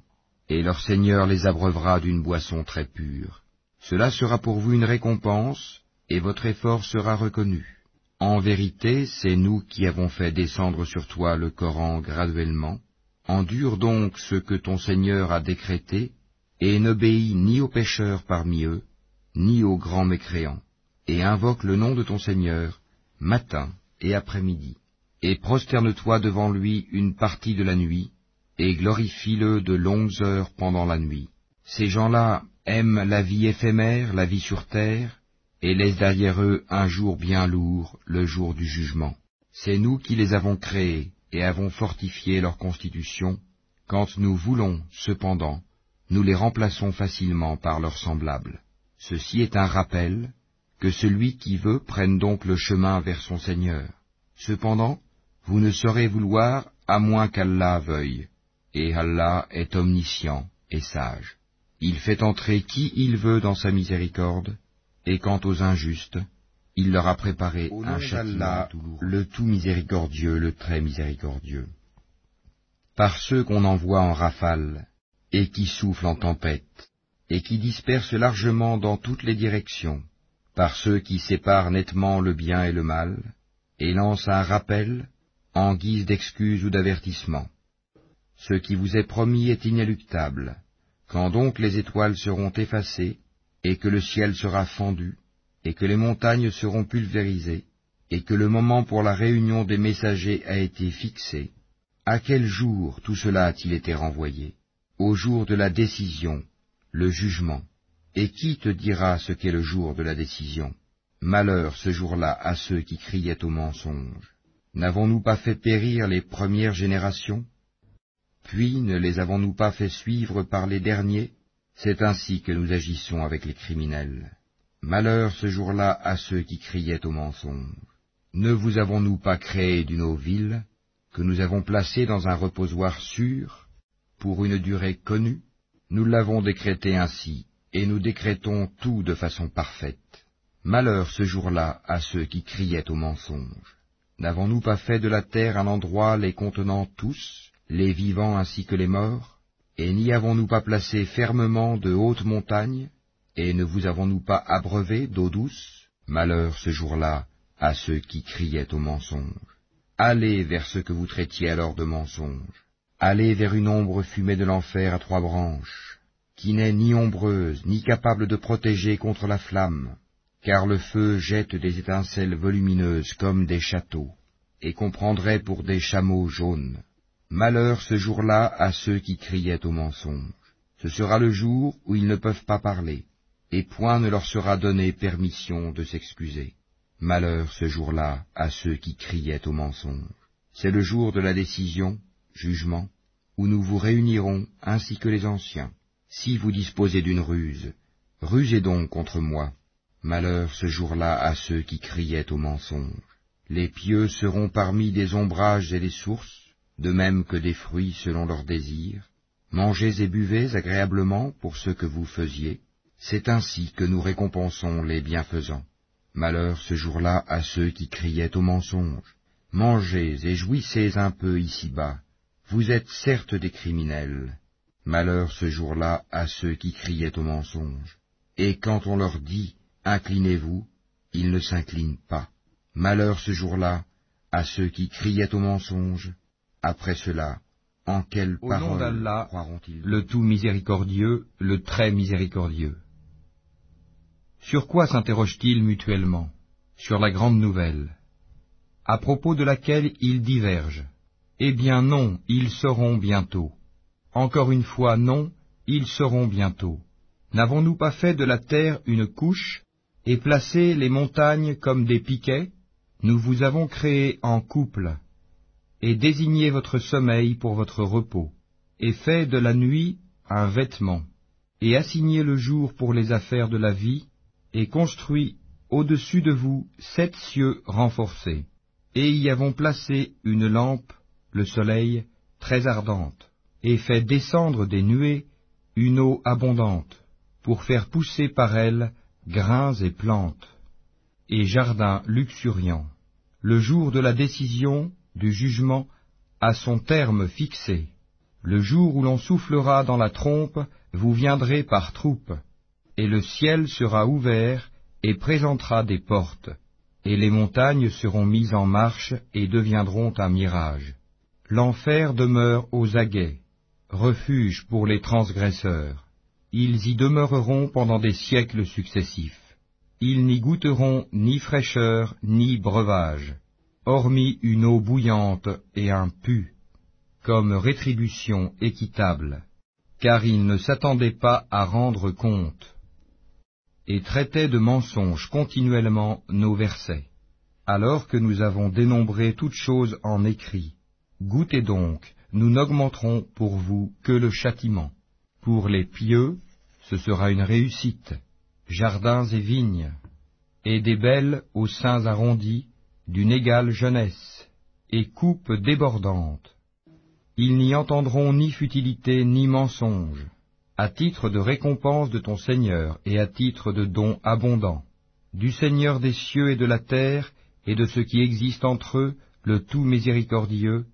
et leur Seigneur les abreuvera d'une boisson très pure. Cela sera pour vous une récompense, et votre effort sera reconnu. En vérité, c'est nous qui avons fait descendre sur toi le Coran graduellement. Endure donc ce que ton Seigneur a décrété, et n'obéis ni aux pécheurs parmi eux, ni aux grands mécréants, et invoque le nom de ton Seigneur, matin et après-midi, et prosterne-toi devant lui une partie de la nuit, et glorifie-le de longues heures pendant la nuit. Ces gens-là aiment la vie éphémère, la vie sur terre, et laissent derrière eux un jour bien lourd, le jour du jugement. C'est nous qui les avons créés et avons fortifié leur constitution, quand nous voulons, cependant, nous les remplaçons facilement par leurs semblables. Ceci est un rappel, que celui qui veut prenne donc le chemin vers son Seigneur. Cependant, vous ne saurez vouloir à moins qu'Allah veuille, et Allah est omniscient et sage. Il fait entrer qui il veut dans sa miséricorde, et quant aux injustes, il leur a préparé un châtiment le tout miséricordieux, le très miséricordieux. Par ceux qu'on envoie en rafale, et qui soufflent en tempête, et qui dispersent largement dans toutes les directions, par ceux qui séparent nettement le bien et le mal, et lancent un rappel en guise d'excuse ou d'avertissement. Ce qui vous est promis est inéluctable. Quand donc les étoiles seront effacées, et que le ciel sera fendu, et que les montagnes seront pulvérisées, et que le moment pour la réunion des messagers a été fixé, à quel jour tout cela a-t-il été renvoyé? Au jour de la décision, le jugement. Et qui te dira ce qu'est le jour de la décision? Malheur ce jour-là à ceux qui criaient au mensonge. N'avons-nous pas fait périr les premières générations? Puis ne les avons-nous pas fait suivre par les derniers? C'est ainsi que nous agissons avec les criminels. Malheur ce jour-là à ceux qui criaient au mensonge. Ne vous avons-nous pas créé d'une eau ville, que nous avons placée dans un reposoir sûr, pour une durée connue? Nous l'avons décrété ainsi, et nous décrétons tout de façon parfaite. Malheur ce jour-là à ceux qui criaient au mensonge. N'avons-nous pas fait de la terre un endroit les contenant tous, les vivants ainsi que les morts? Et n'y avons-nous pas placé fermement de hautes montagnes Et ne vous avons-nous pas abreuvé d'eau douce Malheur ce jour-là à ceux qui criaient au mensonge. Allez vers ce que vous traitiez alors de mensonge. Allez vers une ombre fumée de l'enfer à trois branches qui n'est ni ombreuse, ni capable de protéger contre la flamme, car le feu jette des étincelles volumineuses comme des châteaux, et qu'on prendrait pour des chameaux jaunes. Malheur ce jour-là à ceux qui criaient au mensonge. Ce sera le jour où ils ne peuvent pas parler, et point ne leur sera donné permission de s'excuser. Malheur ce jour-là à ceux qui criaient au mensonge. C'est le jour de la décision, jugement, où nous vous réunirons ainsi que les anciens. Si vous disposez d'une ruse, rusez donc contre moi. Malheur ce jour-là à ceux qui criaient au mensonge. Les pieux seront parmi des ombrages et des sources, de même que des fruits selon leurs désirs. Mangez et buvez agréablement pour ce que vous faisiez. C'est ainsi que nous récompensons les bienfaisants. Malheur ce jour-là à ceux qui criaient au mensonge. Mangez et jouissez un peu ici-bas. Vous êtes certes des criminels. Malheur ce jour-là à ceux qui criaient au mensonge. Et quand on leur dit Inclinez-vous, ils ne s'inclinent pas. Malheur ce jour-là à ceux qui criaient au mensonge. Après cela, en quelle Au parole nom d'Allah, croiront-ils le tout miséricordieux, le très miséricordieux? Sur quoi s'interrogent-ils mutuellement? Sur la grande nouvelle, à propos de laquelle ils divergent. Eh bien non, ils seront bientôt. Encore une fois, non, ils seront bientôt. N'avons-nous pas fait de la terre une couche et placé les montagnes comme des piquets? Nous vous avons créé en couple et désigné votre sommeil pour votre repos, et fait de la nuit un vêtement, et assigné le jour pour les affaires de la vie, et construit au-dessus de vous sept cieux renforcés, et y avons placé une lampe, le soleil, très ardente, et fait descendre des nuées une eau abondante, pour faire pousser par elle grains et plantes, et jardins luxuriants. Le jour de la décision, du jugement, a son terme fixé. Le jour où l'on soufflera dans la trompe, vous viendrez par troupes, et le ciel sera ouvert et présentera des portes, et les montagnes seront mises en marche et deviendront un mirage. L'enfer demeure aux aguets, refuge pour les transgresseurs. Ils y demeureront pendant des siècles successifs. Ils n'y goûteront ni fraîcheur ni breuvage, hormis une eau bouillante et un pu, comme rétribution équitable, car ils ne s'attendaient pas à rendre compte, et traitaient de mensonges continuellement nos versets. Alors que nous avons dénombré toutes choses en écrit, goûtez donc, nous n'augmenterons pour vous que le châtiment. Pour les pieux, ce sera une réussite, jardins et vignes, et des belles aux seins arrondis, d'une égale jeunesse, et coupes débordantes. Ils n'y entendront ni futilité ni mensonge, à titre de récompense de ton Seigneur et à titre de don abondant, du Seigneur des cieux et de la terre, et de ce qui existe entre eux, le tout miséricordieux,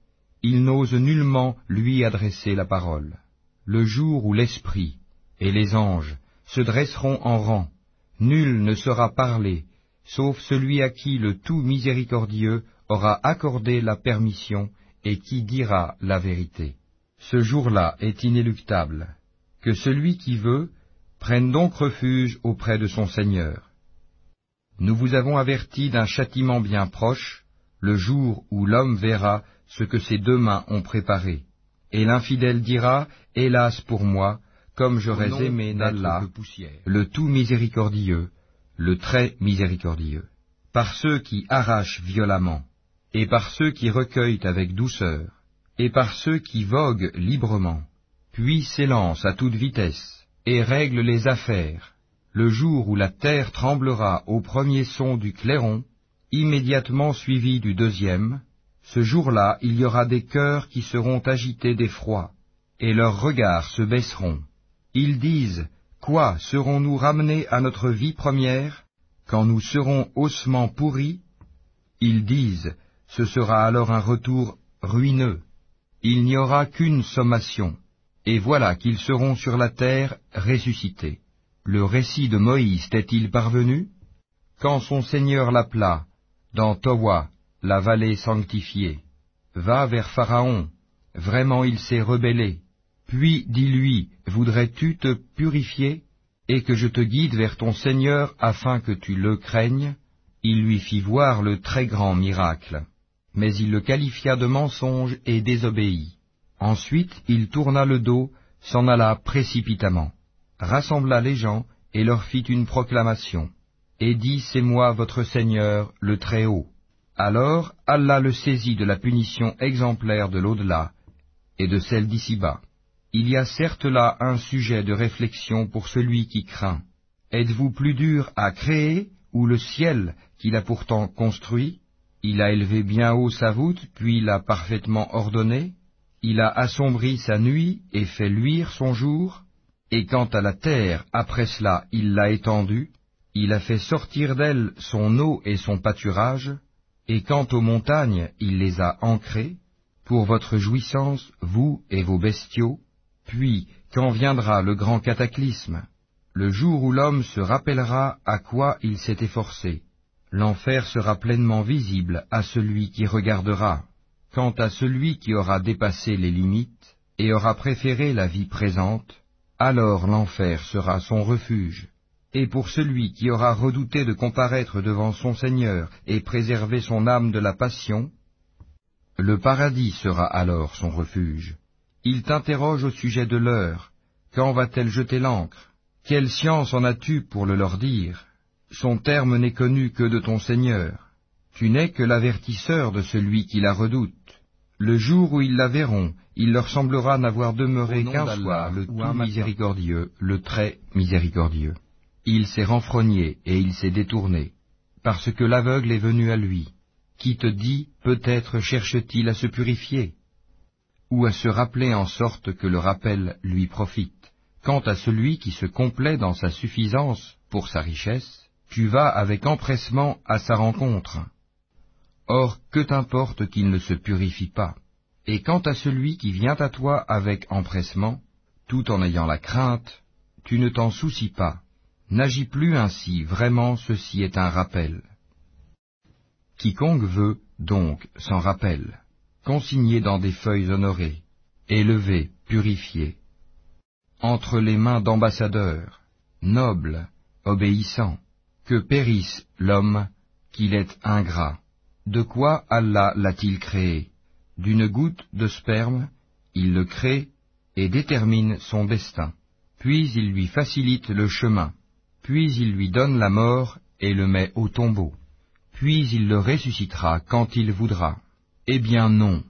il n'ose nullement lui adresser la parole. Le jour où l'Esprit et les anges se dresseront en rang, nul ne sera parlé, sauf celui à qui le tout miséricordieux aura accordé la permission et qui dira la vérité. Ce jour-là est inéluctable. Que celui qui veut prenne donc refuge auprès de son Seigneur. Nous vous avons averti d'un châtiment bien proche, le jour où l'homme verra ce que ses deux mains ont préparé. Et l'infidèle dira, Hélas pour moi, comme j'aurais aimé d'Allah, le tout miséricordieux, le très miséricordieux, par ceux qui arrachent violemment, et par ceux qui recueillent avec douceur, et par ceux qui voguent librement, puis s'élancent à toute vitesse, et règlent les affaires, le jour où la terre tremblera au premier son du clairon, immédiatement suivi du deuxième, ce jour-là il y aura des cœurs qui seront agités d'effroi, et leurs regards se baisseront. Ils disent, Quoi serons-nous ramenés à notre vie première, quand nous serons ossements pourris? Ils disent, Ce sera alors un retour ruineux. Il n'y aura qu'une sommation, et voilà qu'ils seront sur la terre ressuscités. Le récit de Moïse t'est-il parvenu? Quand son Seigneur l'appela, dans Towa, la vallée sanctifiée, Va vers Pharaon, vraiment il s'est rebellé. Puis dis-lui, voudrais-tu te purifier, et que je te guide vers ton Seigneur afin que tu le craignes? Il lui fit voir le très grand miracle. Mais il le qualifia de mensonge et désobéit. Ensuite il tourna le dos, s'en alla précipitamment, rassembla les gens et leur fit une proclamation, et dit C'est moi votre Seigneur, le Très-Haut. Alors Allah le saisit de la punition exemplaire de l'au-delà et de celle d'ici-bas. Il y a certes là un sujet de réflexion pour celui qui craint. Êtes-vous plus dur à créer ou le ciel qu'il a pourtant construit? Il a élevé bien haut sa voûte, puis l'a parfaitement ordonné Il a assombri sa nuit et fait luire son jour, et quant à la terre, après cela, il l'a étendue, il a fait sortir d'elle son eau et son pâturage, et quant aux montagnes, il les a ancrées, pour votre jouissance, vous et vos bestiaux, puis, quand viendra le grand cataclysme, le jour où l'homme se rappellera à quoi il s'est efforcé, l'enfer sera pleinement visible à celui qui regardera. Quant à celui qui aura dépassé les limites et aura préféré la vie présente, alors l'enfer sera son refuge. Et pour celui qui aura redouté de comparaître devant son Seigneur et préserver son âme de la passion, le paradis sera alors son refuge. Il t'interroge au sujet de l'heure. Quand va-t-elle jeter l'encre Quelle science en as-tu pour le leur dire? Son terme n'est connu que de ton Seigneur. Tu n'es que l'avertisseur de celui qui la redoute. Le jour où ils la verront, il leur semblera n'avoir demeuré qu'un soir, le tout miséricordieux, le très miséricordieux. Il s'est renfrogné et il s'est détourné, parce que l'aveugle est venu à lui. Qui te dit, peut-être cherche-t-il à se purifier, ou à se rappeler en sorte que le rappel lui profite. Quant à celui qui se complaît dans sa suffisance pour sa richesse, tu vas avec empressement à sa rencontre. Or, que t'importe qu'il ne se purifie pas Et quant à celui qui vient à toi avec empressement, tout en ayant la crainte, tu ne t'en soucies pas. N'agis plus ainsi, vraiment ceci est un rappel. Quiconque veut, donc, s'en rappel, consigné dans des feuilles honorées, élevé, purifié, entre les mains d'ambassadeurs, nobles, obéissants, que périsse l'homme, qu'il est ingrat. De quoi Allah l'a-t-il créé? D'une goutte de sperme, il le crée et détermine son destin. Puis il lui facilite le chemin. Puis il lui donne la mort et le met au tombeau. Puis il le ressuscitera quand il voudra. Eh bien non,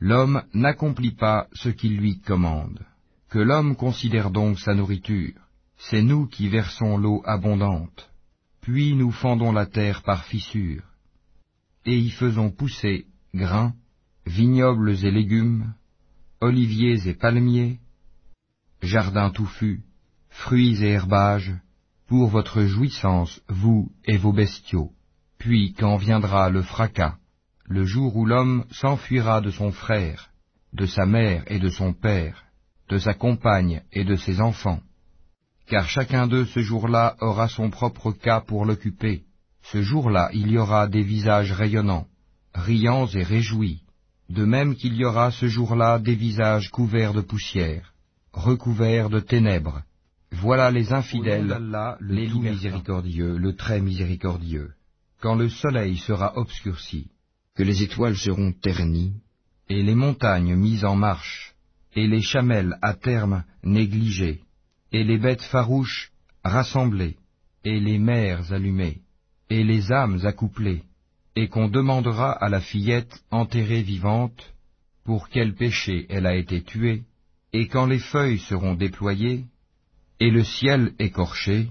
l'homme n'accomplit pas ce qu'il lui commande. Que l'homme considère donc sa nourriture. C'est nous qui versons l'eau abondante. Puis nous fendons la terre par fissures et y faisons pousser grains, vignobles et légumes, oliviers et palmiers, jardins touffus, fruits et herbages, pour votre jouissance, vous et vos bestiaux. Puis quand viendra le fracas, le jour où l'homme s'enfuira de son frère, de sa mère et de son père, de sa compagne et de ses enfants, car chacun d'eux ce jour-là aura son propre cas pour l'occuper, ce jour-là, il y aura des visages rayonnants, riants et réjouis, de même qu'il y aura ce jour-là des visages couverts de poussière, recouverts de ténèbres. Voilà les infidèles, le tout miséricordieux, le très miséricordieux. Quand le soleil sera obscurci, que les étoiles seront ternies, et les montagnes mises en marche, et les chamelles à terme négligées, et les bêtes farouches rassemblées, et les mers allumées, et les âmes accouplées, et qu'on demandera à la fillette enterrée vivante pour quel péché elle a été tuée, et quand les feuilles seront déployées, et le ciel écorché,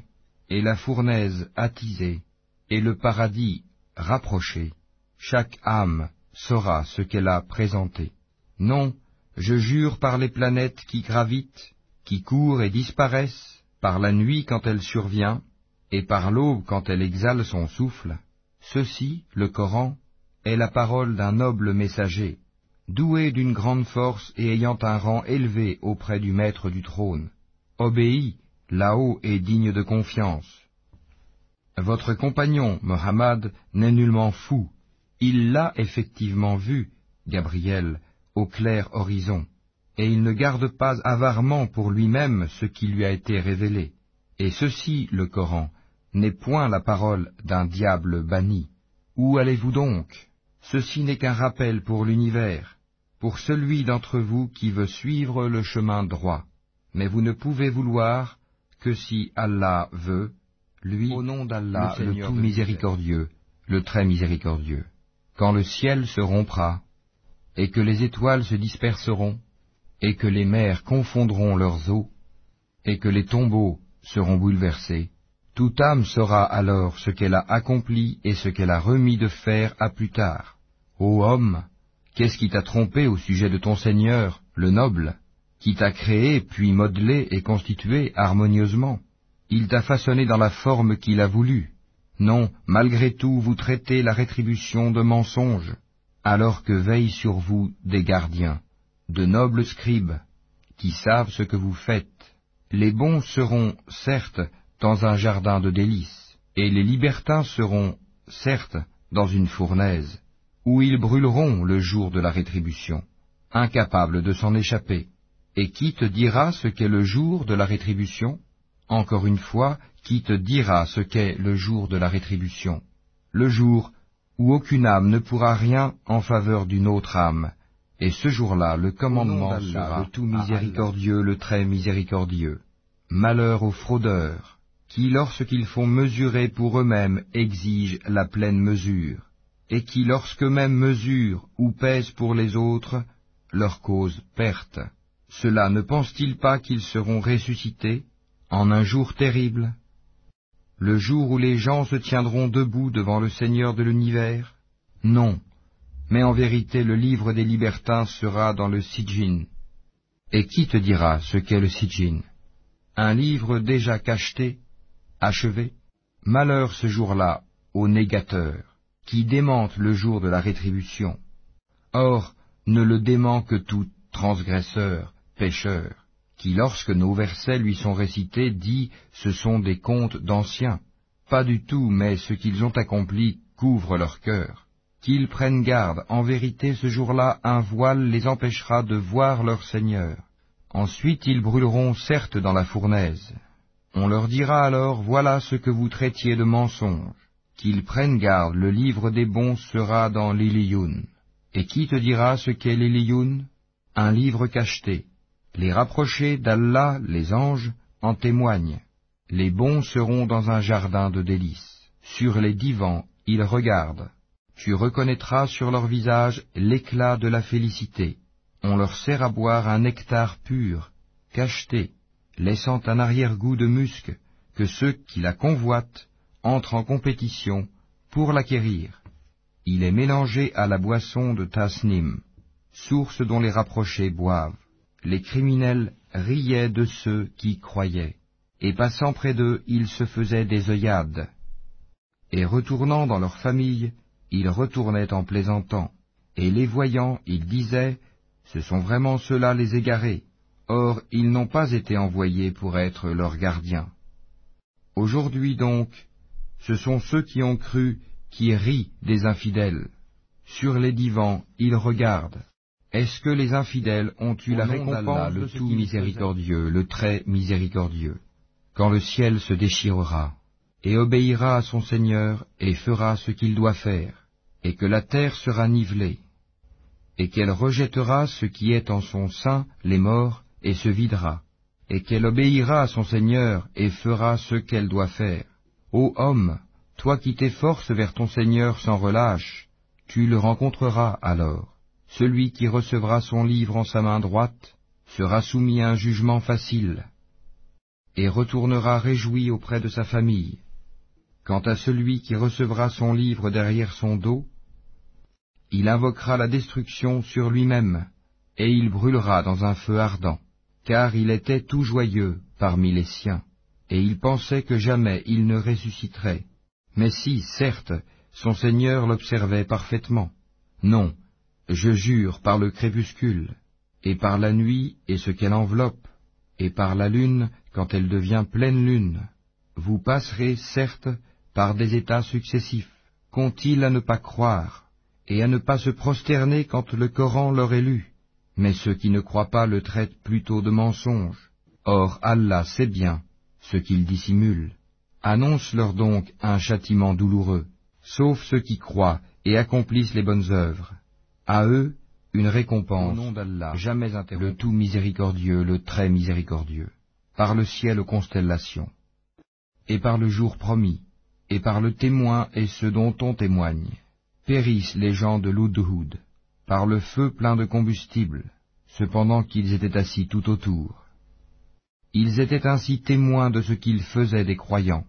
et la fournaise attisée, et le paradis rapproché, chaque âme saura ce qu'elle a présenté. Non, je jure par les planètes qui gravitent, qui courent et disparaissent, par la nuit quand elle survient, et par l'aube quand elle exhale son souffle, ceci, le Coran, est la parole d'un noble messager, doué d'une grande force et ayant un rang élevé auprès du maître du trône, obéi, là-haut et digne de confiance. Votre compagnon, Mohammed, n'est nullement fou, il l'a effectivement vu, Gabriel, au clair horizon, et il ne garde pas avarement pour lui-même ce qui lui a été révélé. Et ceci, le Coran, n'est point la parole d'un diable banni. Où allez-vous donc? Ceci n'est qu'un rappel pour l'univers, pour celui d'entre vous qui veut suivre le chemin droit. Mais vous ne pouvez vouloir que si Allah veut, lui, au nom d'Allah, le, tout miséricordieux, le très miséricordieux. Quand le ciel se rompra, et que les étoiles se disperseront, et que les mers confondront leurs eaux, et que les tombeaux seront bouleversés, toute âme saura alors ce qu'elle a accompli et ce qu'elle a remis de faire à plus tard. Ô homme, qu'est-ce qui t'a trompé au sujet de ton Seigneur le noble, qui t'a créé, puis modelé et constitué harmonieusement? Il t'a façonné dans la forme qu'il a voulu. Non, malgré tout, vous traitez la rétribution de mensonge, alors que veillent sur vous des gardiens, de nobles scribes, qui savent ce que vous faites. Les bons seront, certes, dans un jardin de délices, et les libertins seront, certes, dans une fournaise, où ils brûleront le jour de la rétribution, incapables de s'en échapper. Et qui te dira ce qu'est le jour de la rétribution? Encore une fois, qui te dira ce qu'est le jour de la rétribution. Le jour où aucune âme ne pourra rien en faveur d'une autre âme, et ce jour-là, le commandement sera le tout miséricordieux, le très miséricordieux. Malheur aux fraudeurs, qui, lorsqu'ils font mesurer pour eux-mêmes, exigent la pleine mesure, et qui, lorsqu'eux-mêmes mesurent ou pèsent pour les autres, leur cause perte. Cela ne pense-t-il pas qu'ils seront ressuscités? En un jour terrible Le jour où les gens se tiendront debout devant le Seigneur de l'univers? Non, mais en vérité le livre des libertins sera dans le Sijin. Et qui te dira ce qu'est le Sijin? Un livre déjà cacheté, achevé? Malheur ce jour-là aux négateurs, qui démentent le jour de la rétribution. Or, ne le dément que tout transgresseur, pécheur, qui lorsque nos versets lui sont récités dit ce sont des contes d'anciens. Pas du tout, mais ce qu'ils ont accompli couvre leur cœur. Qu'ils prennent garde, en vérité ce jour-là un voile les empêchera de voir leur Seigneur. Ensuite ils brûleront certes dans la fournaise. On leur dira alors, voilà ce que vous traitiez de mensonge. Qu'ils prennent garde, le livre des bons sera dans l'Iliyun. Et qui te dira ce qu'est l'Iliyun Un livre cacheté. Les rapprochés d'Allah, les anges, en témoignent. Les bons seront dans un jardin de délices. Sur les divans, ils regardent. Tu reconnaîtras sur leur visage l'éclat de la félicité. On leur sert à boire un nectar pur, cacheté, laissant un arrière-goût de musc, que ceux qui la convoitent entrent en compétition pour l'acquérir. Il est mélangé à la boisson de Tasnim, source dont les rapprochés boivent les criminels riaient de ceux qui croyaient, et passant près d'eux, ils se faisaient des œillades. Et retournant dans leur famille, ils retournaient en plaisantant, et les voyant, ils disaient, Ce sont vraiment ceux-là les égarés, or ils n'ont pas été envoyés pour être leurs gardiens. Aujourd'hui donc, ce sont ceux qui ont cru qui rient des infidèles. Sur les divans, ils regardent, est-ce que les infidèles ont eu la récompense le tout miséricordieux, le très miséricordieux, quand le ciel se déchirera, et obéira à son Seigneur, et fera ce qu'il doit faire, et que la terre sera nivelée, et qu'elle rejettera ce qui est en son sein, les morts, et se videra, et qu'elle obéira à son Seigneur, et fera ce qu'elle doit faire. Ô homme, toi qui t'efforces vers ton Seigneur sans relâche, tu le rencontreras alors. Celui qui recevra son livre en sa main droite sera soumis à un jugement facile, et retournera réjoui auprès de sa famille. Quant à celui qui recevra son livre derrière son dos, il invoquera la destruction sur lui-même, et il brûlera dans un feu ardent, car il était tout joyeux parmi les siens, et il pensait que jamais il ne ressusciterait. Mais si, certes, son Seigneur l'observait parfaitement. Non, je jure par le crépuscule, et par la nuit et ce qu'elle enveloppe, et par la lune quand elle devient pleine lune. Vous passerez, certes, par des états successifs. Qu'ont-ils à ne pas croire, et à ne pas se prosterner quand le Coran leur est lu Mais ceux qui ne croient pas le traitent plutôt de mensonge. Or Allah sait bien ce qu'ils dissimulent. Annonce-leur donc un châtiment douloureux, sauf ceux qui croient et accomplissent les bonnes œuvres. À eux, une récompense, nom d'Allah, jamais le tout miséricordieux, le très miséricordieux, par le ciel aux constellations, et par le jour promis, et par le témoin et ceux dont on témoigne, périssent les gens de l'Oudhoud, par le feu plein de combustible, cependant qu'ils étaient assis tout autour. Ils étaient ainsi témoins de ce qu'ils faisaient des croyants,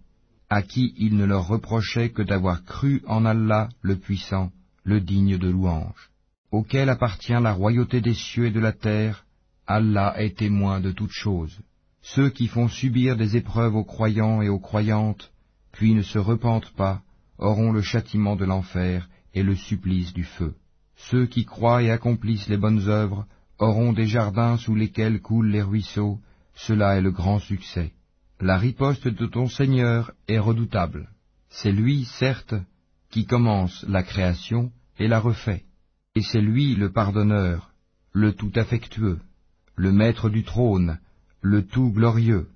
à qui ils ne leur reprochaient que d'avoir cru en Allah le puissant, le digne de louange auquel appartient la royauté des cieux et de la terre, Allah est témoin de toutes choses. Ceux qui font subir des épreuves aux croyants et aux croyantes, puis ne se repentent pas, auront le châtiment de l'enfer et le supplice du feu. Ceux qui croient et accomplissent les bonnes œuvres auront des jardins sous lesquels coulent les ruisseaux, cela est le grand succès. La riposte de ton Seigneur est redoutable. C'est lui, certes, qui commence la création et la refait. Et c'est lui le pardonneur, le tout affectueux, le maître du trône, le tout glorieux.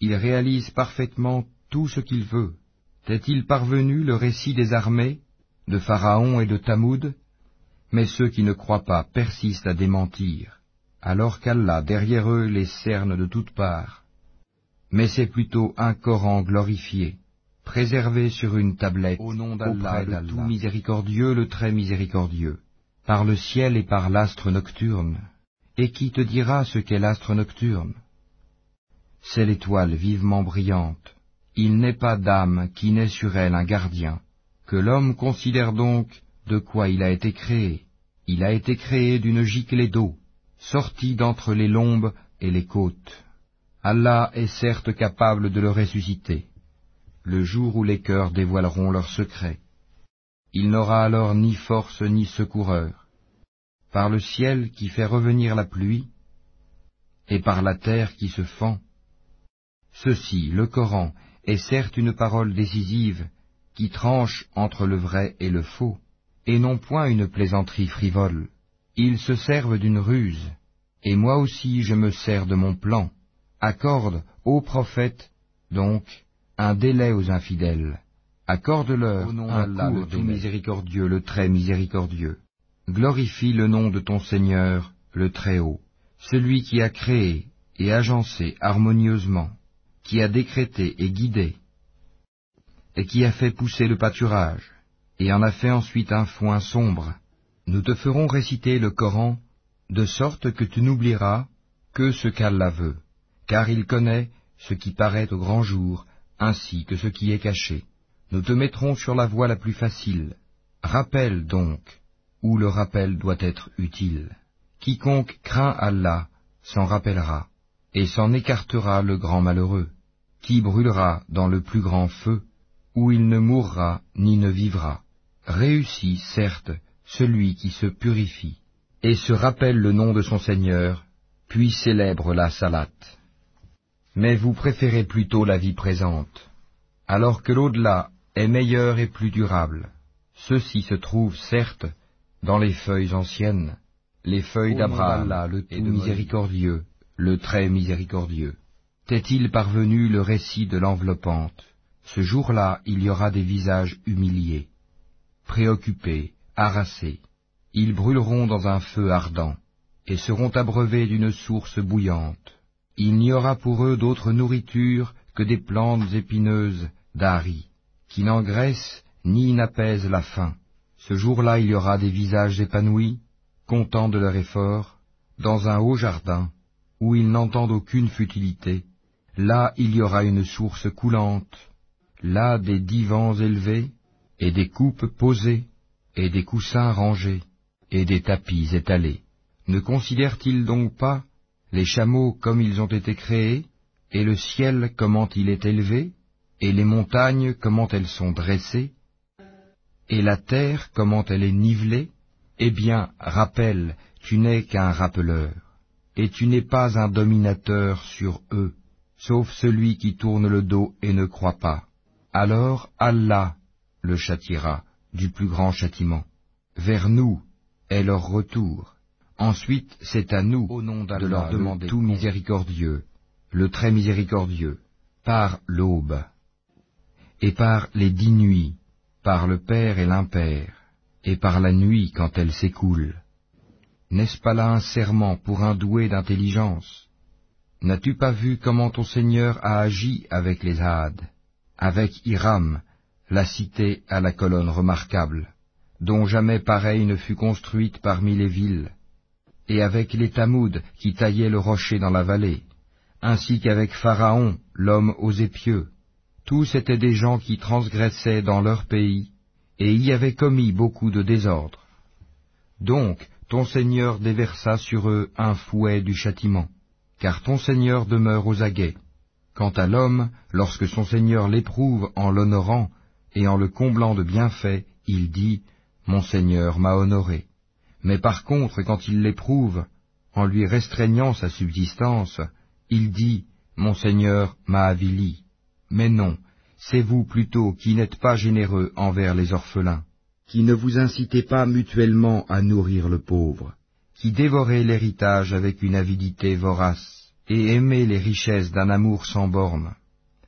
Il réalise parfaitement tout ce qu'il veut. T'est-il parvenu le récit des armées, de Pharaon et de Tamoud Mais ceux qui ne croient pas persistent à démentir, alors qu'Allah derrière eux les cerne de toutes parts. Mais c'est plutôt un Coran glorifié, préservé sur une tablette, au nom d'Allah, le tout miséricordieux, le très miséricordieux, par le ciel et par l'astre nocturne. Et qui te dira ce qu'est l'astre nocturne? C'est l'étoile vivement brillante. Il n'est pas d'âme qui n'ait sur elle un gardien. Que l'homme considère donc de quoi il a été créé. Il a été créé d'une giclée d'eau, sortie d'entre les lombes et les côtes. Allah est certes capable de le ressusciter, le jour où les cœurs dévoileront leurs secrets. Il n'aura alors ni force ni secoureur. Par le ciel qui fait revenir la pluie, et par la terre qui se fend. Ceci, le Coran, est certes une parole décisive, qui tranche entre le vrai et le faux, et non point une plaisanterie frivole. Ils se servent d'une ruse, et moi aussi je me sers de mon plan. Accorde, ô prophète, donc, un délai aux infidèles. Accorde-leur un cours tout miséricordieux, le très miséricordieux. Glorifie le nom de ton Seigneur, le Très-Haut, celui qui a créé et agencé harmonieusement, qui a décrété et guidé, et qui a fait pousser le pâturage, et en a fait ensuite un foin sombre. Nous te ferons réciter le Coran, de sorte que tu n'oublieras que ce qu'Allah veut, car il connaît ce qui paraît au grand jour, ainsi que ce qui est caché. Nous te mettrons sur la voie la plus facile. Rappelle donc, où le rappel doit être utile. Quiconque craint Allah s'en rappellera, et s'en écartera le grand malheureux, qui brûlera dans le plus grand feu, où il ne mourra ni ne vivra. Réussit, certes, celui qui se purifie, et se rappelle le nom de son Seigneur, puis célèbre la salate mais vous préférez plutôt la vie présente, alors que l'au-delà est meilleur et plus durable. Ceci se trouve, certes, dans les feuilles anciennes, les feuilles d'Abraham, le tout miséricordieux, le très miséricordieux. T'est-il parvenu le récit de l'enveloppante? Ce jour-là, il y aura des visages humiliés, préoccupés, harassés. Ils brûleront dans un feu ardent, et seront abreuvés d'une source bouillante. Il n'y aura pour eux d'autre nourriture que des plantes épineuses d'Ari, qui n'engraissent ni n'apaisent la faim. Ce jour-là il y aura des visages épanouis, contents de leur effort, dans un haut jardin, où ils n'entendent aucune futilité. Là il y aura une source coulante, là des divans élevés, et des coupes posées, et des coussins rangés, et des tapis étalés. Ne considèrent-ils donc pas les chameaux comme ils ont été créés, et le ciel comment il est élevé, et les montagnes comment elles sont dressées, et la terre comment elle est nivelée, eh bien, rappelle, tu n'es qu'un rappeleur, et tu n'es pas un dominateur sur eux, sauf celui qui tourne le dos et ne croit pas. Alors Allah le châtiera du plus grand châtiment. Vers nous est leur retour. Ensuite, c'est à nous Au nom de leur demander le tout miséricordieux, le très miséricordieux, par l'aube, et par les dix nuits, par le Père et l'Impère, et par la nuit quand elle s'écoule. N'est-ce pas là un serment pour un doué d'intelligence? N'as-tu pas vu comment ton Seigneur a agi avec les Hades, avec Hiram, la cité à la colonne remarquable, dont jamais pareille ne fut construite parmi les villes et avec les Tamouds qui taillaient le rocher dans la vallée, ainsi qu'avec Pharaon, l'homme aux épieux. Tous étaient des gens qui transgressaient dans leur pays, et y avaient commis beaucoup de désordres. Donc, ton Seigneur déversa sur eux un fouet du châtiment, car ton Seigneur demeure aux aguets. Quant à l'homme, lorsque son Seigneur l'éprouve en l'honorant et en le comblant de bienfaits, il dit, Mon Seigneur m'a honoré. Mais par contre, quand il l'éprouve, en lui restreignant sa subsistance, il dit, Mon Seigneur m'a avili. Mais non, c'est vous plutôt qui n'êtes pas généreux envers les orphelins, qui ne vous incitez pas mutuellement à nourrir le pauvre, qui dévorez l'héritage avec une avidité vorace, et aimez les richesses d'un amour sans borne.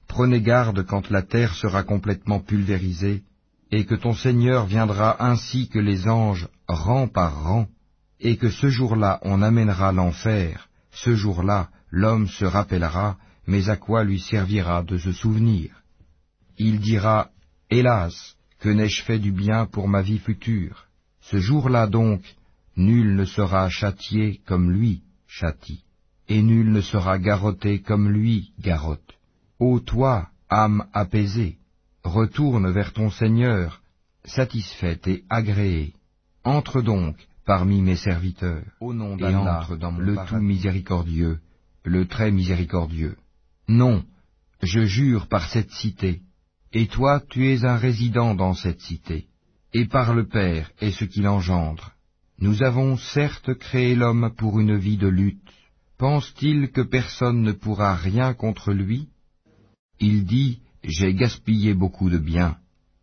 Prenez garde quand la terre sera complètement pulvérisée, et que ton Seigneur viendra ainsi que les anges, rang par rang, et que ce jour-là on amènera l'enfer, ce jour-là l'homme se rappellera, mais à quoi lui servira de se souvenir? Il dira, Hélas, que n'ai-je fait du bien pour ma vie future? Ce jour-là donc, nul ne sera châtié comme lui châtie, et nul ne sera garrotté comme lui garrotte. Ô toi, âme apaisée, retourne vers ton Seigneur, satisfaite et agréée. Entre donc parmi mes serviteurs, au nom et entre dans le tout miséricordieux, le très miséricordieux. Non, je jure par cette cité, et toi tu es un résident dans cette cité, et par le Père et ce qu'il engendre. Nous avons certes créé l'homme pour une vie de lutte. Pense-t-il que personne ne pourra rien contre lui? Il dit, J'ai gaspillé beaucoup de biens.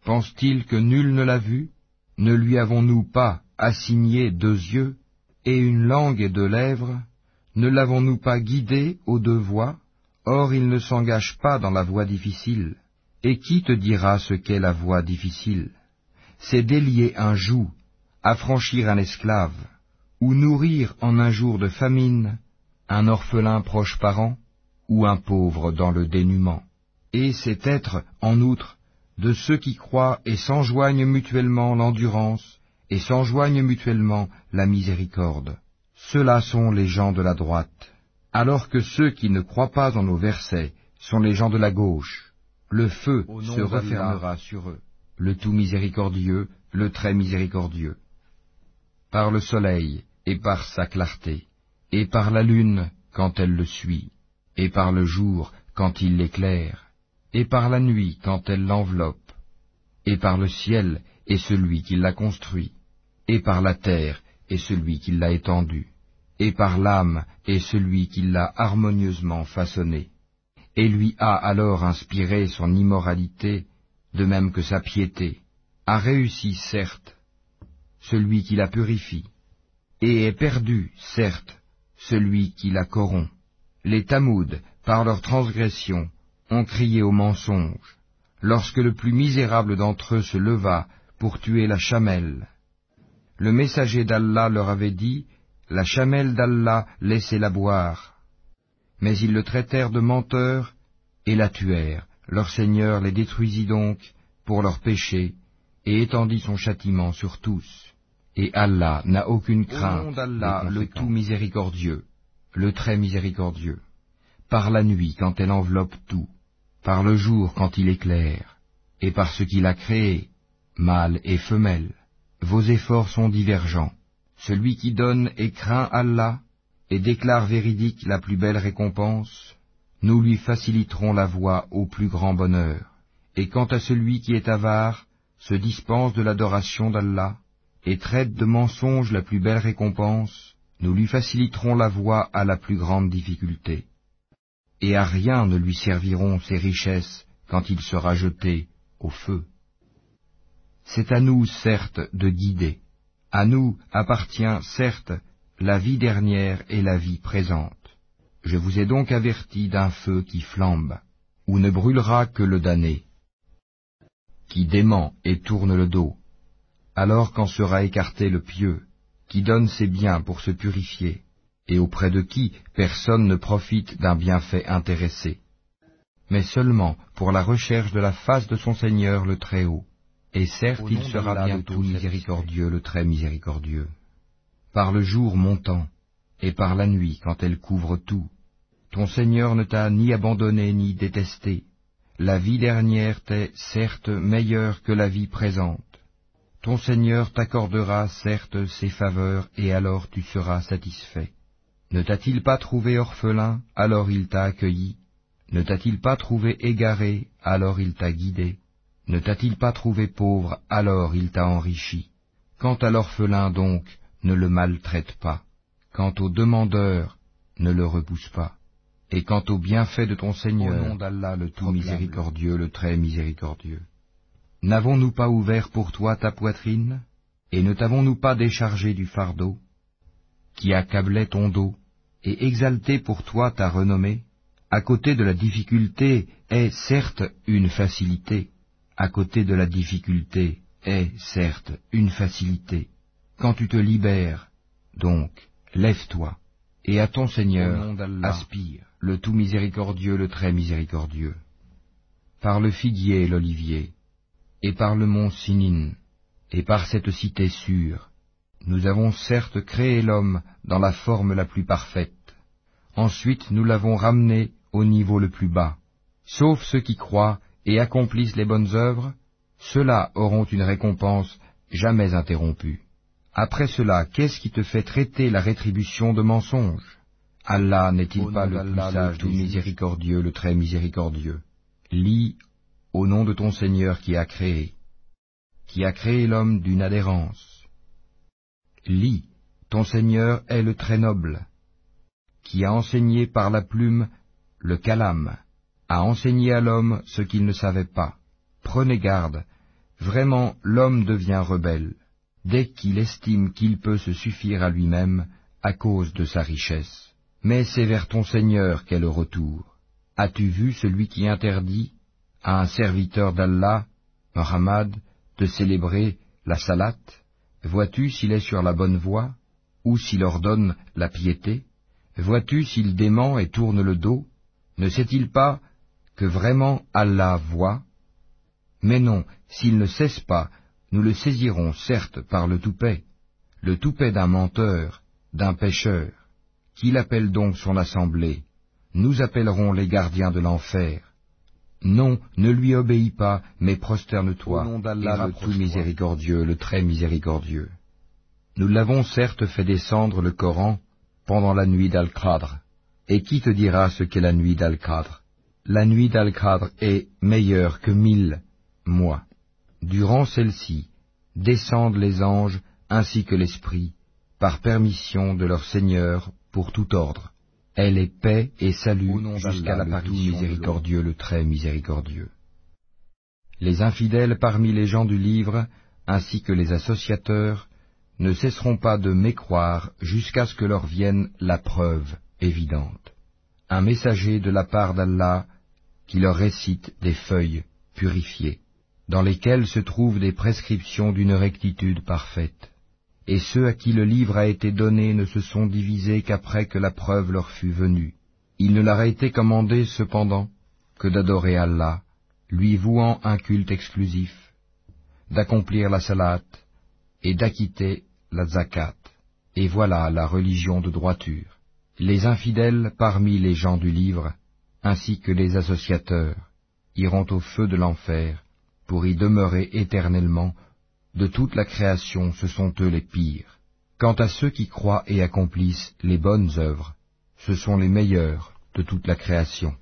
Pense-t-il que nul ne l'a vu? Ne lui avons-nous pas assigné deux yeux et une langue et deux lèvres? Ne l'avons-nous pas guidé aux deux voies? Or il ne s'engage pas dans la voie difficile. Et qui te dira ce qu'est la voie difficile? C'est délier un joug, affranchir un esclave, ou nourrir en un jour de famine un orphelin proche parent, ou un pauvre dans le dénuement. Et c'est être, en outre, de ceux qui croient et s'enjoignent mutuellement l'endurance, et s'enjoignent mutuellement la miséricorde. Ceux-là sont les gens de la droite, alors que ceux qui ne croient pas en nos versets sont les gens de la gauche. Le feu se refermera sur eux, le tout miséricordieux, le très miséricordieux. Par le soleil et par sa clarté, et par la lune quand elle le suit, et par le jour quand il l'éclaire, et par la nuit quand elle l'enveloppe, et par le ciel et celui qui l'a construit, et par la terre et celui qui l'a étendue, et par l'âme et celui qui l'a harmonieusement façonné, et lui a alors inspiré son immoralité, de même que sa piété, a réussi certes celui qui la purifie, et est perdu certes celui qui la corrompt. Les Tamouds, par leur transgression, ont crié au mensonge, lorsque le plus misérable d'entre eux se leva pour tuer la chamelle le messager d'Allah leur avait dit, La chamelle d'Allah, laissez-la boire. Mais ils le traitèrent de menteur et la tuèrent. Leur Seigneur les détruisit donc pour leurs péchés et étendit son châtiment sur tous. Et Allah n'a aucune crainte d'Allah, le tout miséricordieux, le très miséricordieux, par la nuit quand elle enveloppe tout, par le jour quand il éclaire, et par ce qu'il a créé, mâle et femelle vos efforts sont divergents. Celui qui donne et craint Allah et déclare véridique la plus belle récompense, nous lui faciliterons la voie au plus grand bonheur. Et quant à celui qui est avare, se dispense de l'adoration d'Allah, et traite de mensonge la plus belle récompense, nous lui faciliterons la voie à la plus grande difficulté. Et à rien ne lui serviront ses richesses quand il sera jeté au feu. C'est à nous, certes, de guider. À nous appartient, certes, la vie dernière et la vie présente. Je vous ai donc averti d'un feu qui flambe, où ne brûlera que le damné, qui dément et tourne le dos, alors qu'en sera écarté le pieux, qui donne ses biens pour se purifier, et auprès de qui personne ne profite d'un bienfait intéressé, mais seulement pour la recherche de la face de son Seigneur le Très-Haut et certes il sera bientôt miséricordieux, le très miséricordieux. Par le jour montant, et par la nuit quand elle couvre tout, ton Seigneur ne t'a ni abandonné ni détesté. La vie dernière t'est certes meilleure que la vie présente. Ton Seigneur t'accordera certes ses faveurs, et alors tu seras satisfait. Ne t'a-t-il pas trouvé orphelin, alors il t'a accueilli? Ne t'a-t-il pas trouvé égaré, alors il t'a guidé? Ne t'a-t-il pas trouvé pauvre, alors il t'a enrichi Quant à l'orphelin donc, ne le maltraite pas. Quant au demandeur, ne le repousse pas. Et quant au bienfait de ton Seigneur, Au nom d'Allah, le tout miséricordieux, le très miséricordieux. N'avons-nous pas ouvert pour toi ta poitrine, et ne t'avons-nous pas déchargé du fardeau, qui accablait ton dos, et exalté pour toi ta renommée? À côté de la difficulté est certes une facilité, à côté de la difficulté est certes une facilité. Quand tu te libères, donc, lève-toi, et à ton Seigneur aspire, le tout miséricordieux, le très miséricordieux. Par le figuier et l'olivier, et par le mont Sinin, et par cette cité sûre, nous avons certes créé l'homme dans la forme la plus parfaite. Ensuite nous l'avons ramené au niveau le plus bas. Sauf ceux qui croient et accomplissent les bonnes œuvres, ceux-là auront une récompense jamais interrompue. Après cela, qu'est-ce qui te fait traiter la rétribution de mensonge Allah n'est-il pas le plus sage, tout miséricordieux, le très miséricordieux? Lis au nom de ton Seigneur qui a créé, qui a créé l'homme d'une adhérence. Lis, ton Seigneur est le très noble, qui a enseigné par la plume le calame, a enseigné à l'homme ce qu'il ne savait pas. Prenez garde, vraiment l'homme devient rebelle, dès qu'il estime qu'il peut se suffire à lui-même à cause de sa richesse. Mais c'est vers ton Seigneur qu'est le retour. As-tu vu celui qui interdit à un serviteur d'Allah, Muhammad, de célébrer la salate Vois-tu s'il est sur la bonne voie, ou s'il ordonne la piété? Vois-tu s'il dément et tourne le dos? Ne sait-il pas que vraiment Allah voit Mais non, s'il ne cesse pas, nous le saisirons certes par le toupet, le toupet d'un menteur, d'un pécheur. Qu'il appelle donc son assemblée Nous appellerons les gardiens de l'enfer. Non, ne lui obéis pas, mais prosterne-toi, nom d'Allah, le tout miséricordieux, le très miséricordieux. Nous l'avons certes fait descendre le Coran pendant la nuit d'Al-Qadr. Et qui te dira ce qu'est la nuit d'Al-Qadr? La nuit d'Al-Qadr est meilleure que mille mois. Durant celle-ci, descendent les anges ainsi que l'Esprit, par permission de leur Seigneur pour tout ordre. Elle est paix et salut jusqu'à l'apparition miséricordieux, le très miséricordieux. Les infidèles parmi les gens du livre, ainsi que les associateurs, ne cesseront pas de mécroire jusqu'à ce que leur vienne la preuve évidente. Un messager de la part d'Allah qui leur récite des feuilles purifiées, dans lesquelles se trouvent des prescriptions d'une rectitude parfaite. Et ceux à qui le livre a été donné ne se sont divisés qu'après que la preuve leur fut venue. Il ne leur a été commandé cependant que d'adorer Allah, lui vouant un culte exclusif, d'accomplir la salat et d'acquitter la zakat. Et voilà la religion de droiture. Les infidèles parmi les gens du livre, ainsi que les associateurs, iront au feu de l'enfer pour y demeurer éternellement. De toute la création, ce sont eux les pires. Quant à ceux qui croient et accomplissent les bonnes œuvres, ce sont les meilleurs de toute la création.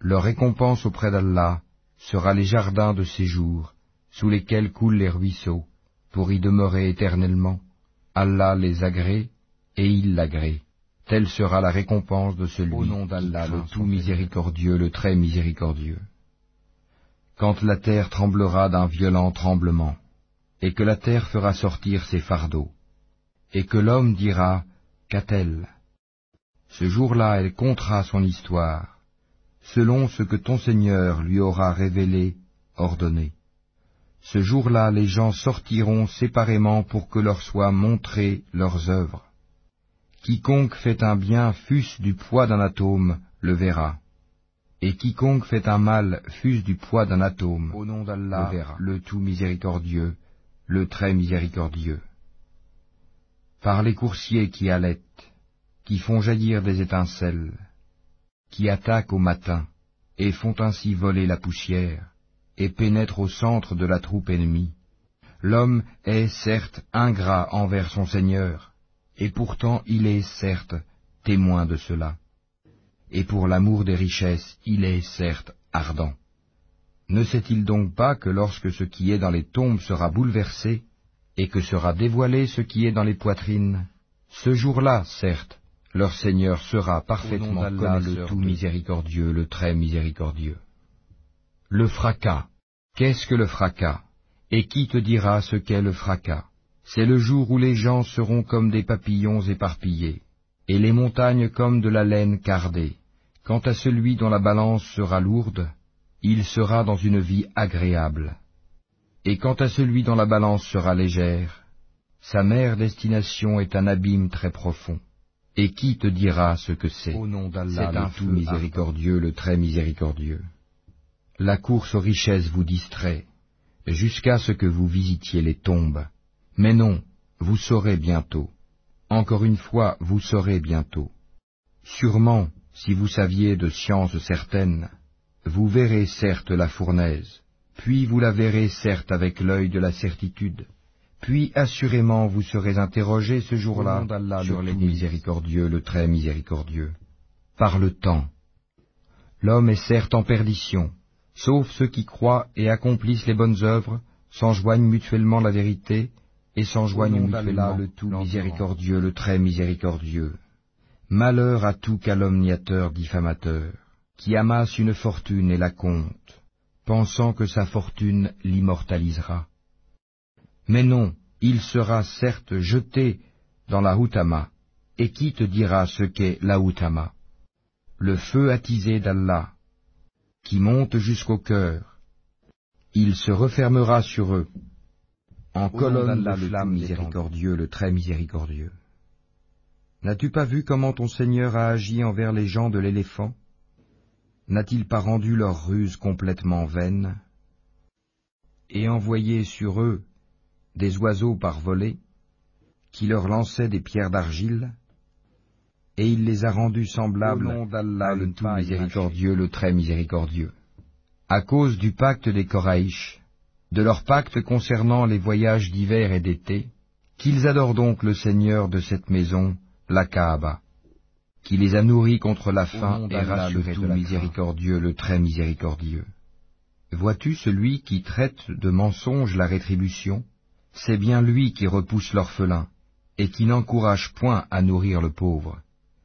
Leur récompense auprès d'Allah sera les jardins de séjour, sous lesquels coulent les ruisseaux, pour y demeurer éternellement. Allah les agrée, et il l'agrée. Telle sera la récompense de celui Au nom d'Allah, le tout miséricordieux, le très miséricordieux. Quand la terre tremblera d'un violent tremblement, et que la terre fera sortir ses fardeaux, et que l'homme dira, qu'a-t-elle? Ce jour-là, elle comptera son histoire, selon ce que ton Seigneur lui aura révélé, ordonné. Ce jour-là, les gens sortiront séparément pour que leur soient montrées leurs œuvres. Quiconque fait un bien fût-ce du poids d'un atome, le verra. Et quiconque fait un mal fût-ce du poids d'un atome, Au nom d'Allah, le verra. Le tout miséricordieux, le très miséricordieux. Par les coursiers qui allaitent, qui font jaillir des étincelles, qui attaquent au matin, et font ainsi voler la poussière, et pénètrent au centre de la troupe ennemie, L'homme est certes ingrat envers son Seigneur, et pourtant il est certes témoin de cela. Et pour l'amour des richesses, il est certes ardent. Ne sait-il donc pas que lorsque ce qui est dans les tombes sera bouleversé, et que sera dévoilé ce qui est dans les poitrines, ce jour-là, certes, leur Seigneur sera parfaitement le tout miséricordieux, le très miséricordieux. Le fracas. Qu'est-ce que le fracas? Et qui te dira ce qu'est le fracas? C'est le jour où les gens seront comme des papillons éparpillés, et les montagnes comme de la laine cardée. Quant à celui dont la balance sera lourde, il sera dans une vie agréable. Et quant à celui dont la balance sera légère, sa mère destination est un abîme très profond. Et qui te dira ce que c'est? Au nom d'Allah, C'est un tout miséricordieux, le très miséricordieux. La course aux richesses vous distrait, jusqu'à ce que vous visitiez les tombes. Mais non, vous saurez bientôt. Encore une fois, vous saurez bientôt. Sûrement, si vous saviez de sciences certaines, vous verrez certes la fournaise, puis vous la verrez certes avec l'œil de la certitude, puis assurément vous serez interrogé ce jour-là sur les miséricordieux, le très miséricordieux. Par le temps. L'homme est certes en perdition, sauf ceux qui croient et accomplissent les bonnes œuvres, s'enjoignent mutuellement la vérité, et s'enjoignent mutuellement le tout miséricordieux, le très miséricordieux. Malheur à tout calomniateur diffamateur, qui amasse une fortune et la compte, pensant que sa fortune l'immortalisera. Mais non, il sera certes jeté dans la Houtama, et qui te dira ce qu'est la Houtama Le feu attisé d'Allah, qui monte jusqu'au cœur. Il se refermera sur eux, en colonne de flamme miséricordieux, le très miséricordieux. N'as-tu pas vu comment ton Seigneur a agi envers les gens de l'éléphant? N'a-t-il pas rendu leur ruse complètement vaine? Et envoyé sur eux des oiseaux par volée, qui leur lançaient des pierres d'argile, et il les a rendus semblables à le tout miséricordieux, le très miséricordieux. À cause du pacte des Koraïch, de leur pacte concernant les voyages d'hiver et d'été, qu'ils adorent donc le Seigneur de cette maison, la Kaaba, qui les a nourris contre la faim et rassurés le tout miséricordieux, le très miséricordieux. Vois-tu celui qui traite de mensonge la rétribution? C'est bien lui qui repousse l'orphelin, et qui n'encourage point à nourrir le pauvre.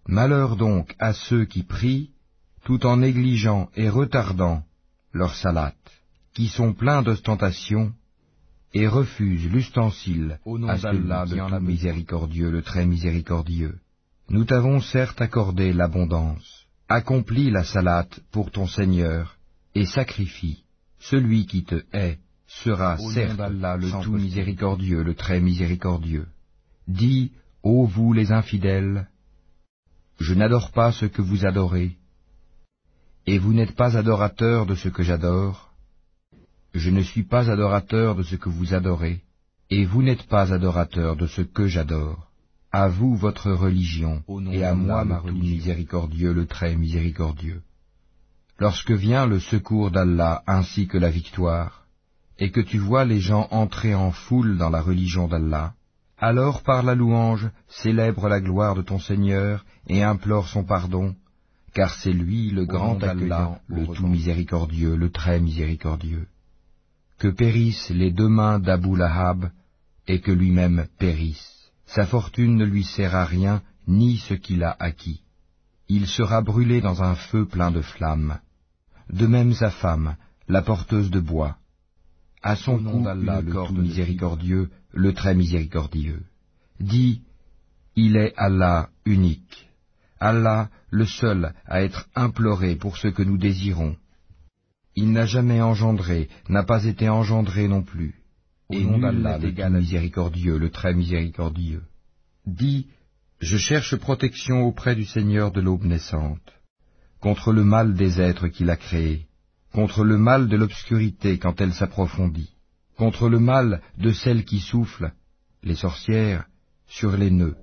Malheur donc à ceux qui prient, tout en négligeant et retardant leur salate, qui sont pleins d'ostentation, et refusent l'ustensile Au nom d'Allah, a tout miséricordieux, le très miséricordieux. Nous t'avons certes accordé l'abondance, accomplis la salate pour ton Seigneur, et sacrifie. Celui qui te hait sera Au certes d'Allah, le tout miséricordieux, le très miséricordieux. Dis, ô vous les infidèles, je n'adore pas ce que vous adorez, et vous n'êtes pas adorateurs de ce que j'adore. Je ne suis pas adorateur de ce que vous adorez, et vous n'êtes pas adorateurs de ce que j'adore. À vous votre religion, Au nom et à moi ma tout religion. miséricordieux, le très miséricordieux. Lorsque vient le secours d'Allah ainsi que la victoire, et que tu vois les gens entrer en foule dans la religion d'Allah, alors par la louange célèbre la gloire de ton Seigneur et implore son pardon, car c'est lui le grand accueillant, le tout miséricordieux, le très miséricordieux. Que périssent les deux mains d'Abu Lahab, et que lui-même périsse. Sa fortune ne lui sert à rien, ni ce qu'il a acquis. Il sera brûlé dans un feu plein de flammes. De même sa femme, la porteuse de bois. À son Au nom d'Allah, le tout miséricordieux, le très miséricordieux. Dis, il est Allah unique. Allah, le seul à être imploré pour ce que nous désirons. Il n'a jamais engendré, n'a pas été engendré non plus. Et nom d'Allah, le miséricordieux, le très miséricordieux. Dis, je cherche protection auprès du Seigneur de l'aube naissante, contre le mal des êtres qu'il a créés, contre le mal de l'obscurité quand elle s'approfondit, contre le mal de celles qui soufflent, les sorcières, sur les nœuds,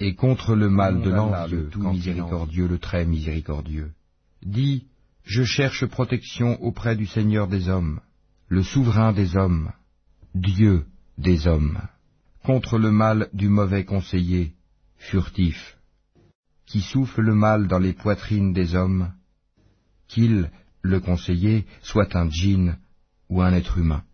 et contre le mal de l'envieux, le tout quand miséricordieux, le très miséricordieux. Dis, je cherche protection auprès du Seigneur des hommes, le souverain des hommes, Dieu, des hommes, contre le mal du mauvais conseiller, furtif, qui souffle le mal dans les poitrines des hommes, qu'il, le conseiller, soit un djinn ou un être humain.